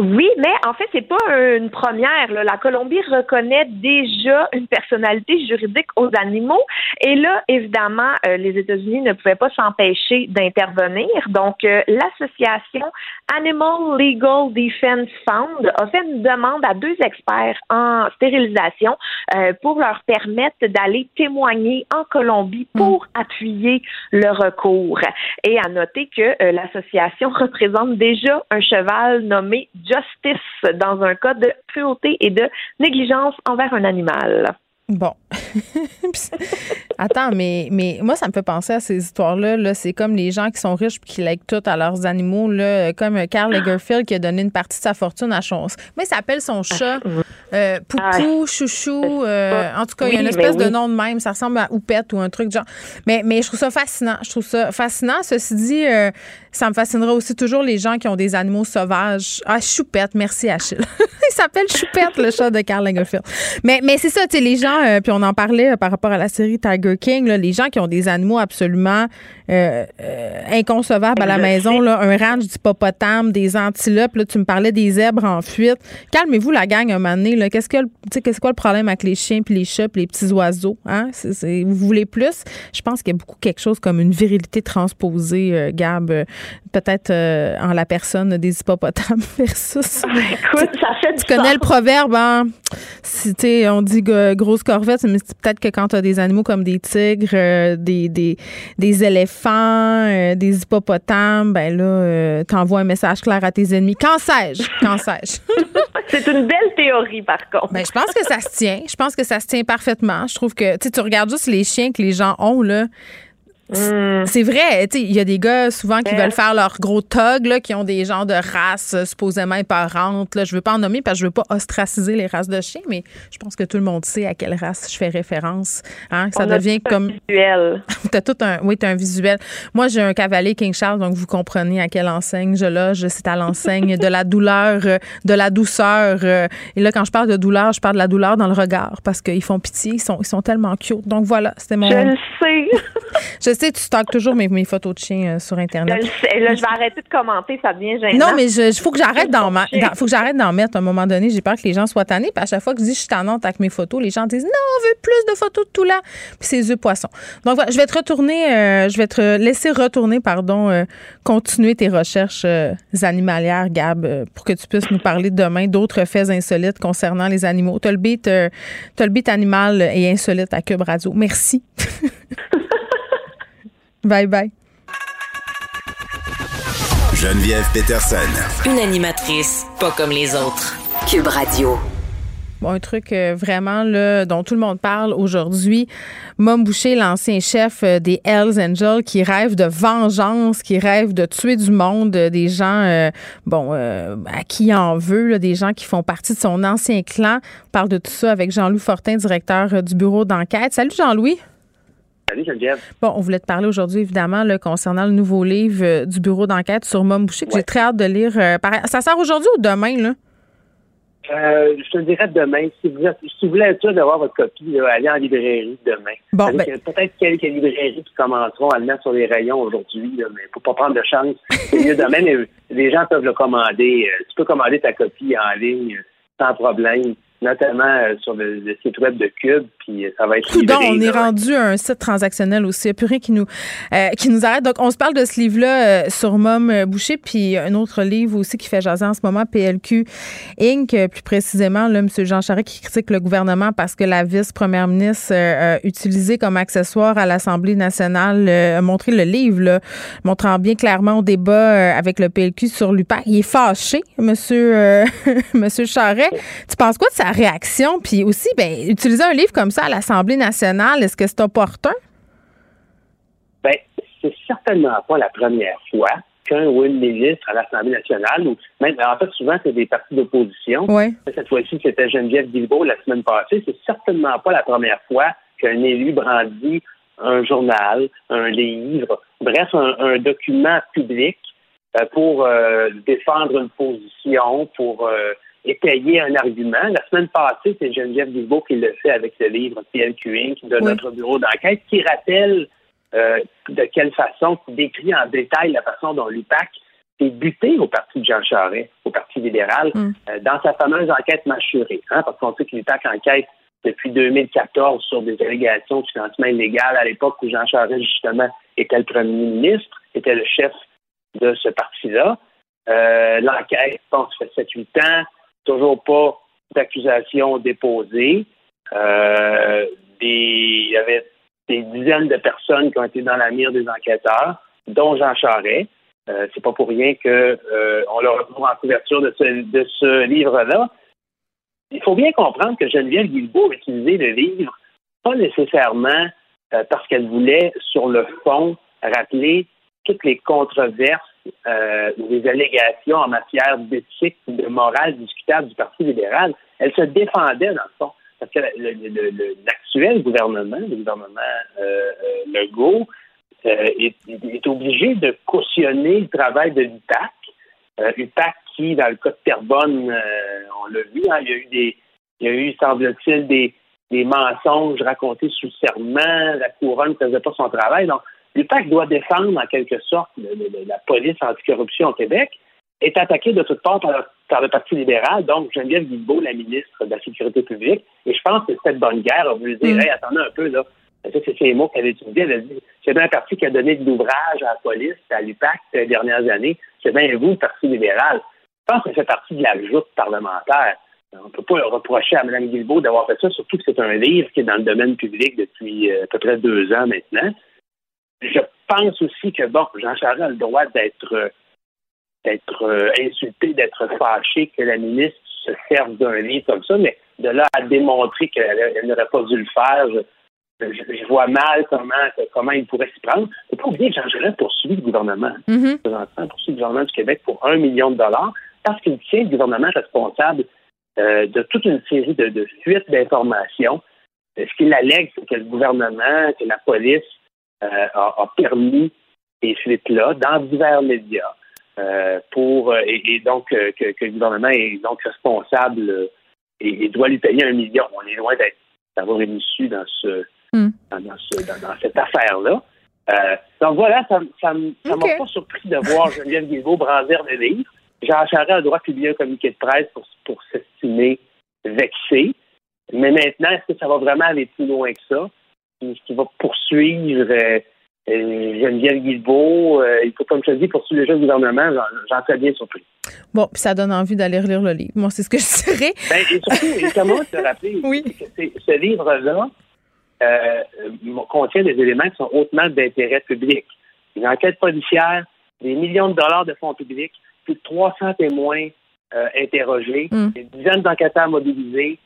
[SPEAKER 13] Oui, mais en fait, c'est pas une première. Là. La Colombie reconnaît déjà une personnalité juridique aux animaux. Et là, évidemment, euh, les États-Unis ne pouvaient pas s'empêcher d'intervenir. Donc, euh, l'association Animal Legal Defense Fund a fait une demande à deux experts en stérilisation euh, pour leur permettre d'aller témoigner en Colombie pour appuyer le recours. Et à noter que l'association représente déjà un cheval nommé justice dans un cas de cruauté et de négligence envers un animal.
[SPEAKER 1] Bon. Attends, mais, mais moi, ça me fait penser à ces histoires-là. -là, c'est comme les gens qui sont riches et qui lèguent tout à leurs animaux, là, comme Karl Lagerfeld qui a donné une partie de sa fortune à Chance. Mais il s'appelle son chat? Euh, Poupou, Chouchou. Euh, en tout cas, il y a une espèce de nom de même. Ça ressemble à Oupette ou un truc genre. Mais, mais je trouve ça fascinant. Je trouve ça fascinant. Ceci dit, euh, ça me fascinera aussi toujours les gens qui ont des animaux sauvages. Ah, Choupette. Merci, Achille. s'appelle Choupette, le chat de Karl Lagerfeld. Mais, mais c'est ça, tu sais, les gens, euh, puis on en parlait euh, par rapport à la série Tiger King, là, les gens qui ont des animaux absolument euh, inconcevables à la maison, là, un ranch d'hippopotame, des antilopes, là, tu me parlais des zèbres en fuite. Calmez-vous la gang un moment donné, là. Qu'est-ce que, qu'est-ce quoi le problème avec les chiens puis les chats puis les petits oiseaux, hein? vous voulez plus? Je pense qu'il y a beaucoup quelque chose comme une virilité transposée, Gab, peut-être en la personne des hippopotames versus.
[SPEAKER 13] Écoute, ça fait
[SPEAKER 1] Tu connais le proverbe, hein? Si, on dit grosse corvette, mais c'est peut-être que quand tu as des animaux comme des tigres, euh, des, des, des, éléphants, euh, des hippopotames, ben là, euh, t'envoies un message clair à tes ennemis. Quand sais-je? Quand sais-je?
[SPEAKER 13] c'est une belle théorie, par contre.
[SPEAKER 1] Ben, je pense que ça se tient. Je pense que ça se tient parfaitement. Je trouve que, tu regardes juste les chiens que les gens ont, là. C'est vrai, il y a des gars souvent qui veulent faire leur gros tog, là, qui ont des genres de races euh, supposément éparentes. Là. Je veux pas en nommer parce que je veux pas ostraciser les races de chiens, mais je pense que tout le monde sait à quelle race je fais référence. Hein? Ça
[SPEAKER 13] On
[SPEAKER 1] devient
[SPEAKER 13] a
[SPEAKER 1] comme.
[SPEAKER 13] Un visuel.
[SPEAKER 1] t'as tout un. Oui, t'as un visuel. Moi, j'ai un cavalier King Charles, donc vous comprenez à quelle enseigne je loge. C'est à l'enseigne de la douleur, euh, de la douceur. euh, Et là, quand je parle de douleur, je parle de la douleur dans le regard parce qu'ils font pitié. Ils sont, ils sont tellement cute. Donc voilà, c'était mon.
[SPEAKER 13] Je le sais.
[SPEAKER 1] Je sais, tu stockes toujours mes, mes photos de chiens euh, sur Internet.
[SPEAKER 13] Je. Là, je vais arrêter de commenter, ça devient gênant.
[SPEAKER 1] Non, mais il faut que j'arrête d'en ma- dans- faut que j'arrête d'en mettre à un moment donné. J'ai peur que les gens soient tannés. Puis à chaque fois que je dis je suis tannante avec mes photos, les gens disent non, on veut plus de photos de tout là. Puis c'est œufs poissons. Donc voilà, je vais te retourner, euh, je vais te laisser retourner, pardon, euh, continuer tes recherches animalières, Gab, pour que tu puisses nous parler demain d'autres faits insolites concernant les animaux. T'as le beat, le beat animal et insolite à Cube Radio. Merci. bye bye.
[SPEAKER 3] Geneviève Peterson.
[SPEAKER 4] Une animatrice pas comme les autres. Cube Radio.
[SPEAKER 1] Bon, un truc euh, vraiment là, dont tout le monde parle aujourd'hui. Mom Boucher, l'ancien chef euh, des Hells Angels, qui rêve de vengeance, qui rêve de tuer du monde, euh, des gens, euh, bon, euh, à qui il en veut, là, des gens qui font partie de son ancien clan. On parle de tout ça avec Jean-Louis Fortin, directeur du bureau d'enquête. Salut Jean-Louis.
[SPEAKER 14] Salut Geneviève.
[SPEAKER 1] Bon, on voulait te parler aujourd'hui, évidemment, là, concernant le nouveau livre euh, du bureau d'enquête sur Mom Boucher, que j'ai très hâte de lire. euh, par- Ça sort aujourd'hui ou demain, là?
[SPEAKER 14] Euh, je te le dirais demain. Si vous, êtes- si vous voulez être sûr d'avoir votre copie, là, allez en librairie demain.
[SPEAKER 1] Bon, ben-
[SPEAKER 14] a Peut-être quelques librairies qui commenceront à le mettre sur les rayons aujourd'hui, mais faut pas prendre de chance. C'est mieux demain, mais les gens peuvent le commander. Euh, Tu peux commander ta copie en ligne sans problème, notamment euh, sur le, le site web de Cube, puis euh, ça va être
[SPEAKER 1] Coudon, on est rendu à un site transactionnel aussi. Il n'y a plus rien qui nous, euh, qui nous arrête. Donc, on se parle de ce livre-là euh, sur Mom Boucher, puis un autre livre aussi qui fait jaser en ce moment, PLQ Inc., plus précisément, là, M. Jean Charest qui critique le gouvernement parce que la vice-première ministre euh, a utilisé comme accessoire à l'Assemblée nationale, a montré le livre, là, montrant bien clairement au débat avec le PLQ sur l'UPAC. Il est fâché, M. Monsieur Charest. Tu penses quoi de sa réaction? Puis aussi, ben, utiliser un livre comme ça à l'Assemblée nationale, est-ce que c'est opportun?
[SPEAKER 14] Ben, c'est certainement pas la première fois qu'un ou une ministre à l'Assemblée nationale, ou même, en fait, souvent, c'est des partis d'opposition. Cette fois-ci, c'était Geneviève Guilbeault la semaine passée. C'est certainement pas la première fois qu'un élu brandit un journal, un livre, bref, un, document public euh, pour euh, défendre une position, pour euh, étayer un argument. La semaine passée, c'est Geneviève Guilbeault qui le fait avec le livre P.L. Cuing de notre bureau d'enquête, qui rappelle de quelle façon, qui décrit en détail la façon dont l'UPAC est buté au parti de Jean Charest, au Parti libéral, mm. dans sa fameuse enquête mâchurée. Hein, parce qu'on sait que l'UPAC enquête depuis 2014 sur des allégations de financement illégal à l'époque où Jean Charest, justement, était le premier ministre, était le chef de ce parti-là. Euh, l'enquête, je pense, fait 7-8 ans, toujours pas d'accusation déposée. Euh, il y avait des dizaines de personnes qui ont été dans la mire des enquêteurs, dont Jean Charest. Euh, c'est pas pour rien qu'on euh, le retrouve en couverture de ce, de ce livre-là il faut bien comprendre que Geneviève Guilbeault a utilisé le livre pas nécessairement euh, parce qu'elle voulait, sur le fond, rappeler toutes les controverses euh, les allégations en matière d'éthique de morale discutable du Parti libéral. Elle se défendait, dans le fond, parce que l'actuel gouvernement, le gouvernement euh, Legault, est, est, obligé de cautionner le travail de l'UPAC. UPAC qui, dans le cas de Terrebonne, euh, on l'a vu, hein, il y a eu des, il y a eu, semble-t-il, des, des mensonges racontés sous serment, la couronne ne faisait pas son travail. Donc, l'UPAC doit défendre en quelque sorte la police anticorruption au Québec, est attaqué de toutes parts par, le Parti libéral, donc Geneviève Guilbeault, la ministre de la Sécurité publique, et je pense que cette bonne guerre a voulu dire, mm. attendez un peu, là, c'est ces mots qu'elle a utilisés. Elle a dit c'est un parti qui a donné de l'ouvrage à la police, à l'UPAC ces dernières années. C'est bien vous, le Parti libéral. Je pense que fait partie de la joute parlementaire. On ne peut pas reprocher à Mme Guilbeault d'avoir fait ça, surtout que c'est un livre qui est dans le domaine public depuis euh, à peu près deux ans maintenant. Je pense aussi que, bon, Jean Charest a le droit d'être d'être euh, insulté, d'être fâché que la ministre se serve d'un livre comme ça, mais de là à démontrer qu'elle n'aurait pas dû le faire, je, vois mal comment, comment il pourrait s'y prendre. Il ne faut pas oublier que Jean Charest poursuit le gouvernement. Mm poursuit le gouvernement du Québec pour un million de dollars parce qu'il tient le gouvernement responsable euh, de toute une série de, fuites d'informations. Ce qu'il allègue, c'est que le gouvernement, que la police euh, a, permis ces fuites-là dans divers médias. Euh, pour et, donc que, le gouvernement est donc responsable et, doit lui payer un million. On est loin d'avoir une issue dans ce, hmm. dans, cette affaire-là. donc voilà, ça ne m'a pas surpris de voir Geneviève Guilbeault brandir des livres. Jean Charest a le droit de publier un communiqué de presse pour, pour s'estimer vexé. Mais maintenant, est-ce que ça va vraiment aller plus loin que ça? Qu'il va poursuivre euh, euh, Geneviève Guilbeault? Euh, il faut, comme je te dis, poursuivre le jeune gouvernement. J'en serais bien surpris.
[SPEAKER 1] Bon, puis ça donne envie d'aller relire le livre. Moi, c'est ce que je dirais.
[SPEAKER 14] Ben, et surtout, comment te rappeler oui. que ce livre-là contient des éléments qui sont hautement d'intérêt public. Une enquête policière, des millions de dollars de fonds publics, plus de 300 témoins euh, interrogés, mm. des dizaines d'enquêteurs mobilisés,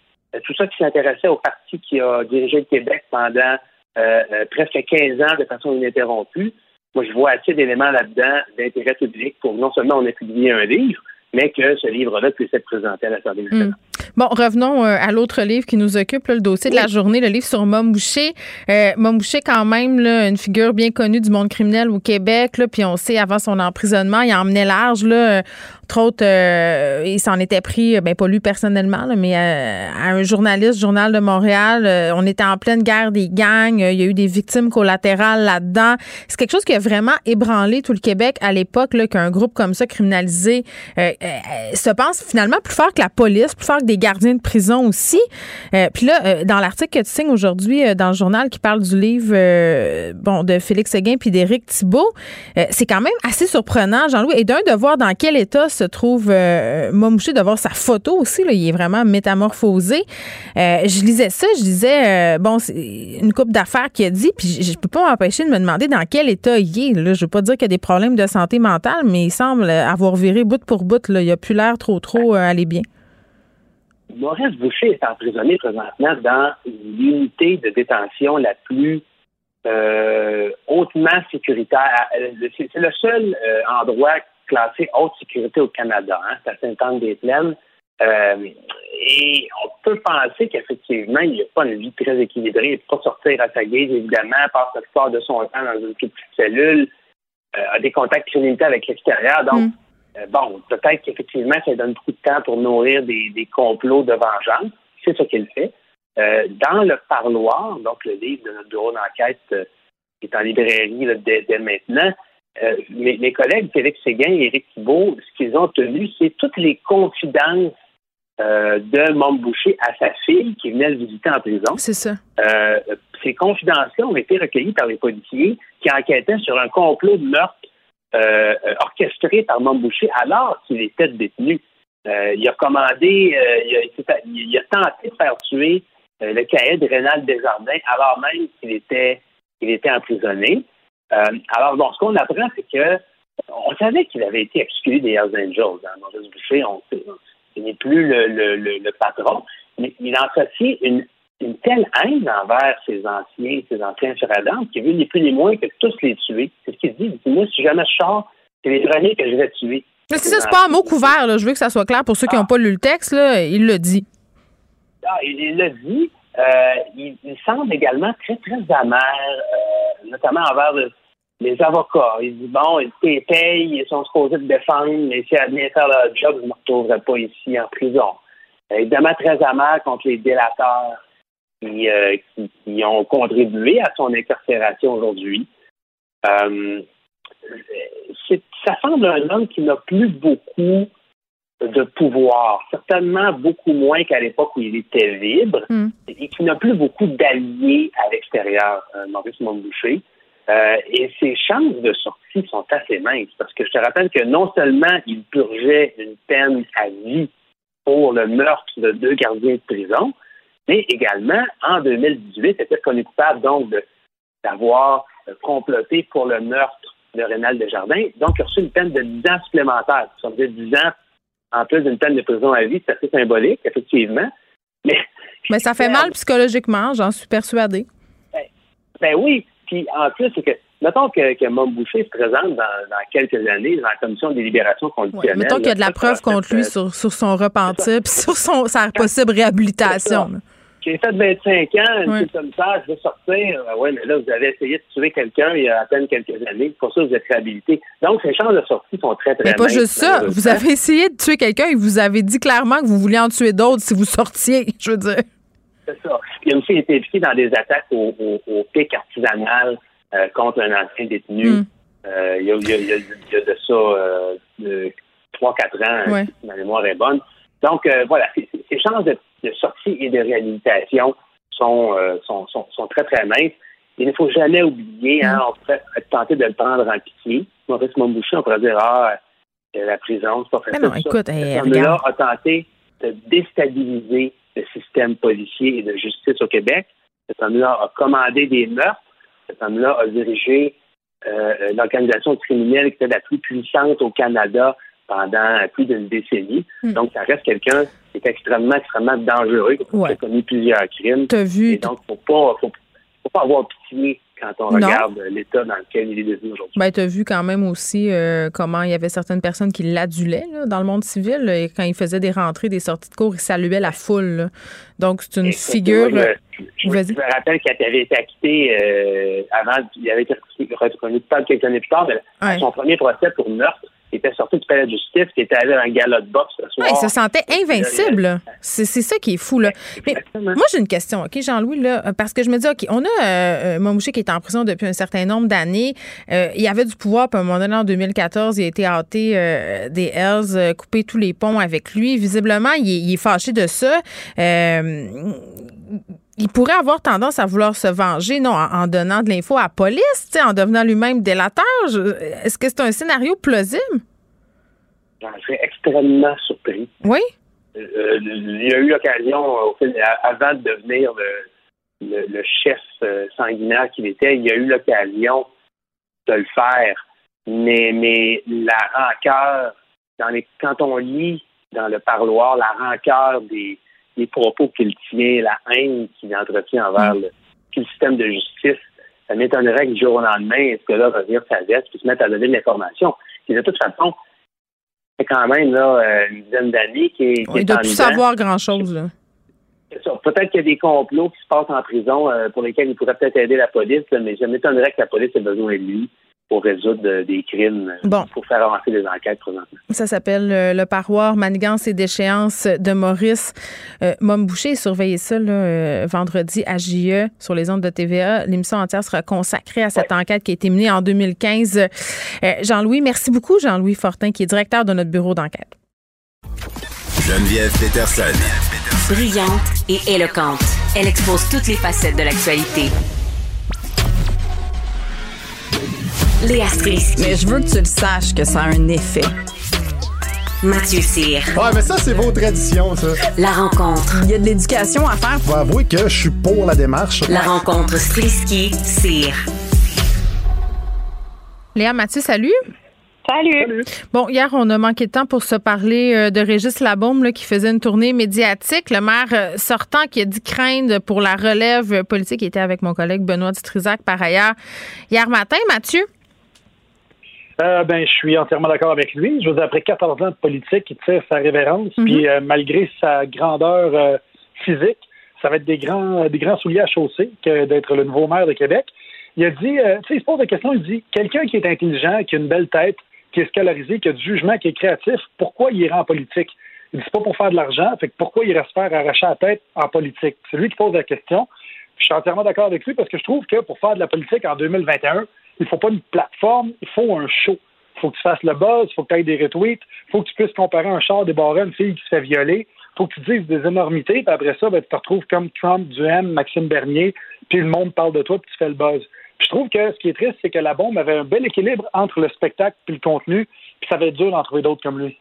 [SPEAKER 14] tout ça qui s'intéressait au parti qui a dirigé le Québec pendant euh, presque 15 ans de façon ininterrompue. Moi, je vois assez d'éléments là-dedans d'intérêt public pour non seulement on a publié un livre, mais que ce livre-là puisse être présenté à l'Assemblée nationale. Mm.
[SPEAKER 1] Bon, revenons euh, à l'autre livre qui nous occupe, le dossier de la journée, le livre sur Mom Boucher. Euh, Mom Boucher, quand même, là, une figure bien connue du monde criminel au Québec, là, puis on sait, avant son emprisonnement, il emmenait large, là, entre autres, euh, il s'en était pris, ben pas lui personnellement, mais à, un journaliste, Journal de Montréal. on était en pleine guerre des gangs. il y a eu des victimes collatérales là-dedans. C'est quelque chose qui a vraiment ébranlé tout le Québec à l'époque, qu'un groupe comme ça, criminalisé, se pense finalement plus fort que la police, plus fort que des gardiens de prison aussi. Euh, puis là, euh, dans l'article que tu signes aujourd'hui euh, dans le journal qui parle du livre bon de Félix Seguin puis d'Éric Thibault, c'est quand même assez surprenant, Jean-Louis. Et d'un, de voir dans quel état se trouve Momouché, de voir sa photo aussi. Là, il est vraiment métamorphosé. je lisais ça, je disais, bon, c'est une coupe d'affaires qui a dit, puis je, peux pas m'empêcher de me demander dans quel état il est. Là. Je veux pas dire qu'il y a des problèmes de santé mentale, mais il semble avoir viré bout pour bout. Là. Il a plus l'air trop, trop aller bien.
[SPEAKER 14] Maurice Boucher est emprisonné présentement dans l'unité de détention la plus hautement sécuritaire. C'est le seul endroit classé haute sécurité au Canada, hein, c'est à Sainte-Anne-des-Plaines. et on peut penser qu'effectivement, il n'y a pas une vie très équilibrée. Il ne peut pas sortir à sa guise, évidemment, passe la plupart de son temps dans une petite cellule, a des contacts criminels avec l'extérieur. Donc, mm. Euh, bon, peut-être qu'effectivement, ça donne beaucoup de temps pour nourrir des, complots de vengeance. C'est ce qu'il fait. Euh, dans le parloir, donc le livre de notre bureau d'enquête euh, qui est en librairie dès, maintenant, mes, collègues Félix Séguin et Éric Thibault, ce qu'ils ont tenu, c'est toutes les confidences de Mom Boucher à sa fille qui venait le visiter en prison.
[SPEAKER 1] C'est ça.
[SPEAKER 14] ces confidences-là ont été recueillies par les policiers qui enquêtaient sur un complot de meurtre euh, orchestré par Boucher alors qu'il était détenu. Euh, il a commandé, euh, il, a, tenté de faire tuer le caïd Rénal Desjardins alors même qu'il était, il était emprisonné. Alors, bon, ce qu'on apprend, c'est que on savait qu'il avait été exclu des Hells Angels. Hein. Maurice Boucher, on, il n'est plus le, le, le, patron, mais il associe une une telle haine envers ses anciens, ses anciens frères qui veut ni plus ni moins que tous les tuer. C'est ce qu'il dit. Moi, si jamais je sors, c'est les premiers que je vais tuer.
[SPEAKER 1] Mais c'est ça, c'est pas un mot couvert. Là. Je veux que ça soit clair pour ceux qui n'ont pas lu le texte. Là, il le dit.
[SPEAKER 14] Ah, il l'a dit. Euh, il, semble également très, très amer, euh, notamment envers les avocats. Il dit, bon, ils payent, ils sont supposés de défendre, mais si à bien faire leur job, je ne me retrouverai pas ici en prison. évidemment, très amer contre les délateurs euh, qui, ont contribué à son incarcération aujourd'hui. Euh, ça semble un homme qui n'a plus beaucoup de pouvoir, certainement beaucoup moins qu'à l'époque où il était libre, hmm. et qui n'a plus beaucoup d'alliés à l'extérieur, euh, Maurice Montboucher. Et ses chances de sortie sont assez minces, parce que je te rappelle que non seulement il purgeait une peine à vie pour le meurtre de deux gardiens de prison, mais également, en 2018, était connu coupable donc d'avoir euh, comploté pour le meurtre de Rénal Desjardins. Donc, il a reçu une peine de 10 ans supplémentaires. Ça veut dire 10 ans en plus d'une peine de prison à vie. C'est assez symbolique, effectivement. Mais,
[SPEAKER 1] Mais ça fait mal psychologiquement, j'en suis persuadée.
[SPEAKER 14] Ben, ben, oui. Puis en plus, c'est que Mettons que, que Boucher se présente dans, quelques années dans la commission des libérations conditionnelles.
[SPEAKER 1] mettons qu'il y a de la preuve contre lui sur, son repentir puis sur son, sa possible réhabilitation
[SPEAKER 14] j'ai fait 25 ans, comme ça, je veux sortir. Ah oui, mais là, vous avez essayé de tuer quelqu'un il y a à peine quelques années. Pour ça, vous êtes réhabilité. Donc, ces chances de sortie sont très, très
[SPEAKER 1] Mais pas juste ça. Vous avez essayé de tuer quelqu'un et vous avez dit clairement que vous vouliez en tuer d'autres si vous sortiez, je veux dire.
[SPEAKER 14] C'est ça. Il a aussi été impliqué dans des attaques au, au, pic artisanal euh, contre un ancien détenu. Hmm. Euh, il, y a, il, y a, de ça euh, 3-4 ans, si ma mémoire est bonne. Donc, euh, voilà, ces chances de, sortie et de réhabilitation euh, sont, sont, sont, très, très minces. Il ne faut jamais oublier, hein, on pourrait tenter de le prendre en pitié. Maurice Montboucher, on pourrait dire, ah, la prison, c'est pas facile.
[SPEAKER 1] non, écoute, hey,
[SPEAKER 14] là a tenté de déstabiliser le système policier et de justice au Québec. Cet homme-là a commandé des meurtres. Cet homme-là a dirigé euh, l'organisation criminelle qui était la plus puissante au Canada pendant plus d'une décennie. Hmm. Donc, ça reste quelqu'un qui est extrêmement, extrêmement dangereux, qui a commis plusieurs crimes.
[SPEAKER 1] T'as vu.
[SPEAKER 14] Et donc, il ne faut pas, faut, pas avoir pitié quand on regarde l'état dans lequel il est devenu aujourd'hui.
[SPEAKER 1] Ben, tu as vu quand même aussi euh, comment il y avait certaines personnes qui l'adulaient dans le monde civil. et quand il faisait des rentrées, des sorties de cours, il saluait la foule. Donc, c'est une figure.
[SPEAKER 14] je, me rappelle qu'il avait été acquitté euh, avant, il avait été reconnu pas quelques années plus tard, mais son premier procès pour meurtre, était sorti du palais de justice, qui était allé dans un galop de boxe ce soir.
[SPEAKER 1] il se sentait invincible. C'est ça qui est fou. Là. Mais moi, j'ai une question, OK, Jean-Louis, là, parce que je me dis, OK, on a euh, Mamouché qui est en prison depuis un certain nombre d'années. Euh, il avait du pouvoir, puis à un moment donné, en 2014, il a été hâté euh, des Hells, euh, coupé tous les ponts avec lui. Visiblement, il il est fâché de ça il pourrait avoir tendance à vouloir se venger, non, en, donnant de l'info à la police, en devenant lui-même délateur. Est-ce que c'est un scénario plausible?
[SPEAKER 14] J'en serais extrêmement surpris.
[SPEAKER 1] Oui?
[SPEAKER 14] Euh, il y a eu l'occasion, avant de devenir le, chef euh, sanguinaire qu'il était, il y a eu l'occasion de le faire. Mais, mais la rancœur, dans les, quand on lit dans le parloir, la rancœur des, les propos qu'il tient, la haine qu'il entretient envers mm. le, système de justice, ça m'étonnerait que du jour au lendemain, ce que là revenir sa veste puis se mettre à donner de l'information. Et de toute façon, c'est quand même là, euh, une dizaine d'années qui est.
[SPEAKER 1] il doit plus savoir grand-chose. là.
[SPEAKER 14] Peut-être qu'il y a des complots qui se passent en prison euh, pour lesquels il pourrait peut-être aider la police, mais je m'étonnerais que la police ait besoin de lui pour résoudre des crimes,
[SPEAKER 1] bon.
[SPEAKER 14] pour faire avancer les enquêtes présentement.
[SPEAKER 1] Ça s'appelle euh, le parroir Manigance et déchéance de Maurice euh, Boucher. Surveillez ça là, euh, vendredi à JE sur les ondes de TVA. L'émission entière sera consacrée à cette enquête qui a été menée en 2015. Euh, Jean-Louis, merci beaucoup, Jean-Louis Fortin, qui est directeur de notre bureau d'enquête.
[SPEAKER 3] Geneviève Peterson.
[SPEAKER 4] Brillante et éloquente, elle expose toutes les facettes de l'actualité. Léa Strisky.
[SPEAKER 15] Mais je veux que tu le saches que ça a un effet.
[SPEAKER 4] Mathieu Cyr.
[SPEAKER 16] Ouais, mais ça, c'est vos traditions, ça.
[SPEAKER 4] La rencontre.
[SPEAKER 15] Il y a de l'éducation à faire.
[SPEAKER 16] Faut avouer que je suis pour la démarche.
[SPEAKER 4] La rencontre Strisky-Cyr.
[SPEAKER 1] Léa Mathieu, salut.
[SPEAKER 13] Salut.
[SPEAKER 1] Bon, hier, on a manqué de temps pour se parler euh, de Régis Labaume là, qui faisait une tournée médiatique. Le maire euh, sortant qui a dit craindre pour la relève politique. Il était avec mon collègue Benoît Dutrisac par ailleurs hier matin. Mathieu?
[SPEAKER 17] Euh, ben, je suis entièrement d'accord avec lui. Je vous ai après 14 ans de politique, il tire sa révérence, puis malgré sa grandeur physique, ça va être des grands, des grands souliers à chausser que d'être le nouveau maire de Québec. Il a dit, tu sais, il se pose la question, il dit, quelqu'un qui est intelligent, qui a une belle tête, qui est scolarisé, qui a du jugement, qui est créatif, pourquoi il ira en politique? Il dit, c'est pas pour faire de l'argent, fait que pourquoi il irait se faire arracher la tête en politique? C'est lui qui pose la question. Je suis entièrement d'accord avec lui parce que je trouve que pour faire de la politique en 2021, il faut pas une plateforme, il faut un show. Il faut que tu fasses le buzz, il faut que tu aies des retweets, il faut que tu puisses comparer un char débarré à une fille qui se fait violer, il faut que tu dises des énormités, puis après ça, ben, tu te retrouves comme Trump, Duhem, Maxime Bernier, puis le monde parle de toi, puis tu fais le buzz. Puis je trouve que ce qui est triste, c'est que la bombe avait un bel équilibre entre le spectacle et le contenu, puis ça va être dur d'en trouver d'autres comme lui.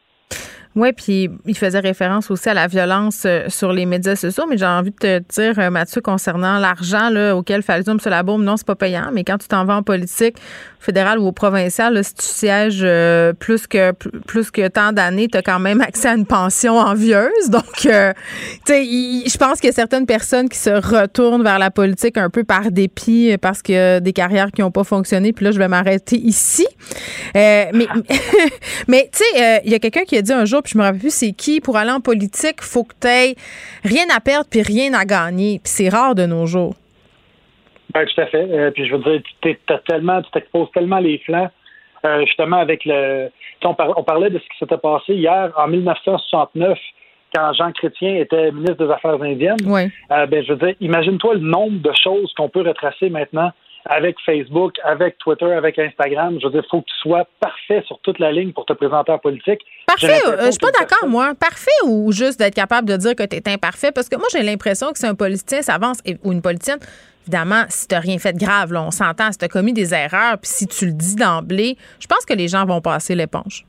[SPEAKER 1] Oui, puis il faisait référence aussi à la violence euh, sur les médias sociaux, mais j'ai envie de te dire, euh, Mathieu, concernant l'argent auquel fait allusion M. Labaume, non, c'est pas payant, mais quand tu t'en vas en politique, fédérale ou au provincial, là, si tu sièges euh, plus que plus que tant d'années, tu as quand même accès à une pension envieuse. Donc, tu sais, je pense a certaines personnes qui se retournent vers la politique un peu par dépit parce a des carrières qui n'ont pas fonctionné. Puis là, je vais m'arrêter ici. mais mais tu sais, il y a quelqu'un qui a dit un jour, puis je me rappelle plus c'est qui, pour aller en politique, faut que tu aies rien à perdre puis rien à gagner. Puis c'est rare de nos jours.
[SPEAKER 17] Ben, tout à fait. Euh, puis je veux dire, tu tellement, tu t'exposes tellement les flancs, euh, justement avec le. On, on, parlait de ce qui s'était passé hier en 1969 quand Jean Chrétien était ministre des Affaires indiennes.
[SPEAKER 1] Oui.
[SPEAKER 17] Euh, ben, je veux dire, imagine-toi le nombre de choses qu'on peut retracer maintenant avec Facebook, avec Twitter, avec Instagram. Je veux dire, il faut que tu sois parfait sur toute la ligne pour te présenter en politique.
[SPEAKER 1] Parfait, euh, je suis pas d'accord, moi. Parfait ou juste d'être capable de dire que tu es imparfait? Parce que moi, j'ai l'impression que si un politicien s'avance, ou une politicienne, évidemment, si tu n'as rien fait de grave, là, on s'entend, si tu as commis des erreurs, puis si tu le dis d'emblée, je pense que les gens vont passer l'éponge.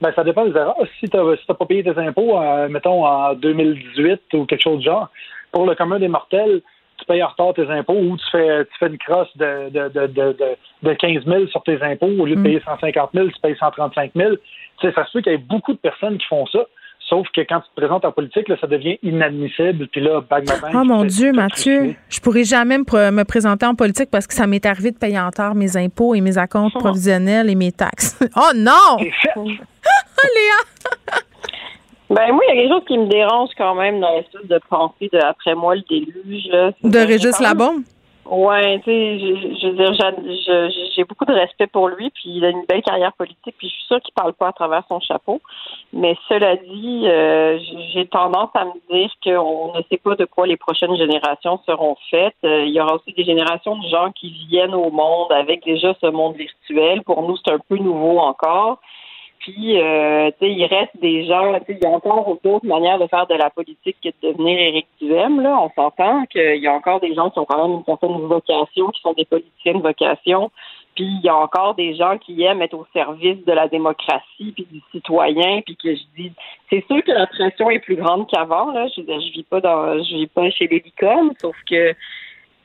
[SPEAKER 17] Ben, ça dépend des erreurs. Si tu n'as pas payé tes impôts, euh, mettons, en 2018 ou quelque chose du genre, pour le commun des mortels, tu payes en retard tes impôts ou tu fais, tu fais une crosse de, de, de, de, de 15 000 sur tes impôts. Au lieu de payer 150 000, tu payes 135 000. Tu sais, ça se peut qu'il y ait beaucoup de personnes qui font ça. Sauf que quand tu te présentes en politique, là, ça devient inadmissible. Puis là, bag
[SPEAKER 1] Oh mon Dieu, Mathieu, je pourrais jamais me, présenter en politique parce que ça m'est arrivé de payer en retard mes impôts et mes acomptes oh. provisionnels et mes taxes. oh non! Léa!
[SPEAKER 18] Ben moi, il y a quelque chose qui me dérange quand même dans l'espèce de pensée de après moi le déluge. Là.
[SPEAKER 1] De Régis Labombe?
[SPEAKER 18] Ouais, tu sais, je, veux dire, j'ai beaucoup de respect pour lui, puis il a une belle carrière politique, puis je suis sûre qu'il parle pas à travers son chapeau. Mais cela dit, euh, j'ai tendance à me dire qu'on ne sait pas de quoi les prochaines générations seront faites. Euh, il y aura aussi des générations de gens qui viennent au monde avec déjà ce monde virtuel. Pour nous, c'est un peu nouveau encore. Puis, euh, tu sais, il reste des gens, tu sais, il y a encore d'autres manières de faire de la politique que de devenir Éric Duhem, là. On s'entend qu'il y a encore des gens qui ont quand même une certaine vocation, qui sont des politiciens de vocation. Puis, il y a encore des gens qui aiment être au service de la démocratie puis du citoyen. Puis que je dis, c'est sûr que la pression est plus grande qu'avant, là. Je je vis pas dans, je vis pas chez les sauf que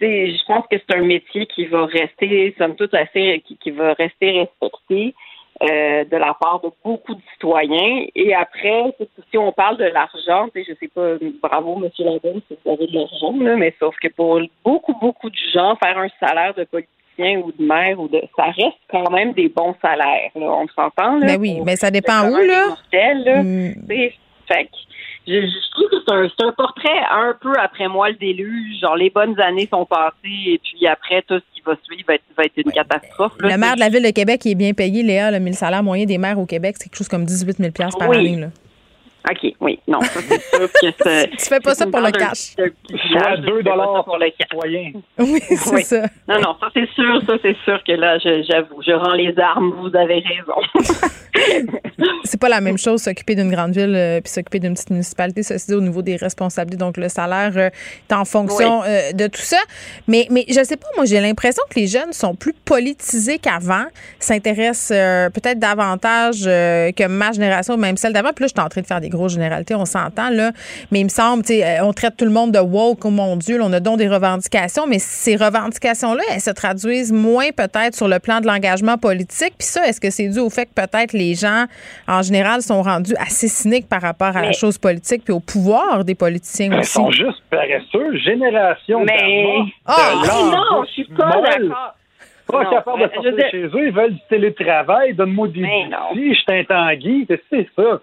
[SPEAKER 18] je pense que c'est un métier qui va rester, somme toute, assez, qui, qui va rester respecté euh, de la part de beaucoup de citoyens. Et après, si on parle de l'argent, je sais pas, bravo, M. Ladon, si vous avez de l'argent, mais sauf que pour beaucoup, beaucoup de gens, faire un salaire de politicien ou de maire ou de ça reste quand même des bons salaires. On s'entend.
[SPEAKER 1] Ben oui, mais ça dépend où, là.
[SPEAKER 18] Fait je, je, trouve que c'est un, un, portrait un peu après moi le déluge. Genre, les bonnes années sont passées et puis après, tout ce qui va suivre va être, va être une catastrophe.
[SPEAKER 1] le maire de la ville de Québec est bien payé, Léa. Le, le salaire moyen des maires au Québec, c'est quelque chose comme 18 000 par
[SPEAKER 18] oui.
[SPEAKER 1] année. Là.
[SPEAKER 18] OK, oui. Non, ça, c'est sûr que c'est.
[SPEAKER 1] tu fais pas ça pour le cash.
[SPEAKER 17] À 2 dollars
[SPEAKER 18] pour le
[SPEAKER 17] citoyen.
[SPEAKER 1] Oui, c'est
[SPEAKER 18] oui.
[SPEAKER 1] ça.
[SPEAKER 18] Non, non, ça, c'est sûr. Ça, c'est sûr que là, j'avoue, je, je, rends les armes. Vous avez raison.
[SPEAKER 1] c'est pas la même chose s'occuper d'une grande ville euh, puis s'occuper d'une petite municipalité, ceci dit, au niveau des responsabilités. Donc, le salaire euh, est en fonction
[SPEAKER 18] Oui.
[SPEAKER 1] euh, de tout ça. Mais, mais je sais pas, moi, j'ai l'impression que les jeunes sont plus politisés qu'avant, s'intéressent euh, peut-être davantage euh, que ma génération, même celle d'avant. Puis là, je suis en train de faire des grosses généralités, on s'entend, là. Mais il me semble, tu sais, euh, on traite tout le monde de woke, oh mon Dieu, là, on a donc des revendications, mais ces revendications-là, elles se traduisent moins peut-être sur le plan de l'engagement politique. Puis ça, est-ce que c'est dû au fait que peut-être les gens, en général, sont rendus assez cyniques par rapport à la chose politique puis au pouvoir des politiciens
[SPEAKER 17] Ils
[SPEAKER 1] aussi?
[SPEAKER 17] sont juste paresseux. Génération
[SPEAKER 18] Mais-
[SPEAKER 1] Ah!
[SPEAKER 17] de
[SPEAKER 18] non, je suis pas d'accord.
[SPEAKER 17] Pas
[SPEAKER 18] Non,
[SPEAKER 17] capable de
[SPEAKER 18] euh, je
[SPEAKER 17] sortir
[SPEAKER 18] dire-
[SPEAKER 17] chez eux. Ils veulent du télétravail. Donne-moi des outils. Je suis un tanguy. C'est ça?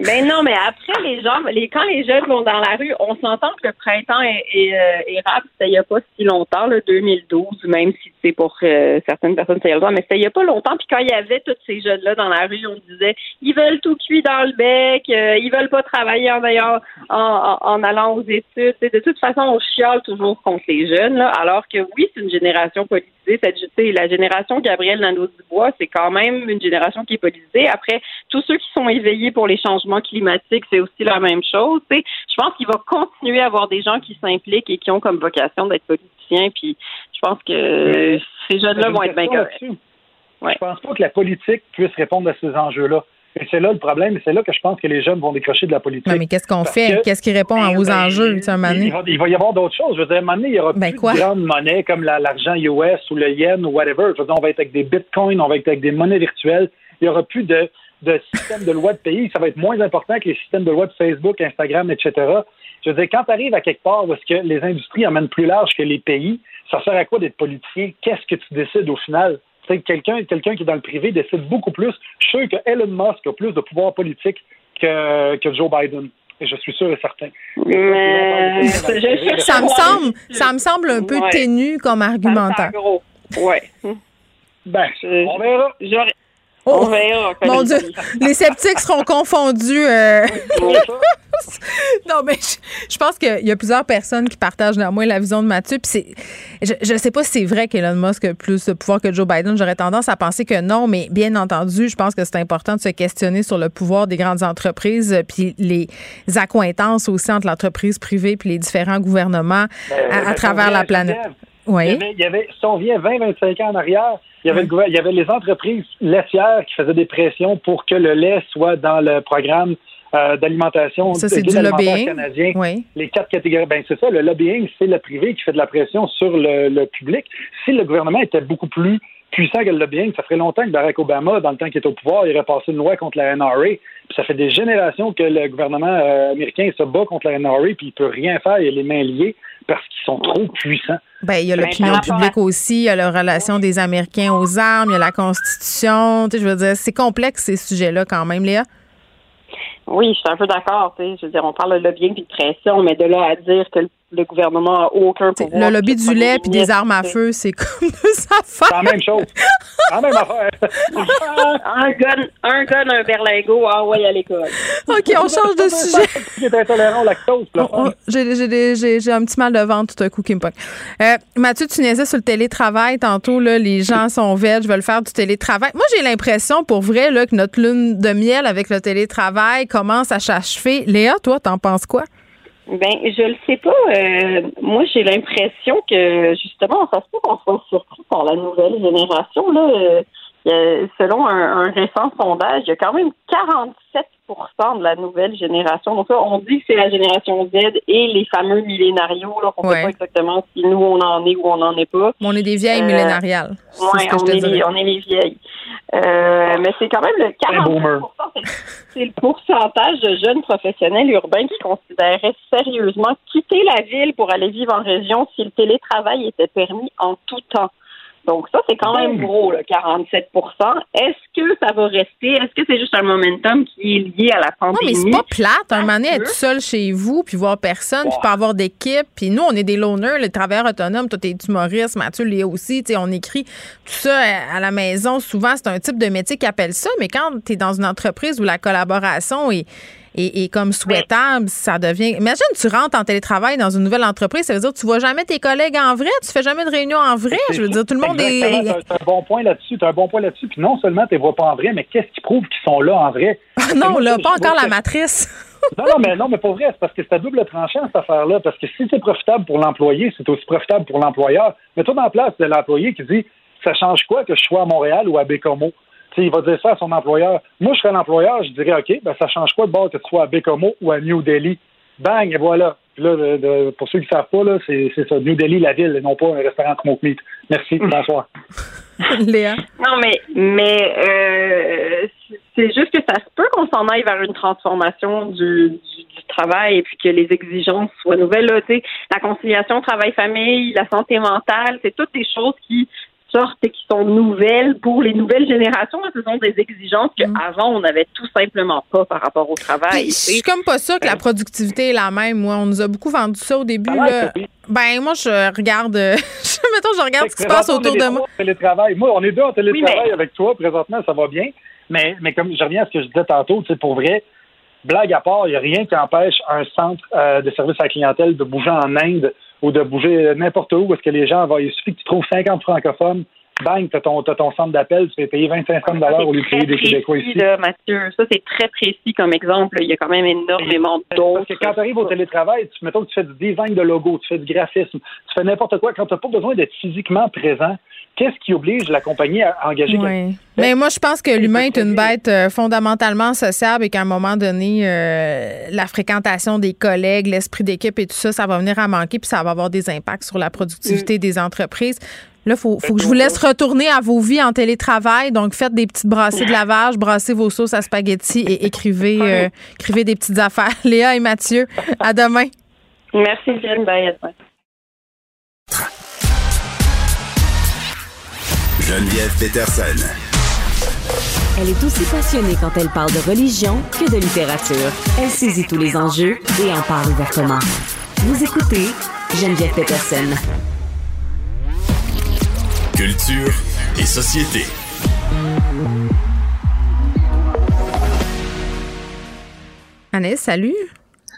[SPEAKER 18] Ben non, mais après, les gens, les, quand les jeunes vont dans la rue, on s'entend que le printemps est, est, euh, érable, c'était il a pas si longtemps, le 2012, même si c'est pour euh, certaines personnes, c'est longtemps, mais c'était il n'y a pas longtemps. Puis quand il y avait tous ces jeunes-là dans la rue, on disait, ils veulent tout cuit dans le bec, euh, ils veulent pas travailler en, ayant- en, en, allant aux études. De toute façon, on chiale toujours contre les jeunes, là, alors que oui, c'est une génération politisée. Cette, la génération Gabriel Nadeau-Dubois, c'est quand même une génération qui est politisée. Après, tous ceux qui sont éveillés pour les changements climatiques, c'est aussi la même chose. tu sais. Je pense qu'il va continuer à avoir des gens qui s'impliquent et qui ont comme vocation d'être politiciens. Puis je pense que ces jeunes-là vont être bien
[SPEAKER 17] là-dessus. Je pense pas que la politique puisse répondre à ces enjeux-là. Et c'est là le problème, et c'est là que je pense que les jeunes vont décrocher de la politique.
[SPEAKER 1] Non, mais qu'est-ce qu'on fait?
[SPEAKER 17] que-
[SPEAKER 1] Qu'est-ce qui répond aux
[SPEAKER 17] ben,
[SPEAKER 1] enjeux, tu sais, un
[SPEAKER 17] il, va, il va y avoir d'autres choses. Je veux dire, à un moment donné, il y aura
[SPEAKER 1] Ben,
[SPEAKER 17] plus
[SPEAKER 1] quoi?
[SPEAKER 17] de grandes monnaies comme la- l'argent US ou le yen ou whatever. Je veux dire, on va être avec des bitcoins, on va être avec des monnaies virtuelles. Il y aura plus de, de système de loi de pays. Ça va être moins important que les systèmes de loi de Facebook, Instagram, etc. Je veux dire, quand tu arrives à quelque part où est-ce que les industries emmènent plus large que les pays, ça sert à quoi d'être politicien? Qu'est-ce que tu décides au final? Tu sais, Quelqu'un quelqu'un qui est dans le privé décide beaucoup plus. Je suis sûr que Elon Musk a plus de pouvoir politique que, que Joe Biden. Et je suis sûr et certain.
[SPEAKER 18] Mais je-
[SPEAKER 1] Ça me semble, ça me semble un peu
[SPEAKER 18] Ouais.
[SPEAKER 1] ténu comme argumentaire.
[SPEAKER 18] Ouais.
[SPEAKER 17] Ben, on verra.
[SPEAKER 1] Oh,
[SPEAKER 18] On verra.
[SPEAKER 1] Mon Dieu, les sceptiques seront confondus. euh. non, mais je, je pense qu'il y a plusieurs personnes qui partagent néanmoins la vision de Mathieu. Puis je ne sais pas si c'est vrai qu'Elon Musk a plus de pouvoir que Joe Biden. J'aurais tendance à penser que non, mais bien entendu, je pense que c'est important de se questionner sur le pouvoir des grandes entreprises, puis les accointances aussi entre l'entreprise privée puis les différents gouvernements
[SPEAKER 17] Ben,
[SPEAKER 1] à, à travers la
[SPEAKER 17] Il y avait, il y avait- si on vient 20-25 ans en arrière, il y, avait le il y avait les entreprises laitières qui faisaient des pressions pour que le lait soit dans le programme euh, d'alimentation
[SPEAKER 1] Ça, c'est du lobbying.
[SPEAKER 17] canadien.
[SPEAKER 1] Oui.
[SPEAKER 17] Les quatre catégories. Ben, c'est ça, le lobbying, c'est le privé qui fait de la pression sur le, le public. Si le gouvernement était beaucoup plus puissant que le lobbying, ça ferait longtemps que Barack Obama, dans le temps qu'il était au pouvoir, il aurait passé une loi contre la NRA. Puis ça fait des générations que le gouvernement euh, américain se bat contre la NRA, puis il peut rien faire, il a les mains liées parce qu'ils sont trop puissants.
[SPEAKER 1] Ben, il y a
[SPEAKER 18] Ben,
[SPEAKER 1] l'opinion publique aussi, il y a la relation des Américains aux armes, il y a la Constitution. Tu sais, je veux dire, c'est complexe ces sujets-là quand même, Léa.
[SPEAKER 18] Oui, je suis un peu d'accord. tu sais. Je veux dire, on parle de lobbying puis de pression, mais de là à dire que le, le gouvernement a aucun pouvoir.
[SPEAKER 1] Le lobby du
[SPEAKER 18] le
[SPEAKER 1] lait puis des armes à feu, c'est comme deux affaires.
[SPEAKER 17] C'est la même chose. C'est la même affaire.
[SPEAKER 18] un gun, un gun, un berlingot, ah ouais, à l'école.
[SPEAKER 1] OK, on change de sujet.
[SPEAKER 17] Intolérant au lactose.
[SPEAKER 1] J'ai un petit mal de ventre tout à coup qui me pogne. Euh, Mathieu, tu niaisais sur le télétravail tantôt. Là, les gens sont vêtus, veulent faire du télétravail. Moi, j'ai l'impression, pour vrai, là, que notre lune de miel avec le télétravail commence à s'achever. Léa, toi, t'en penses quoi?
[SPEAKER 18] Ben, je le sais pas. euh, moi, j'ai l'impression que justement, ça se peut qu'on soit surpris par la nouvelle génération. Là, Euh, selon un, un récent sondage, il y a quand même 47% de la nouvelle génération. Donc là, on dit que c'est la génération Z et les fameux millénarios. Là, on ne sait pas exactement si nous, on en est ou on n'en est pas.
[SPEAKER 1] on est des vieilles millénariales.
[SPEAKER 18] Oui, on, est les, on est les vieilles. Euh, mais c'est quand même le 40 c'est le pourcentage de jeunes professionnels urbains qui considéraient sérieusement quitter la ville pour aller vivre en région si le télétravail était permis en tout temps. Donc ça, c'est quand même gros, le 47% Est-ce que ça va rester? Est-ce que c'est juste un momentum qui est lié à la pandémie?
[SPEAKER 1] Non, mais c'est pas plate. Un moment donné, être seul chez vous, puis voir personne, puis pas avoir d'équipe. Puis nous, on est des loners, les travailleurs autonomes. Toi, t'es humoriste, Mathieu l'est aussi. sais, on écrit tout ça à la maison. Souvent, c'est un type de métier qui appelle ça. Mais quand tu es dans une entreprise où la collaboration est et, comme souhaitable, ça devient. Imagine, tu rentres en télétravail dans une nouvelle entreprise, ça veut dire que tu vois jamais tes collègues en vrai, tu fais jamais de réunion en vrai. Je veux dire, tout le monde est.
[SPEAKER 17] Tu un bon point là-dessus. Tu un bon point là-dessus. Puis non seulement tu les vois pas en vrai, mais qu'est-ce qui prouve qu'ils sont là en vrai?
[SPEAKER 1] Ah non, là, pas encore la matrice.
[SPEAKER 17] non, non, mais non, mais pas vrai, c'est parce que c'est à double tranchant, cette affaire-là. Parce que si c'est profitable pour l'employé, c'est aussi profitable pour l'employeur. Mais toi, dans la place de l'employé qui dit ça change quoi que je sois à Montréal ou à Bécomo? Il va dire ça à son employeur. Moi, je serais l'employeur, je dirais, OK, ben, ça change quoi de bord que tu sois à Bécomo ou à New Delhi? Bang, et voilà. là, pour ceux qui ne savent pas, là, c'est, ça, New Delhi, la ville, et non pas un restaurant Smoke Meat. Merci, bonsoir.
[SPEAKER 1] Léa?
[SPEAKER 18] Non, mais, mais euh, c'est juste que ça se peut qu'on s'en aille vers une transformation du, du, travail et puis que les exigences soient nouvelles. Là, la conciliation travail-famille, la santé mentale, c'est toutes des choses qui sortent et qui sont nouvelles pour les nouvelles générations. Ce sont des exigences qu'avant, mm. on n'avait tout simplement pas par rapport au travail.
[SPEAKER 1] Je suis comme pas ça que la productivité est la même. Moi, on nous a beaucoup vendu ça au début. Là. Ben, moi, je regarde, mettons, je regarde ce qui se passe autour de moi.
[SPEAKER 17] Télétravail. Moi, on est deux en télétravail avec toi. Présentement, ça va bien. Mais, mais comme je reviens à ce que je disais tantôt, c'est pour vrai, blague à part, il n'y a rien qui empêche un centre euh, de service à la clientèle de bouger en Inde ou de bouger n'importe où, parce que les gens vont. Il suffit que tu trouves 50 francophones bang, tu as ton, ton, centre d'appel, tu vas payer 25 cents au lieu de payer des Québécois ici.
[SPEAKER 18] Là, Mathieu, ça, c'est très précis comme exemple. Il y a quand même énormément d'autres.
[SPEAKER 17] Parce que quand tu arrives au télétravail, tu, mettons que tu fais du design de logo, tu fais du graphisme, tu fais n'importe quoi. Quand tu n'as pas besoin d'être physiquement présent, qu'est-ce qui oblige la compagnie à engager quelqu'un?
[SPEAKER 1] Mais moi, je pense que l'humain est une bête euh, fondamentalement sociable et qu'à un moment donné, euh, la fréquentation des collègues, l'esprit d'équipe et tout ça, ça va venir à manquer puis ça va avoir des impacts sur la productivité mm. des entreprises. Là, il faut, faut que je vous laisse retourner à vos vies en télétravail. Donc, faites des petites brassées de lavage, brassez vos sauces à spaghetti et écrivez, euh, écrivez des petites affaires. Léa et Mathieu, à demain.
[SPEAKER 18] Merci, Jen. Bye.
[SPEAKER 3] Geneviève Peterson.
[SPEAKER 4] Elle est aussi passionnée quand elle parle de religion que de littérature. Elle saisit tous les enjeux et en parle ouvertement. Vous écoutez Geneviève Peterson.
[SPEAKER 3] Culture et société.
[SPEAKER 1] Annès, salut.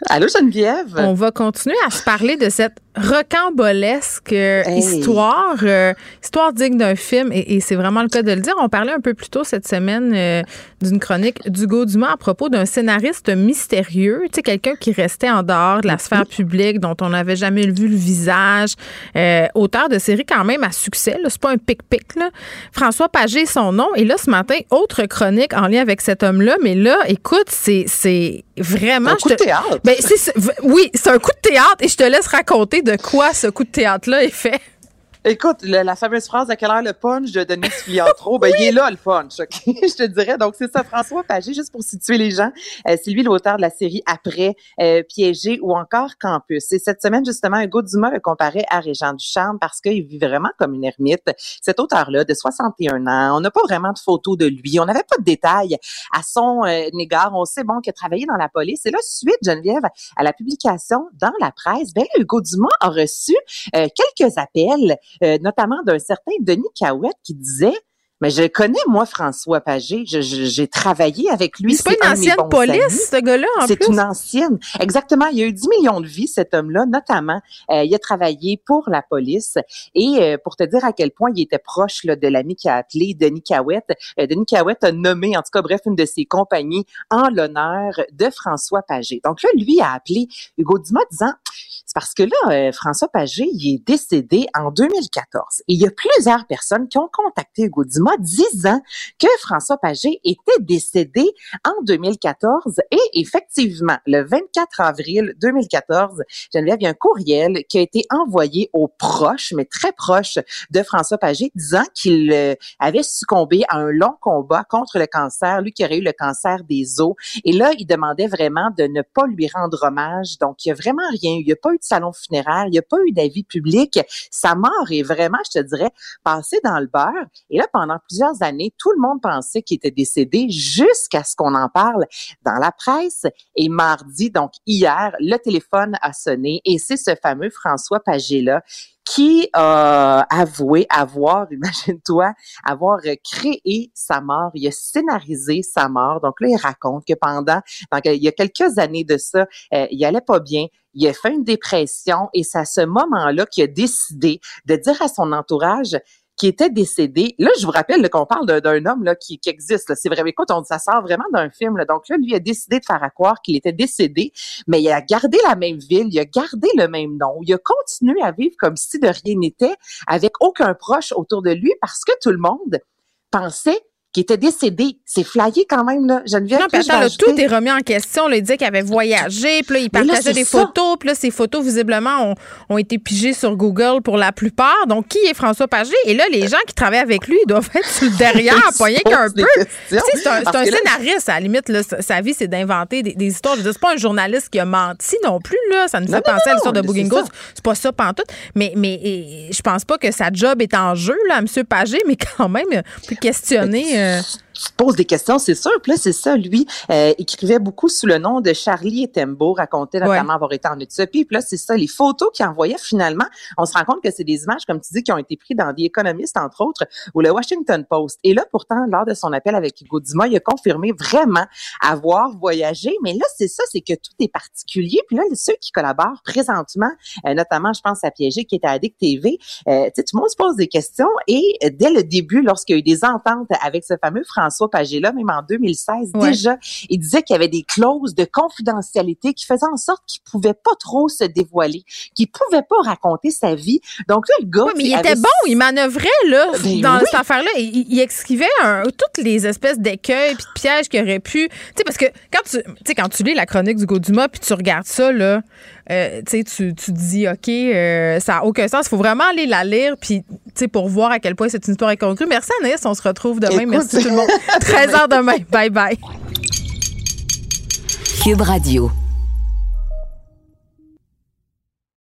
[SPEAKER 19] Allô Geneviève?
[SPEAKER 1] On va continuer à se parler de cette rocambolesque histoire, euh, histoire digne d'un film, et, c'est vraiment le cas de le dire. On parlait un peu plus tôt cette semaine euh, d'une chronique d'Hugo Dumas à propos d'un scénariste mystérieux, tu sais, quelqu'un qui restait en dehors de la sphère publique, dont on n'avait jamais vu le visage, euh, auteur de séries quand même à succès, c'est pas un pic-pic, François Pagé, son nom, et là, ce matin, autre chronique en lien avec cet homme-là, mais là, écoute, c'est vraiment... Un
[SPEAKER 19] coup de théâtre.
[SPEAKER 1] Ben, oui, c'est un coup de théâtre, et je te laisse raconter de quoi ce coup de théâtre-là est fait.
[SPEAKER 19] Écoute, la fameuse phrase à quelle heure le punch de Denis Filiatro, ben, il est là, le punch, je te dirais. Donc, c'est ça, François Pagé, juste pour situer les gens. Euh, c'est lui l'auteur de la série Après, euh, Piégé ou encore Campus. Et cette semaine, justement, Hugo Dumas le comparait à Régent Ducharme parce qu'il vit vraiment comme une ermite. Cet auteur-là, de 61 ans, on n'a pas vraiment de photos de lui. On n'avait pas de détails à son euh, égard. On sait, bon, qu'il a travaillé dans la police. Et là, suite, Geneviève, à la publication dans la presse, ben, Hugo Dumas a reçu quelques appels euh, notamment d'un certain Denis Cahouette qui disait mais je connais, moi, François Pagé. J'ai travaillé avec lui.
[SPEAKER 1] C'est pas une ancienne police, ce gars-là, en
[SPEAKER 19] plus? C'est une ancienne. Exactement. Il y a eu 10 millions de vies, cet homme-là, notamment. Euh, il a travaillé pour la police. Et euh, pour te dire à quel point il était proche là, de l'ami qui a appelé Denis Cahouette, euh, Denis Cahouette a nommé, en tout cas, bref, une de ses compagnies en l'honneur de François Pagé. Donc là, lui a appelé Hugo Dumas disant, c'est parce que là, euh, François Pagé, il est décédé en 2014. Et il y a plusieurs personnes qui ont contacté Hugo Dumas disant que François Pagé était décédé en 2014. Et effectivement, le 24 avril 2014, Geneviève, il y a un courriel qui a été envoyé aux proches, mais très proches de François Pagé, disant qu'il euh, avait succombé à un long combat contre le cancer, lui qui aurait eu le cancer des os. Et là, il demandait vraiment de ne pas lui rendre hommage. Donc, il n'y a vraiment rien. Il n'y a pas eu de salon funéraire, il n'y a pas eu d'avis public. Sa mort est vraiment, je te dirais, passée dans le beurre. Et là, pendant plusieurs années, tout le monde pensait qu'il était décédé jusqu'à ce qu'on en parle dans la presse. Et mardi, donc hier, le téléphone a sonné et c'est ce fameux François Pagé-là qui a avoué avoir, imagine-toi, avoir créé sa mort. Il a scénarisé sa mort. Donc là, il raconte que pendant, donc, il y a quelques années de ça, euh, il allait pas bien. Il a fait une dépression et c'est à ce moment-là qu'il a décidé de dire à son entourage, qui était décédé. Là, je vous rappelle qu'on parle d'un homme là, qui, existe. C'est vrai. Écoute, on, ça sort vraiment d'un film. Là. Donc là, lui a décidé de faire à croire qu'il était décédé, mais il a gardé la même ville, il a gardé le même nom, il a continué à vivre comme si de rien n'était, avec aucun proche autour de lui, parce que tout le monde pensait qui était décédé. C'est flyé quand même, là. Geneviève,
[SPEAKER 1] non, puis attends, tout est remis en question. Là. Il disait qu'il avait voyagé, puis là, il partageait des photos, puis là, ces photos, visiblement, ont, ont, été pigées sur Google pour la plupart. Donc, qui est François Pagé? Et là, les gens qui travaillent avec lui, ils doivent être sur le derrière, pas rien qu'un peu. C'est un, un scénariste, à la limite, là, sa vie, c'est d'inventer des, histoires. Je c'est pas un journaliste qui a menti non plus, là. Ça nous fait penser à l'histoire de Booking. C'est pas ça, pantoute. Mais, mais je pense pas que sa job est en jeu, là, M. Pagé, mais quand même, peut questionner euh,
[SPEAKER 19] tu te poses des questions, c'est sûr. Puis là, c'est ça, lui, euh, écrivait beaucoup sous le nom de Charlie Etembo, racontait notamment avoir été en Éthiopie. Puis là, c'est ça, les photos qu'il envoyait finalement, on se rend compte que c'est des images, comme tu dis, qui ont été prises dans des économistes, entre autres, ou le Washington Post. Et là, pourtant, lors de son appel avec Hugo Dumas, il a confirmé vraiment avoir voyagé. Mais là, c'est ça, c'est que tout est particulier. Puis là, ceux qui collaborent présentement, euh, notamment, je pense à Piégé, qui est à Addict TV, euh, tout le monde se pose des questions. Et dès le début, lorsqu'il y a eu des ententes avec ce fameux François Pagé-là, même en 2016, déjà, il disait qu'il y avait des clauses de confidentialité qui faisaient en sorte qu'il pouvait pas trop se dévoiler, qu'il pouvait pas raconter sa vie. Donc là, le gars...
[SPEAKER 1] mais il était bon, il manœuvrait, là, ben dans cette affaire-là. Il, il écrivait toutes les espèces d'écueils puis de pièges qu'il aurait pu... Tu sais, parce que quand tu, sais, quand tu lis la chronique du Dumas puis tu regardes ça, là, euh, tu, tu te dis, OK, euh, ça n'a aucun sens. Il faut vraiment aller la lire puis pour voir à quel point c'est une histoire incongrue. Merci Anaïs, on se retrouve demain. Merci tout le monde. 13h demain. Bye bye.
[SPEAKER 4] Cube Radio.